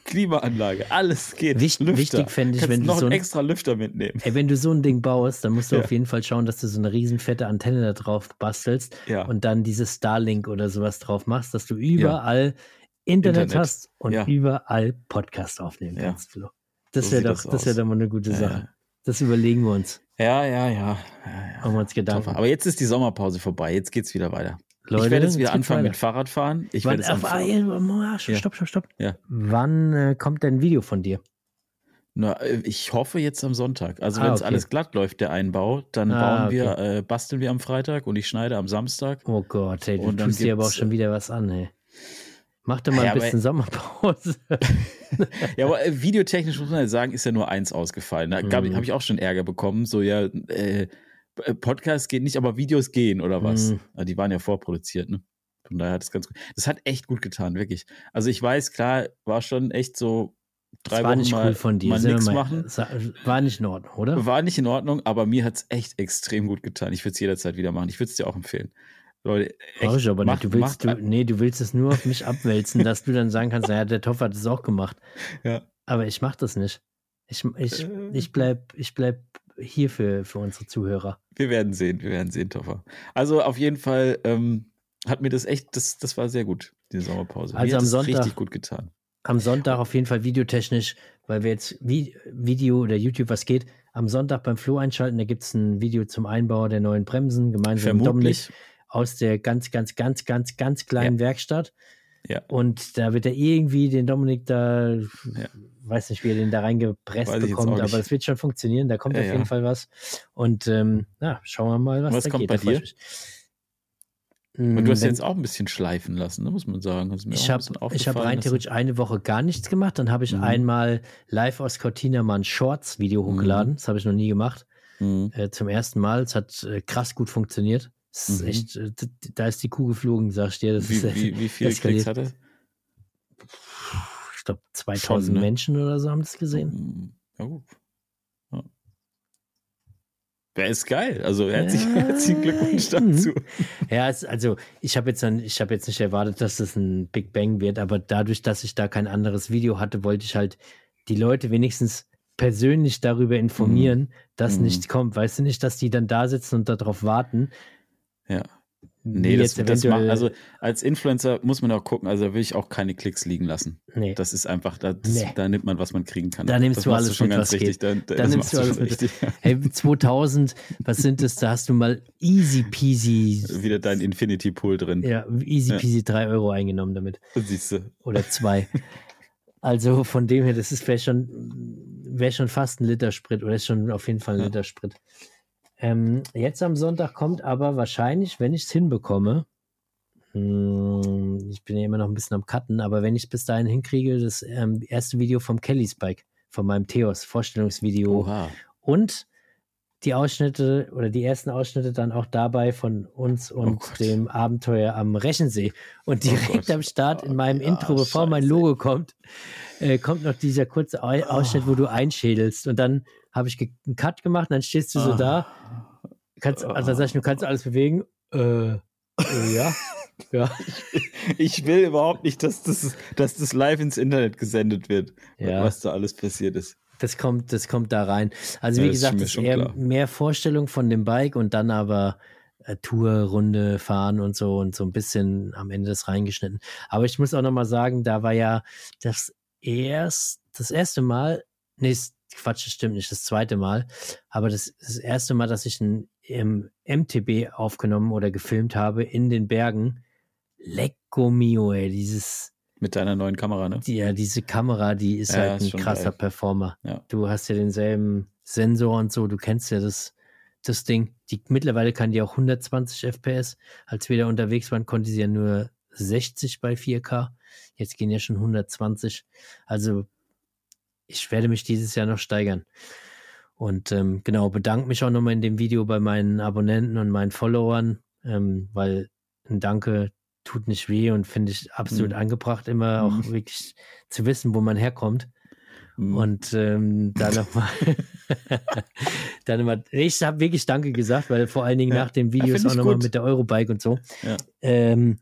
[SPEAKER 1] Klimaanlage, alles geht.
[SPEAKER 2] Wicht- wichtig fände ich,
[SPEAKER 1] Kannst
[SPEAKER 2] wenn du
[SPEAKER 1] noch
[SPEAKER 2] so
[SPEAKER 1] einen
[SPEAKER 2] ein-
[SPEAKER 1] extra Lüfter mitnehmen.
[SPEAKER 2] Ey, wenn du so ein Ding baust, dann musst du
[SPEAKER 1] Ja.
[SPEAKER 2] auf jeden Fall schauen, dass du so eine riesen fette Antenne da drauf bastelst
[SPEAKER 1] Ja.
[SPEAKER 2] und dann dieses Starlink oder sowas drauf machst, dass du überall Internet,
[SPEAKER 1] Internet.
[SPEAKER 2] hast und
[SPEAKER 1] Ja.
[SPEAKER 2] überall Podcast aufnehmen
[SPEAKER 1] Ja.
[SPEAKER 2] kannst, Flo. Das
[SPEAKER 1] So
[SPEAKER 2] wäre doch,
[SPEAKER 1] das
[SPEAKER 2] das wäre doch mal eine gute
[SPEAKER 1] Ja,
[SPEAKER 2] Sache.
[SPEAKER 1] ja.
[SPEAKER 2] Das überlegen wir uns.
[SPEAKER 1] Ja, ja, ja. ja, ja.
[SPEAKER 2] Machen wir uns Gedanken.
[SPEAKER 1] Aber jetzt ist die Sommerpause vorbei. Jetzt geht's wieder weiter.
[SPEAKER 2] Leute,
[SPEAKER 1] ich werde jetzt wieder anfangen
[SPEAKER 2] weiter.
[SPEAKER 1] mit Fahrradfahren. Ich
[SPEAKER 2] Wann,
[SPEAKER 1] werde jetzt
[SPEAKER 2] ah,
[SPEAKER 1] anfangen.
[SPEAKER 2] ja, stopp, stopp, stopp.
[SPEAKER 1] Ja.
[SPEAKER 2] Wann äh, kommt denn ein Video von dir?
[SPEAKER 1] Na, äh, ich hoffe jetzt am Sonntag. Also
[SPEAKER 2] Ah,
[SPEAKER 1] wenn es
[SPEAKER 2] okay.
[SPEAKER 1] alles glatt läuft, der Einbau, dann
[SPEAKER 2] Ah,
[SPEAKER 1] bauen wir, äh, basteln wir am Freitag und ich schneide am Samstag.
[SPEAKER 2] Oh Gott, ey, du
[SPEAKER 1] Und dann
[SPEAKER 2] tust dir aber auch schon wieder was an, ey. Mach doch mal
[SPEAKER 1] Ja,
[SPEAKER 2] ein
[SPEAKER 1] aber-
[SPEAKER 2] bisschen Sommerpause.
[SPEAKER 1] Ja, aber äh, videotechnisch muss man ja sagen, ist ja nur eins ausgefallen. Da gab-
[SPEAKER 2] Mhm.
[SPEAKER 1] habe ich auch schon Ärger bekommen. So, ja, äh, Podcast geht nicht, aber Videos gehen oder was.
[SPEAKER 2] Mhm.
[SPEAKER 1] Die waren ja vorproduziert, ne? Von daher hat es ganz gut. Das hat echt gut getan, wirklich. Also ich weiß, klar, war schon echt so drei
[SPEAKER 2] Das war
[SPEAKER 1] Wochen
[SPEAKER 2] nicht
[SPEAKER 1] mal,
[SPEAKER 2] cool von dir.
[SPEAKER 1] mal nichts machen.
[SPEAKER 2] War nicht in Ordnung, oder?
[SPEAKER 1] War nicht in Ordnung, aber mir hat es echt extrem gut getan. Ich würde es jederzeit wieder machen. Ich würde es dir auch empfehlen. Leute,
[SPEAKER 2] Brauch ich aber
[SPEAKER 1] macht-
[SPEAKER 2] nicht. Du willst,
[SPEAKER 1] macht-
[SPEAKER 2] du, nee, du willst es nur auf mich abwälzen, dass du dann sagen kannst, naja, der Toff hat es auch gemacht.
[SPEAKER 1] Ja.
[SPEAKER 2] Aber ich mach das nicht. Ich, ich,
[SPEAKER 1] Äh.
[SPEAKER 2] ich, bleib, ich bleib hier für, für unsere Zuhörer.
[SPEAKER 1] Wir werden sehen, wir werden sehen, Toffer. Also auf jeden Fall ähm, hat mir das echt, das, das war sehr gut, die Sommerpause.
[SPEAKER 2] Also
[SPEAKER 1] mir
[SPEAKER 2] am Sonntag-
[SPEAKER 1] richtig gut getan.
[SPEAKER 2] Am Sonntag auf jeden Fall videotechnisch, weil wir jetzt Vi Video oder YouTube was geht. Am Sonntag beim Flo einschalten, da gibt es ein Video zum Einbau der neuen Bremsen, gemeinsam mit Dominik
[SPEAKER 1] Vermutlich.
[SPEAKER 2] Aus der ganz, ganz, ganz, ganz, ganz kleinen Werkstatt.
[SPEAKER 1] Ja.
[SPEAKER 2] Und da wird er irgendwie den Dominik da,
[SPEAKER 1] Ja.
[SPEAKER 2] weiß nicht, wie er den da reingepresst bekommt, aber es wird schon funktionieren. Da kommt
[SPEAKER 1] Ja,
[SPEAKER 2] auf jeden
[SPEAKER 1] ja.
[SPEAKER 2] Fall was. Und ähm, ja, schauen wir mal, was,
[SPEAKER 1] Was
[SPEAKER 2] da
[SPEAKER 1] kommt
[SPEAKER 2] geht.
[SPEAKER 1] bei dir?
[SPEAKER 2] mich.
[SPEAKER 1] Und du hast
[SPEAKER 2] Wenn-
[SPEAKER 1] jetzt auch ein bisschen schleifen lassen, ne, muss man sagen. Das
[SPEAKER 2] ich habe hab rein theoretisch eine Woche gar nichts gemacht. Dann habe ich
[SPEAKER 1] Mhm.
[SPEAKER 2] einmal live aus Cortina mal ein Shorts-Video
[SPEAKER 1] Mhm.
[SPEAKER 2] hochgeladen. Das habe ich noch nie gemacht.
[SPEAKER 1] Mhm.
[SPEAKER 2] Äh, zum ersten Mal. Es hat äh, krass gut funktioniert. Es ist
[SPEAKER 1] Mhm.
[SPEAKER 2] echt, äh, da ist die Kuh geflogen, sag ich dir. Das
[SPEAKER 1] Wie,
[SPEAKER 2] ist,
[SPEAKER 1] wie, wie viele. Klicks hat er?
[SPEAKER 2] ich glaube, 2000
[SPEAKER 1] Schon, ne?
[SPEAKER 2] Menschen oder so haben das gesehen.
[SPEAKER 1] Mhm. Ja, gut. Ja. Wer ist geil? Also herzlich,
[SPEAKER 2] Ja.
[SPEAKER 1] herzlichen Glückwunsch
[SPEAKER 2] Mhm.
[SPEAKER 1] dazu.
[SPEAKER 2] Ja, es, also ich habe jetzt, ich habe jetzt nicht erwartet, dass das ein Big Bang wird, aber dadurch, dass ich da kein anderes Video hatte, wollte ich halt die Leute wenigstens persönlich darüber informieren, dass
[SPEAKER 1] Mhm.
[SPEAKER 2] nichts kommt. Weißt du nicht, dass die dann da sitzen und darauf warten?
[SPEAKER 1] Ja. Nee, das, das macht, also als Influencer muss man auch gucken, also da will ich auch keine Klicks liegen lassen.
[SPEAKER 2] nee.
[SPEAKER 1] Das ist einfach, da, das,
[SPEAKER 2] Nee.
[SPEAKER 1] da nimmt man, was man kriegen kann.
[SPEAKER 2] Da nimmst
[SPEAKER 1] das
[SPEAKER 2] du alles
[SPEAKER 1] schon
[SPEAKER 2] mit,
[SPEAKER 1] ganz
[SPEAKER 2] was
[SPEAKER 1] richtig. Da,
[SPEAKER 2] Da
[SPEAKER 1] das
[SPEAKER 2] nimmst du alles
[SPEAKER 1] schon
[SPEAKER 2] mit.
[SPEAKER 1] richtig.
[SPEAKER 2] Hey, 2000, was sind das? Da hast du mal easy peasy,
[SPEAKER 1] Wieder dein Infinity Pool drin.
[SPEAKER 2] ja, easy
[SPEAKER 1] Ja.
[SPEAKER 2] peasy drei Euro eingenommen damit.
[SPEAKER 1] Siehst du.
[SPEAKER 2] oder zwei. Also von dem her, das ist wäre schon, wäre schon fast ein Liter Sprit oder ist schon auf jeden Fall ein
[SPEAKER 1] Ja.
[SPEAKER 2] Liter Sprit. Ähm, jetzt am Sonntag kommt aber wahrscheinlich, wenn ich es hinbekomme, hm, ich bin ja immer noch ein bisschen am Cutten, aber wenn ich es bis dahin hinkriege, das ähm, erste Video vom Kelly's Bike, von meinem Theos Vorstellungsvideo
[SPEAKER 1] Oha.
[SPEAKER 2] und die Ausschnitte oder die ersten Ausschnitte dann auch dabei von uns und
[SPEAKER 1] Oh
[SPEAKER 2] dem Abenteuer am Rechensee. Und
[SPEAKER 1] Oh
[SPEAKER 2] direkt
[SPEAKER 1] Gott.
[SPEAKER 2] am Start in meinem
[SPEAKER 1] Ja,
[SPEAKER 2] Intro, bevor mein
[SPEAKER 1] scheiße.
[SPEAKER 2] Logo kommt, äh, kommt noch dieser kurze Au- Ausschnitt, wo du einschädelst. Und dann habe ich einen Cut gemacht und dann stehst du so
[SPEAKER 1] Ah.
[SPEAKER 2] da. Kannst, also sag ich, du kannst alles bewegen. Äh, äh, ja. Ja.
[SPEAKER 1] Ich will überhaupt nicht, dass das, dass das live ins Internet gesendet wird,
[SPEAKER 2] Ja.
[SPEAKER 1] was da alles passiert ist.
[SPEAKER 2] Das kommt, das kommt da rein. Also
[SPEAKER 1] Ja,
[SPEAKER 2] wie
[SPEAKER 1] ist
[SPEAKER 2] gesagt, ist eher
[SPEAKER 1] klar.
[SPEAKER 2] mehr Vorstellung von dem Bike und dann aber äh, Tour, Runde fahren und so und so ein bisschen am Ende das reingeschnitten. Aber ich muss auch nochmal sagen, da war ja das erst, das erste Mal, nee, Quatsch, das stimmt nicht, das zweite Mal, aber das, das erste Mal, dass ich ein im MTB aufgenommen oder gefilmt habe in den Bergen. Lecco mio, ey, dieses.
[SPEAKER 1] Mit deiner neuen Kamera, ne?
[SPEAKER 2] Die, ja, diese Kamera, die ist
[SPEAKER 1] Ja,
[SPEAKER 2] halt
[SPEAKER 1] ist
[SPEAKER 2] ein
[SPEAKER 1] schon
[SPEAKER 2] krasser
[SPEAKER 1] geil.
[SPEAKER 2] Performer.
[SPEAKER 1] Ja.
[SPEAKER 2] Du hast ja denselben Sensor und so, du kennst ja das, das Ding. Die, mittlerweile kann die auch 120 FPS. Als wir da unterwegs waren, konnte sie ja nur 60 bei 4K. Jetzt gehen ja schon 120. Also ich werde mich dieses Jahr noch steigern. Und ähm, genau, bedanke mich auch nochmal in dem Video bei meinen Abonnenten und meinen Followern, ähm, weil ein Danke tut nicht weh und finde ich absolut
[SPEAKER 1] Mhm.
[SPEAKER 2] angebracht, immer auch
[SPEAKER 1] Mhm.
[SPEAKER 2] wirklich zu wissen, wo man herkommt.
[SPEAKER 1] Mhm.
[SPEAKER 2] Und ähm, dann nochmal, dann immer, ich habe wirklich Danke gesagt, weil vor allen Dingen
[SPEAKER 1] Ja.
[SPEAKER 2] nach den
[SPEAKER 1] Ja,
[SPEAKER 2] Videos
[SPEAKER 1] find
[SPEAKER 2] auch nochmal mit der Eurobike und so,
[SPEAKER 1] Ja.
[SPEAKER 2] ähm,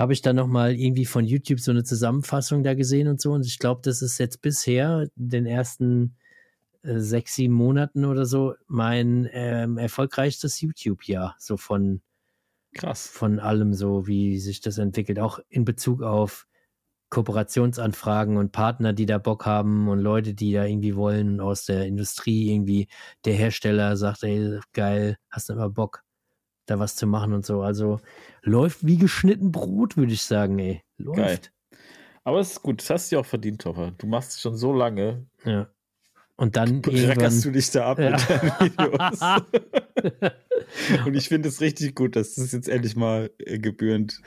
[SPEAKER 2] habe ich dann nochmal irgendwie von YouTube so eine Zusammenfassung da gesehen und so. Und ich glaube, das ist jetzt bisher den ersten äh, sechs, sieben Monaten oder so mein ähm, erfolgreichstes YouTube-Jahr, so von
[SPEAKER 1] Krass.
[SPEAKER 2] von allem so, wie sich das entwickelt, auch in Bezug auf Kooperationsanfragen und Partner, die da Bock haben und Leute, die da irgendwie wollen und aus der Industrie irgendwie der Hersteller sagt, ey, geil, hast du immer Bock, da was zu machen und so. Also läuft wie geschnitten Brot, würde ich sagen, ey. Läuft.
[SPEAKER 1] Geil. Aber es ist gut, das hast du ja auch verdient, Toffer. Du machst es schon so lange.
[SPEAKER 2] Ja. Und dann irgendwann.
[SPEAKER 1] du dich da ab
[SPEAKER 2] Ja.
[SPEAKER 1] mit deinen Videos. Und ich finde es richtig gut, dass das jetzt endlich mal äh, gebührend.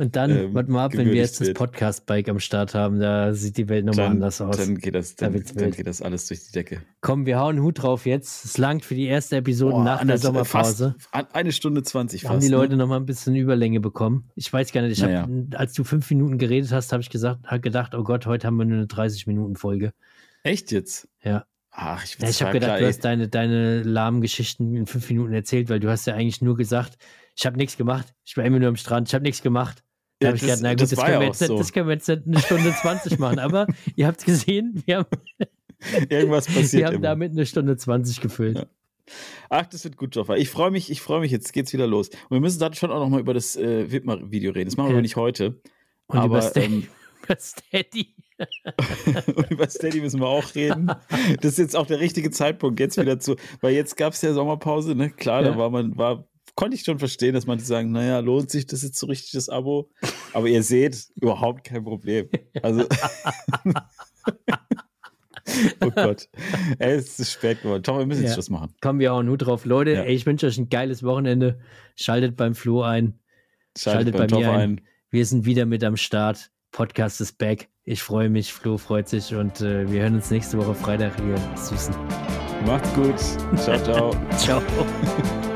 [SPEAKER 2] Und dann,
[SPEAKER 1] ähm,
[SPEAKER 2] warte mal ab, wenn wir jetzt das. Podcast-Bike am Start haben, da sieht die Welt nochmal anders aus.
[SPEAKER 1] dann, geht das,
[SPEAKER 2] Da
[SPEAKER 1] dann,
[SPEAKER 2] wird's
[SPEAKER 1] dann geht das alles durch die Decke.
[SPEAKER 2] Komm, wir hauen Hut drauf jetzt. Es langt für die erste Episode
[SPEAKER 1] Boah,
[SPEAKER 2] nach der Sommerpause.
[SPEAKER 1] Fast, eine Stunde zwanzig
[SPEAKER 2] haben
[SPEAKER 1] fast.
[SPEAKER 2] die Leute
[SPEAKER 1] ne?
[SPEAKER 2] noch mal ein bisschen Überlänge bekommen. Ich weiß gar nicht, ich
[SPEAKER 1] Naja.
[SPEAKER 2] hab, als du fünf Minuten geredet hast, habe ich gesagt, hab gedacht, oh Gott, heute haben wir nur eine 30-Minuten-Folge.
[SPEAKER 1] Echt jetzt?
[SPEAKER 2] Ja.
[SPEAKER 1] Ach, ich,
[SPEAKER 2] Ja, ich habe gedacht,
[SPEAKER 1] klar,
[SPEAKER 2] du hast deine, deine lahmen Geschichten in fünf Minuten erzählt, weil du hast ja eigentlich nur gesagt, ich habe nichts gemacht. Ich war immer nur am Strand, ich habe nichts gemacht. Da
[SPEAKER 1] Ja,
[SPEAKER 2] habe ich
[SPEAKER 1] das-
[SPEAKER 2] gedacht, na gut,
[SPEAKER 1] das
[SPEAKER 2] das, können
[SPEAKER 1] ja
[SPEAKER 2] wir jetzt,
[SPEAKER 1] so.
[SPEAKER 2] das können wir jetzt eine Stunde 20 machen. Aber ihr habt gesehen, wir haben,
[SPEAKER 1] Irgendwas passiert
[SPEAKER 2] wir haben
[SPEAKER 1] immer.
[SPEAKER 2] damit eine Stunde 20 gefüllt.
[SPEAKER 1] Ja. Ach, das wird gut, Joffa. Ich freue mich, ich freue mich, jetzt geht's wieder los. Und wir müssen dann schon auch noch mal über das äh, Widmer-Video reden. Das machen wir
[SPEAKER 2] Ja.
[SPEAKER 1] aber nicht heute.
[SPEAKER 2] Und
[SPEAKER 1] aber
[SPEAKER 2] über Steady.
[SPEAKER 1] ähm,
[SPEAKER 2] über Steady.
[SPEAKER 1] und über Steady müssen wir auch reden. Das ist jetzt auch der richtige Zeitpunkt, jetzt wieder zu, weil jetzt gab es ja Sommerpause, ne? Klar,
[SPEAKER 2] Ja.
[SPEAKER 1] da war man, war, konnte ich schon verstehen, dass manche sagen, naja, lohnt sich das jetzt so richtig, das Abo? Aber ihr seht, überhaupt kein Problem. Also. oh Gott. Ey, es ist spät geworden. Doch, wir müssen jetzt
[SPEAKER 2] Ja.
[SPEAKER 1] Schluss machen.
[SPEAKER 2] Kommen wir auch nur drauf. Leute,
[SPEAKER 1] Ja.
[SPEAKER 2] ey, ich wünsche euch ein geiles Wochenende. Schaltet beim Flo ein.
[SPEAKER 1] Schaltet,
[SPEAKER 2] Schaltet bei mir ein.
[SPEAKER 1] ein.
[SPEAKER 2] Wir sind wieder mit am Start. Podcast ist back. Ich freue mich, Flo freut sich und äh, wir hören uns nächste Woche Freitag hier. Süßen.
[SPEAKER 1] Macht's gut. Ciao, ciao.
[SPEAKER 2] Ciao.